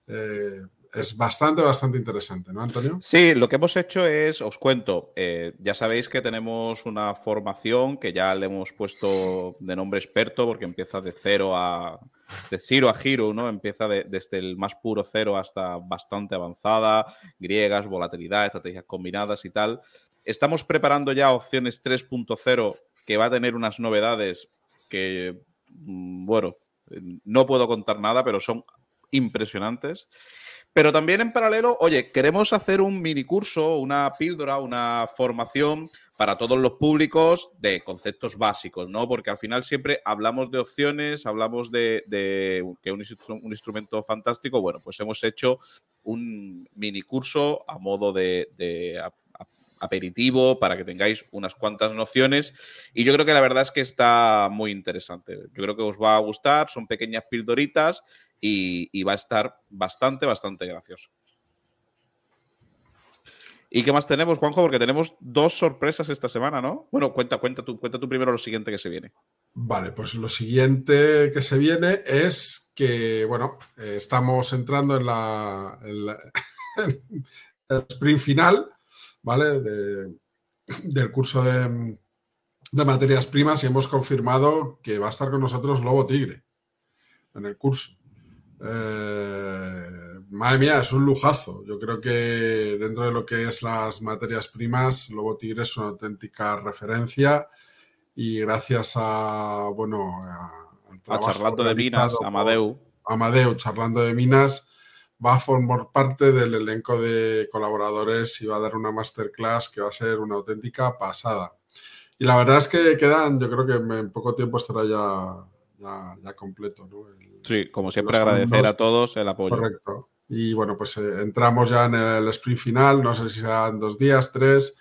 eh, es bastante, bastante interesante, ¿no, Antonio? Sí, lo que hemos hecho es, os cuento, eh, ya sabéis que tenemos una formación que ya le hemos puesto de nombre experto porque empieza de cero a, de cero a giro, ¿no? Empieza desde el más puro cero hasta bastante avanzada, griegas, volatilidad, estrategias combinadas y tal. Estamos preparando ya opciones 3.0 que va a tener unas novedades que, mm, bueno, no puedo contar nada, pero son impresionantes. Pero también en paralelo, oye, queremos hacer un mini curso, una píldora, una formación para todos los públicos de conceptos básicos, ¿no? Porque al final siempre hablamos de opciones, hablamos de, que un, un instrumento fantástico. Bueno, pues hemos hecho un mini curso a modo de, de aperitivo para que tengáis unas cuantas nociones. Y yo creo que la verdad es que está muy interesante. Yo creo que os va a gustar, son pequeñas pildoritas y, va a estar bastante, bastante gracioso. ¿Y qué más tenemos, Juanjo? Porque tenemos dos sorpresas esta semana, ¿no? Bueno, cuenta, cuenta tú, cuenta tú primero lo siguiente que se viene. Vale, pues lo siguiente que se viene es que, bueno, eh, estamos entrando en la, el sprint final, ¿vale? del curso de, de, materias primas y hemos confirmado que va a estar con nosotros Lobo Tigre en el curso. Eh, madre mía, es un lujazo. Yo creo que dentro de lo que es las materias primas, Lobo Tigre es una auténtica referencia y gracias a, bueno, a, charlando de minas, Amadeu. Amadeu, charlando de minas, va a formar parte del elenco de colaboradores y va a dar una masterclass que va a ser una auténtica pasada. Y la verdad es que quedan, yo creo que en poco tiempo estará ya, ya, completo. ¿no? Sí, como siempre agradecer a todos el apoyo. Correcto. Y bueno, pues eh, entramos ya en el sprint final, no sé si serán dos días, tres,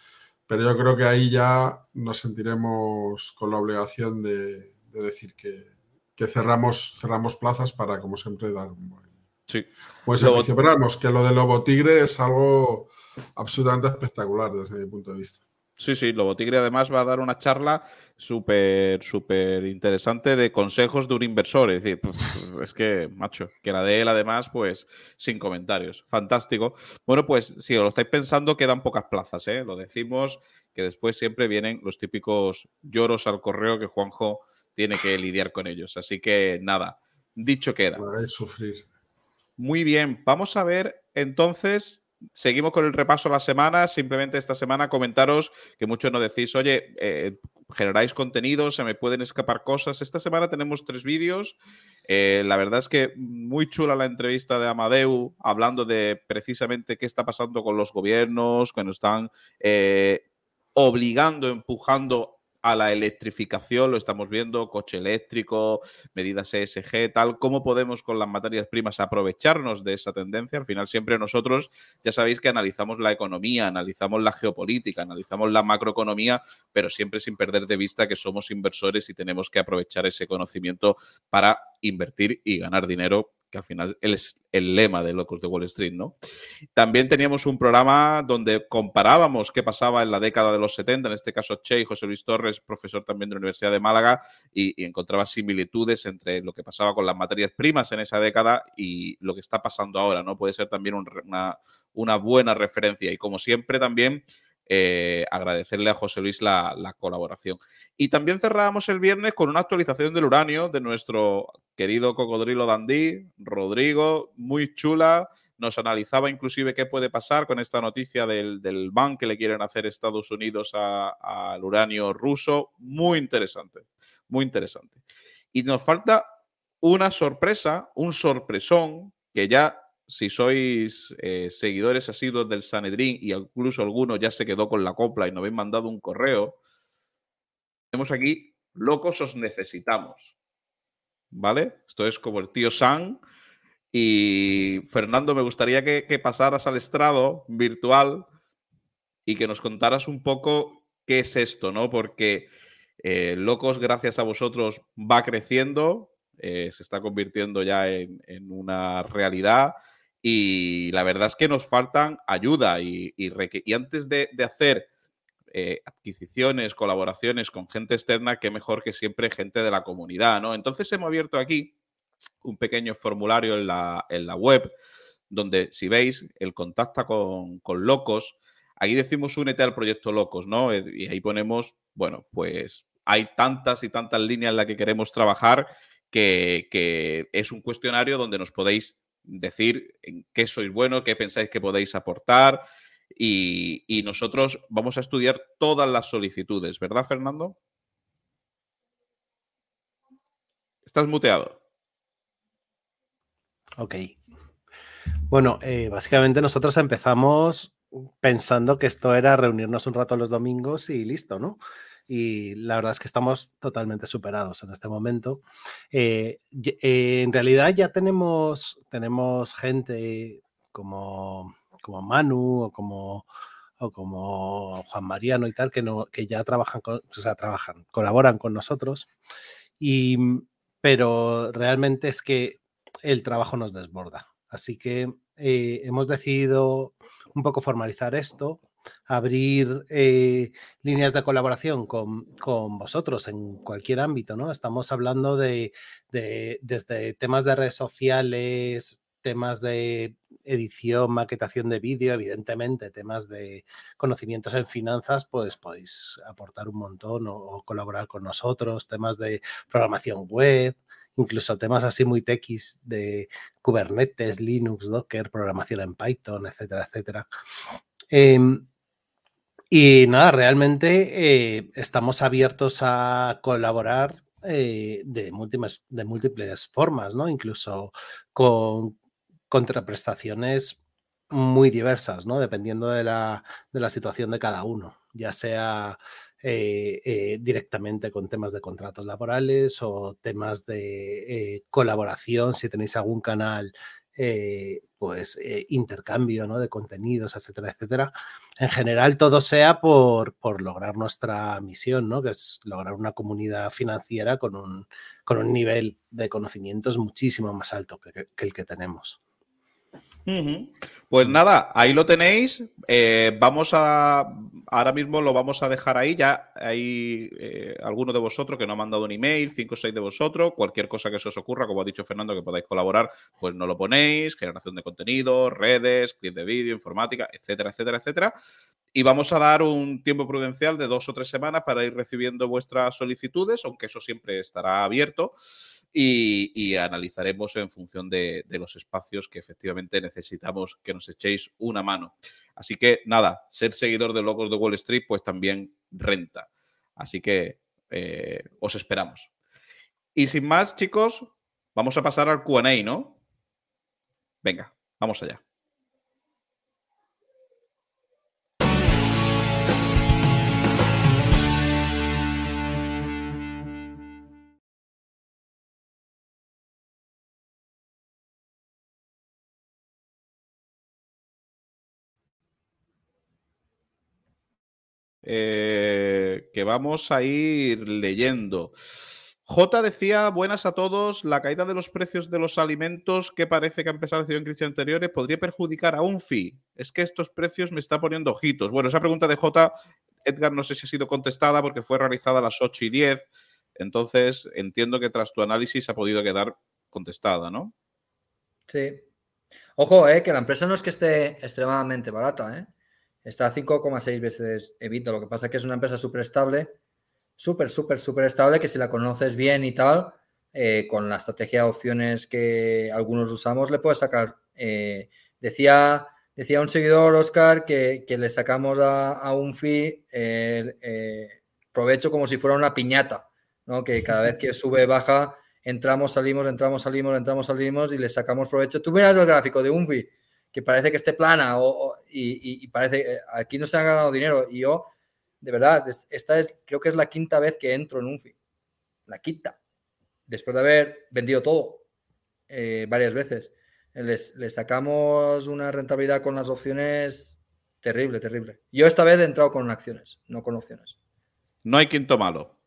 pero yo creo que ahí ya nos sentiremos con la obligación de, decir que, cerramos, cerramos plazas para, como siempre, dar un buen, sí. Pues servicio. que lo de Lobo Tigre es algo absolutamente espectacular desde mi punto de vista. Sí, sí, Lobo Tigre además va a dar una charla súper, súper interesante de consejos de un inversor. Es decir, es que, macho, que la de él además, pues sin comentarios. Fantástico. Bueno, pues si os lo estáis pensando, quedan pocas plazas, ¿eh? Lo decimos que después siempre vienen los típicos lloros al correo que Juanjo tiene que lidiar con ellos. Así que nada, dicho queda. sufrir. Muy bien, vamos a ver entonces seguimos con el repaso de la semana. Simplemente esta semana comentaros que muchos nos decís, oye, eh, generáis contenido, se me pueden escapar cosas. Esta semana tenemos tres vídeos. Eh, la verdad es que muy chula la entrevista de Amadeu, hablando de precisamente qué está pasando con los gobiernos, que nos están eh, obligando, empujando a la electrificación, lo estamos viendo, coche eléctrico, medidas ESG, tal, cómo podemos con las materias primas aprovecharnos de esa tendencia. Al final siempre nosotros, ya sabéis que analizamos la economía, analizamos la geopolítica, analizamos la macroeconomía, pero siempre sin perder de vista que somos inversores y tenemos que aprovechar ese conocimiento para invertir y ganar dinero que al final es el lema de Locos de Wall Street, ¿no? También teníamos un programa donde comparábamos qué pasaba en la década de los 70, en este caso Che y José Luis Torres, profesor también de la Universidad de Málaga, y, encontraba similitudes entre lo que pasaba con las materias primas en esa década y lo que está pasando ahora, ¿no? Puede ser también una, una buena referencia. Y como siempre también eh, agradecerle a José Luis la, colaboración. Y también cerrábamos el viernes con una actualización del uranio de nuestro querido cocodrilo Dandí, Rodrigo, muy chula. Nos analizaba inclusive qué puede pasar con esta noticia del, del ban que le quieren hacer Estados Unidos al uranio ruso. Muy interesante, muy interesante. Y nos falta una sorpresa, un sorpresón que ya si sois eh, seguidores asiduos del Sanedrín y incluso alguno ya se quedó con la copla y nos habéis mandado un correo, tenemos aquí, locos os necesitamos. ¿Vale? Esto es como el tío San. Y Fernando, me gustaría que, pasaras al estrado virtual y que nos contaras un poco qué es esto, ¿no? Porque eh, Locos, gracias a vosotros, va creciendo, eh, se está convirtiendo ya en, en, una realidad y la verdad es que nos faltan ayuda y, y, antes de, hacer eh, adquisiciones, colaboraciones con gente externa, qué mejor que siempre gente de la comunidad, ¿no? Entonces hemos abierto aquí un pequeño formulario en la, en la web donde si veis el contacta con, con Locos, aquí decimos únete al proyecto Locos, ¿no? Eh, y ahí ponemos, bueno, pues hay tantas y tantas líneas en las que queremos trabajar que, es un cuestionario donde nos podéis decir qué sois bueno, qué pensáis que podéis aportar y, nosotros vamos a estudiar todas las solicitudes, ¿verdad, Fernando? Estás muteado. Ok. Bueno, eh, básicamente nosotros empezamos pensando que esto era reunirnos un rato los domingos y listo, ¿no? Y la verdad es que estamos totalmente superados en este momento. Eh, eh, en realidad ya tenemos, tenemos gente como, como Manu o como, o como Juan Mariano y tal, que, no, que ya trabajan, o sea, trabajan, colaboran con nosotros, y, pero realmente es que el trabajo nos desborda. Así que eh, hemos decidido un poco formalizar esto abrir eh, líneas de colaboración con, vosotros en cualquier ámbito, ¿no? Estamos hablando de, desde temas de redes sociales, temas de edición, maquetación de vídeo, evidentemente, temas de conocimientos en finanzas, pues podéis aportar un montón o, colaborar con nosotros, temas de programación web, incluso temas así muy techis de Kubernetes, Linux, Docker, programación en Python, etcétera, etcétera. Em, y nada, realmente eh, estamos abiertos a colaborar eh, de, múltiples, de múltiples formas, ¿no? Incluso con contraprestaciones muy diversas, ¿no? Dependiendo de la, de la situación de cada uno, ya sea eh, directamente con temas de contratos laborales o temas de colaboración, si tenéis algún canal eh, pues eh, intercambio ¿no? de contenidos, etcétera, etcétera. En general, todo sea por, por, lograr nuestra misión, ¿no? que es lograr una comunidad financiera con un, con un nivel de conocimientos muchísimo más alto que, que el que tenemos. Pues nada, ahí lo tenéis. Eh, vamos a. Ahora mismo lo vamos a dejar ahí. Ya hay eh, alguno de vosotros que no ha mandado un email, cinco o seis de vosotros. Cualquier cosa que se os ocurra, como ha dicho Fernando, que podáis colaborar, pues no lo ponéis. Generación de contenido, redes, clip de vídeo, informática, etcétera, etcétera, etcétera. Y vamos a dar un tiempo prudencial de dos o tres semanas para ir recibiendo vuestras solicitudes, aunque eso siempre estará abierto. Y, analizaremos en función de, los espacios que efectivamente necesitamos que nos echéis una mano. Así que nada, ser seguidor de Locos de Wall Street pues también renta. Así que eh, os esperamos. Y sin más, chicos, vamos a pasar al QA, ¿no? Venga, vamos allá. Eh, que vamos a ir leyendo. J decía, buenas a todos, la caída de los precios de los alimentos que parece que ha empezado a en crisis anteriores podría perjudicar a UNFI. Es que estos precios me están poniendo ojitos. Bueno, esa pregunta de J, Edgar, no sé si ha sido contestada porque fue realizada a las 8 y 10. Entonces, entiendo que tras tu análisis ha podido quedar contestada, ¿no? Sí. Ojo, eh, que la empresa no es que esté extremadamente barata, ¿eh? Está a 5,6 veces evito. Lo que pasa es que es una empresa súper estable, súper, súper, súper estable, que si la conoces bien y tal, eh, con la estrategia de opciones que algunos usamos, le puedes sacar. Eh, decía, decía un seguidor, Oscar, que, le sacamos a, un fee eh, provecho como si fuera una piñata, ¿no? que cada vez que sube, baja, entramos, salimos, entramos, salimos, entramos, salimos y le sacamos provecho. Tú miras el gráfico de un fee que parece que esté plana o, y, parece que aquí no se ha ganado dinero. Y yo, de verdad, esta es, creo que es la quinta vez que entro en un FI. La quinta. Después de haber vendido todo eh, varias veces. Les, sacamos una rentabilidad con las opciones terrible, terrible. Yo esta vez he entrado con acciones, no con opciones. No hay quinto malo.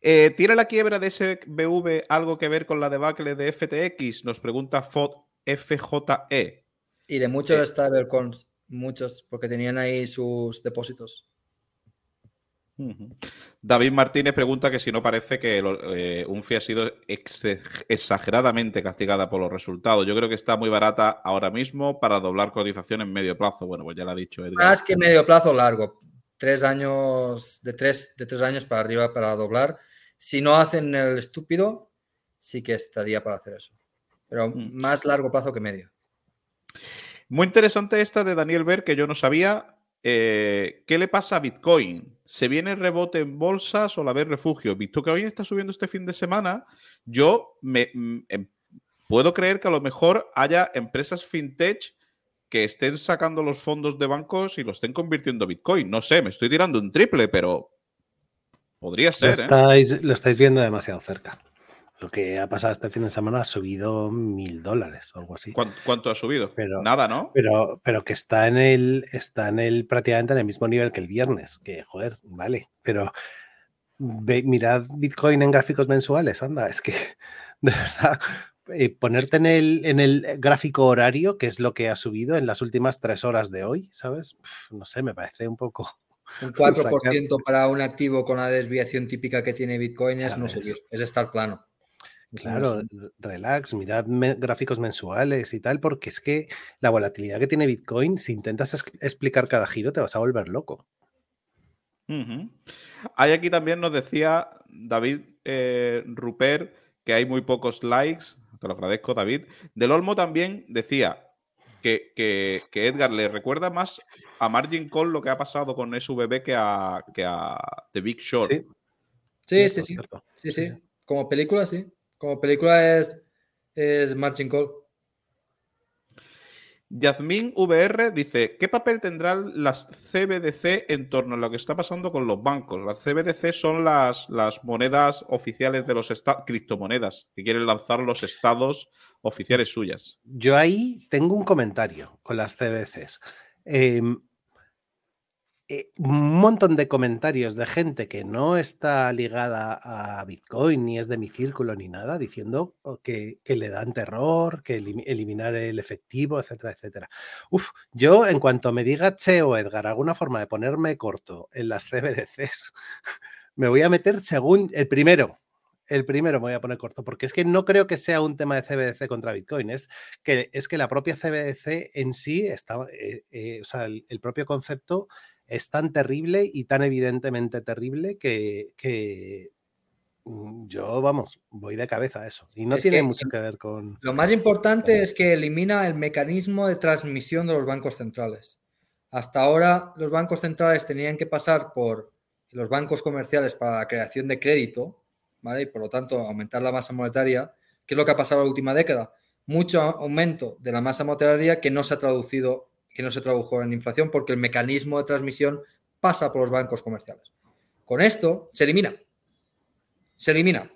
Eh, ¿Tiene la quiebra de SBV algo que ver con la debacle de FTX? Nos pregunta FJE. Y de muchos eh, stablecoins, muchos, porque tenían ahí sus depósitos. David Martínez pregunta que si no parece que eh, UNFI ha sido exageradamente castigada por los resultados. Yo creo que está muy barata ahora mismo para doblar cotización en medio plazo. Bueno, pues ya lo ha dicho Edgar. Más que medio plazo largo. Tres años, de tres, de tres años para arriba para doblar. Si no hacen el estúpido, sí que estaría para hacer eso. Pero mm. más largo plazo que medio. Muy interesante esta de Daniel Ver, que yo no sabía. Eh, ¿Qué le pasa a Bitcoin? ¿Se viene rebote en bolsas o la vez refugio? Visto que hoy está subiendo este fin de semana, yo me, mm, em, puedo creer que a lo mejor haya empresas fintech que estén sacando los fondos de bancos y los estén convirtiendo a Bitcoin. No sé, me estoy tirando un triple, pero podría ser. ¿eh? lo estáis viendo demasiado cerca. Lo que ha pasado este fin de semana ha subido mil dólares o algo así. ¿Cuánto, ha subido? Nada, ¿no? Pero, pero que está en el, está en el prácticamente en el mismo nivel que el viernes. Que, joder, vale. Pero mirad Bitcoin en gráficos mensuales, anda, es que de verdad. Eh, ponerte en el, en el gráfico horario, que es lo que ha subido en las últimas tres horas de hoy, ¿sabes? no sé, me parece un poco. Un 4% para un activo con la desviación típica que tiene Bitcoin es no subir, es estar plano. Claro, relax, mirad gráficos mensuales y tal, porque es que la volatilidad que tiene Bitcoin, si intentas explicar cada giro, te vas a volver loco. Hay aquí también nos decía David eh, Rupert que hay muy pocos likes. Te lo agradezco, David. Del Olmo también decía que, que, Edgar le recuerda más a Margin Call lo que ha pasado con SVB que a, que a The Big Short. Sí, sí, sí. Sí, sí. Como película, sí. Como película es, es Marching Call. Yasmin VR dice: ¿Qué papel tendrán las CBDC en torno a lo que está pasando con los bancos? Las CBDC son las, las monedas oficiales de los estados, criptomonedas, que quieren lanzar los estados oficiales suyas. Yo ahí tengo un comentario con las CBDCs. Em, eh, un montón de comentarios de gente que no está ligada a Bitcoin, ni es de mi círculo, ni nada, diciendo oh, que, le dan terror, que eliminar el efectivo, etcétera, etcétera. Uf, yo en cuanto me diga Che o Edgar alguna forma de ponerme corto en las CBDCs, me voy a meter según el primero. El primero me voy a poner corto, porque es que no creo que sea un tema de CBDC contra Bitcoin, es que, es que la propia CBDC en sí está, eh, eh, o sea, el propio concepto es tan terrible y tan evidentemente terrible que, mm, yo, vamos, voy de cabeza a eso. Y no tiene mucho que ver con... Lo más importante es que elimina el mecanismo de transmisión de los bancos centrales. Hasta ahora los bancos centrales tenían que pasar por los bancos comerciales para la creación de crédito, ¿vale? Y por lo tanto aumentar la masa monetaria, que es lo que ha pasado en la última década. Mucho aumento de la masa monetaria que no se ha traducido, que no se tradujo en inflación porque el mecanismo de transmisión pasa por los bancos comerciales. Con esto se elimina. Se elimina.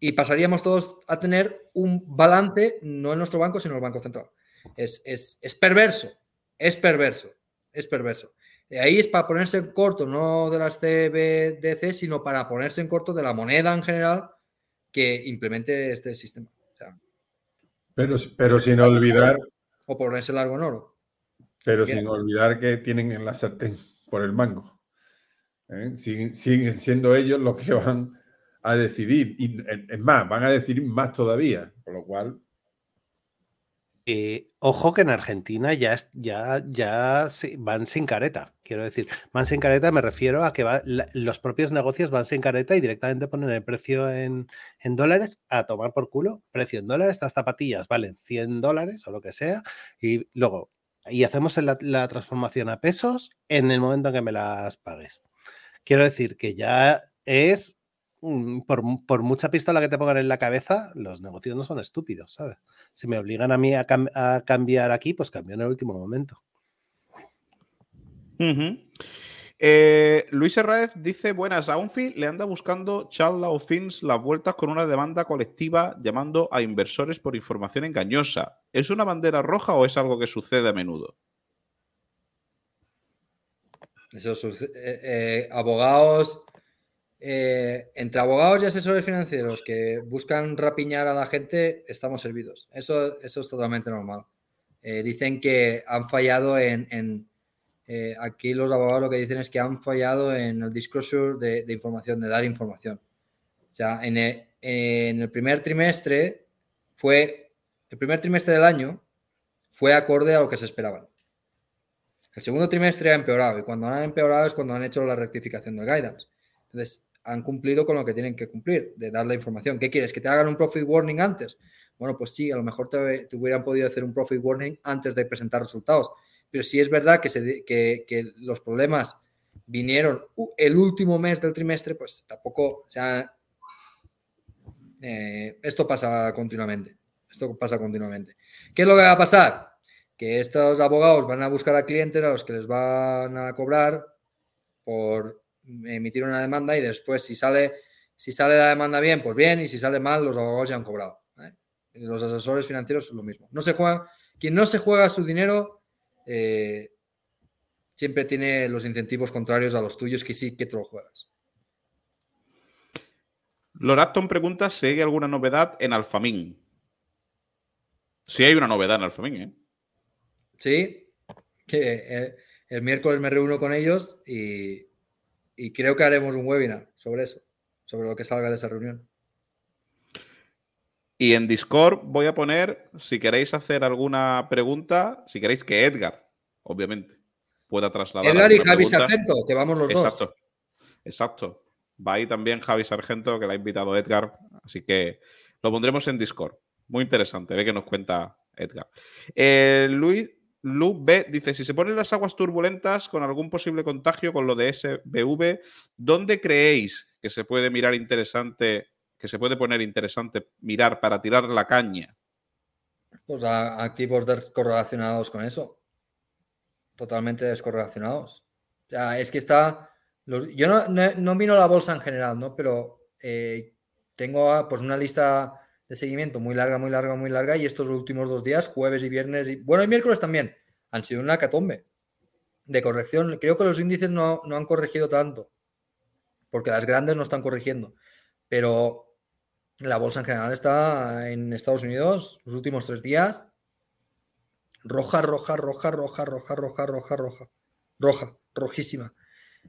Y pasaríamos todos a tener un balance, no en nuestro banco, sino en el Banco Central. Es, es perverso, es perverso, es perverso. Ahí es para ponerse en corto, no de las CBDC, sino para ponerse en corto de la moneda en general que implemente este sistema. pero, pero sin olvidar. O ponerse largo en oro. Pero sin olvidar que tienen en la sartén por el mango. ¿eh? Siguen, siendo ellos los que van a decidir. Y es más, van a decidir más todavía. Con lo cual. Eh, ojo que en Argentina ya, ya, ya van sin careta. Quiero decir, van sin careta, me refiero a que los propios negocios van sin careta y directamente ponen el precio en, dólares a tomar por culo. Precio en dólares, estas zapatillas valen 100 dólares o lo que sea. Y luego, y hacemos la, transformación a pesos en el momento en que me las pagues. Quiero decir que ya es Mm, por, mucha pistola que te pongan en la cabeza, los negocios no son estúpidos, ¿sabes? Si me obligan a mí a, cambiar aquí, pues cambio en el último momento. Eh, Luis Herráez dice: Buenas, a Unfi le anda buscando Charla o Fins las vueltas con una demanda colectiva llamando a inversores por información engañosa. ¿Es una bandera roja o es algo que sucede a menudo? Eso. Eh, eh, abogados eh, entre abogados y asesores financieros que buscan rapiñar a la gente, estamos servidos. Eso, eso es totalmente normal. Dicen que han fallado en... Eh, aquí los abogados lo que dicen es que han fallado en el disclosure de, información, de dar información. O sea, en el, primer trimestre fue... El primer trimestre del año fue acorde a lo que se esperaban. El segundo trimestre ha empeorado y cuando han empeorado es cuando han hecho la rectificación del guidance. Entonces, han cumplido con lo que tienen que cumplir, de dar la información. ¿Qué quieres? ¿Que te hagan un profit warning antes? Bueno, pues sí, a lo mejor te, hubieran podido hacer un profit warning antes de presentar resultados. Pero si es verdad que, los problemas vinieron el último mes del trimestre, pues tampoco, o sea, eh, esto pasa continuamente. Esto pasa continuamente. ¿Qué es lo que va a pasar? Que estos abogados van a buscar a clientes a los que les van a cobrar por emitir una demanda y después si sale, si sale la demanda bien, pues bien, y si sale mal, los abogados ya han cobrado. Los asesores financieros son lo mismo. No se juega, quien no se juega su dinero eh, siempre tiene los incentivos contrarios a los tuyos que sí que te lo juegas. Loraton pregunta si hay alguna novedad en Alfamín. Si hay una novedad en Alfamín, ¿eh? Sí, que el miércoles me reúno con ellos y, y creo que haremos un webinar sobre eso, sobre lo que salga de esa reunión. Y en Discord voy a poner, si queréis hacer alguna pregunta, si queréis que Edgar, obviamente, pueda trasladar. Edgar y Javi Sargento, que vamos los exacto, dos. Exacto. Va ahí también Javi Sargento, que le ha invitado Edgar. Así que lo pondremos en Discord. Muy interesante, ve que nos cuenta Edgar. Eh, Luis, Lu B dice: Si se ponen las aguas turbulentas con algún posible contagio con lo de SBV, ¿dónde creéis que se puede mirar interesante, que se puede poner interesante mirar para tirar la caña? Pues a activos descorrelacionados con eso. Totalmente descorrelacionados. es que está. yo no, no, miro la bolsa en general, ¿no? Pero eh, tengo pues una lista de seguimiento muy larga, muy larga, muy larga. Y estos últimos dos días, jueves y viernes, y bueno, el miércoles también, han sido una catombe de corrección. Creo que los índices no, han corregido tanto, porque las grandes no están corrigiendo. Pero la bolsa en general está en Estados Unidos los últimos tres días. Roja, roja, roja, roja, roja, roja, roja, roja. Roja, rojísima.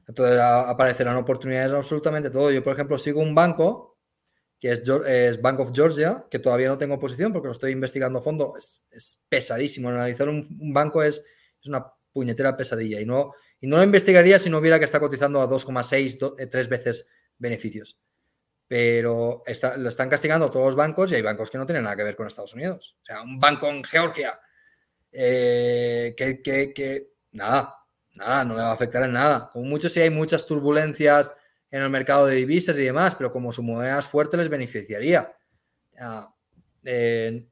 Entonces aparecerán oportunidades absolutamente todo. Yo, por ejemplo, sigo un banco que es, Bank of Georgia, que todavía no tengo posición porque lo estoy investigando a fondo. Es, pesadísimo. Analizar un, banco es, es, una puñetera pesadilla y no, y no lo investigaría si no hubiera que está cotizando a 2,6, 3 eh, veces beneficios. Pero lo están castigando todos los bancos y hay bancos que no tienen nada que ver con Estados Unidos. O sea, un banco en Georgia eh, que, que, nada, nada, no le va a afectar en nada. Como mucho si hay muchas turbulencias en el mercado de divisas y demás, pero como su moneda es fuerte les beneficiaría. Eh,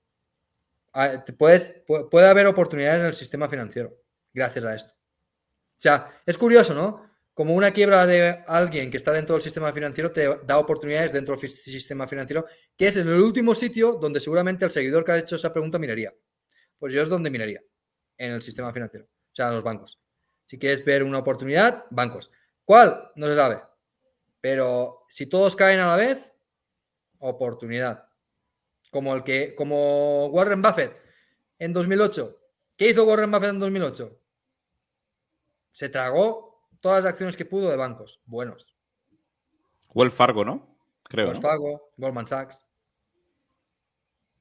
puedes, puede haber oportunidades en el sistema financiero gracias a esto. O sea, es curioso, ¿no? Como una quiebra de alguien que está dentro del sistema financiero te da oportunidades dentro del sistema financiero, que es en el último sitio donde seguramente el seguidor que ha hecho esa pregunta miraría. Pues yo es donde miraría, en el sistema financiero, o sea, en los bancos. Si quieres ver una oportunidad, bancos. ¿Cuál? No se sabe. Pero si todos caen a la vez, oportunidad. Como el que, como Warren Buffett en 2008. ¿Qué hizo Warren Buffett en 2008? Se tragó todas las acciones que pudo de bancos buenos. Wells Fargo, ¿no? Creo. Wells Fargo, Goldman Sachs.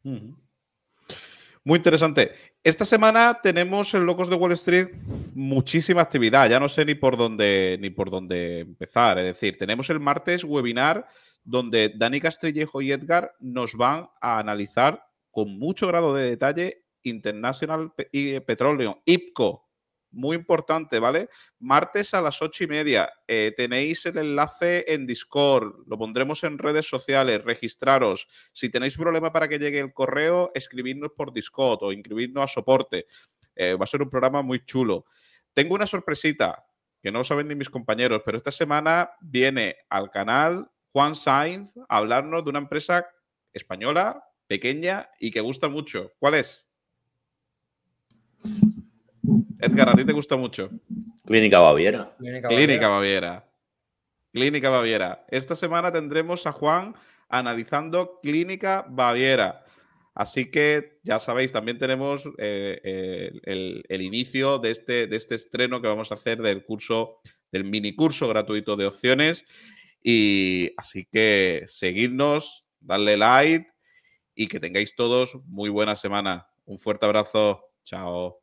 Muy interesante. Esta semana tenemos en Locos de Wall Street muchísima actividad. Ya no sé ni por dónde ni por dónde empezar. Es decir, tenemos el martes webinar donde Dani Castrillejo y Edgar nos van a analizar con mucho grado de detalle International Petroleum, IPCO, muy importante, ¿vale? Martes a las ocho y media. Eh, tenéis el enlace en Discord, lo pondremos en redes sociales, registraros. Si tenéis problema para que llegue el correo, escribidnos por Discord o inscribidnos a soporte. Eh, va a ser un programa muy chulo. Tengo una sorpresita que no saben ni mis compañeros, pero esta semana viene al canal Juan Sainz a hablarnos de una empresa española, pequeña y que gusta mucho. ¿Cuál es? Edgar, a ti te gusta mucho. Clínica Baviera. Clínica Baviera. Clínica Baviera. Esta semana tendremos a Juan analizando Clínica Baviera. Así que ya sabéis, también tenemos eh, el, inicio de este, de este estreno que vamos a hacer del curso, del mini curso gratuito de opciones. Y así que seguidnos, darle like y que tengáis todos muy buena semana. Un fuerte abrazo. Chao.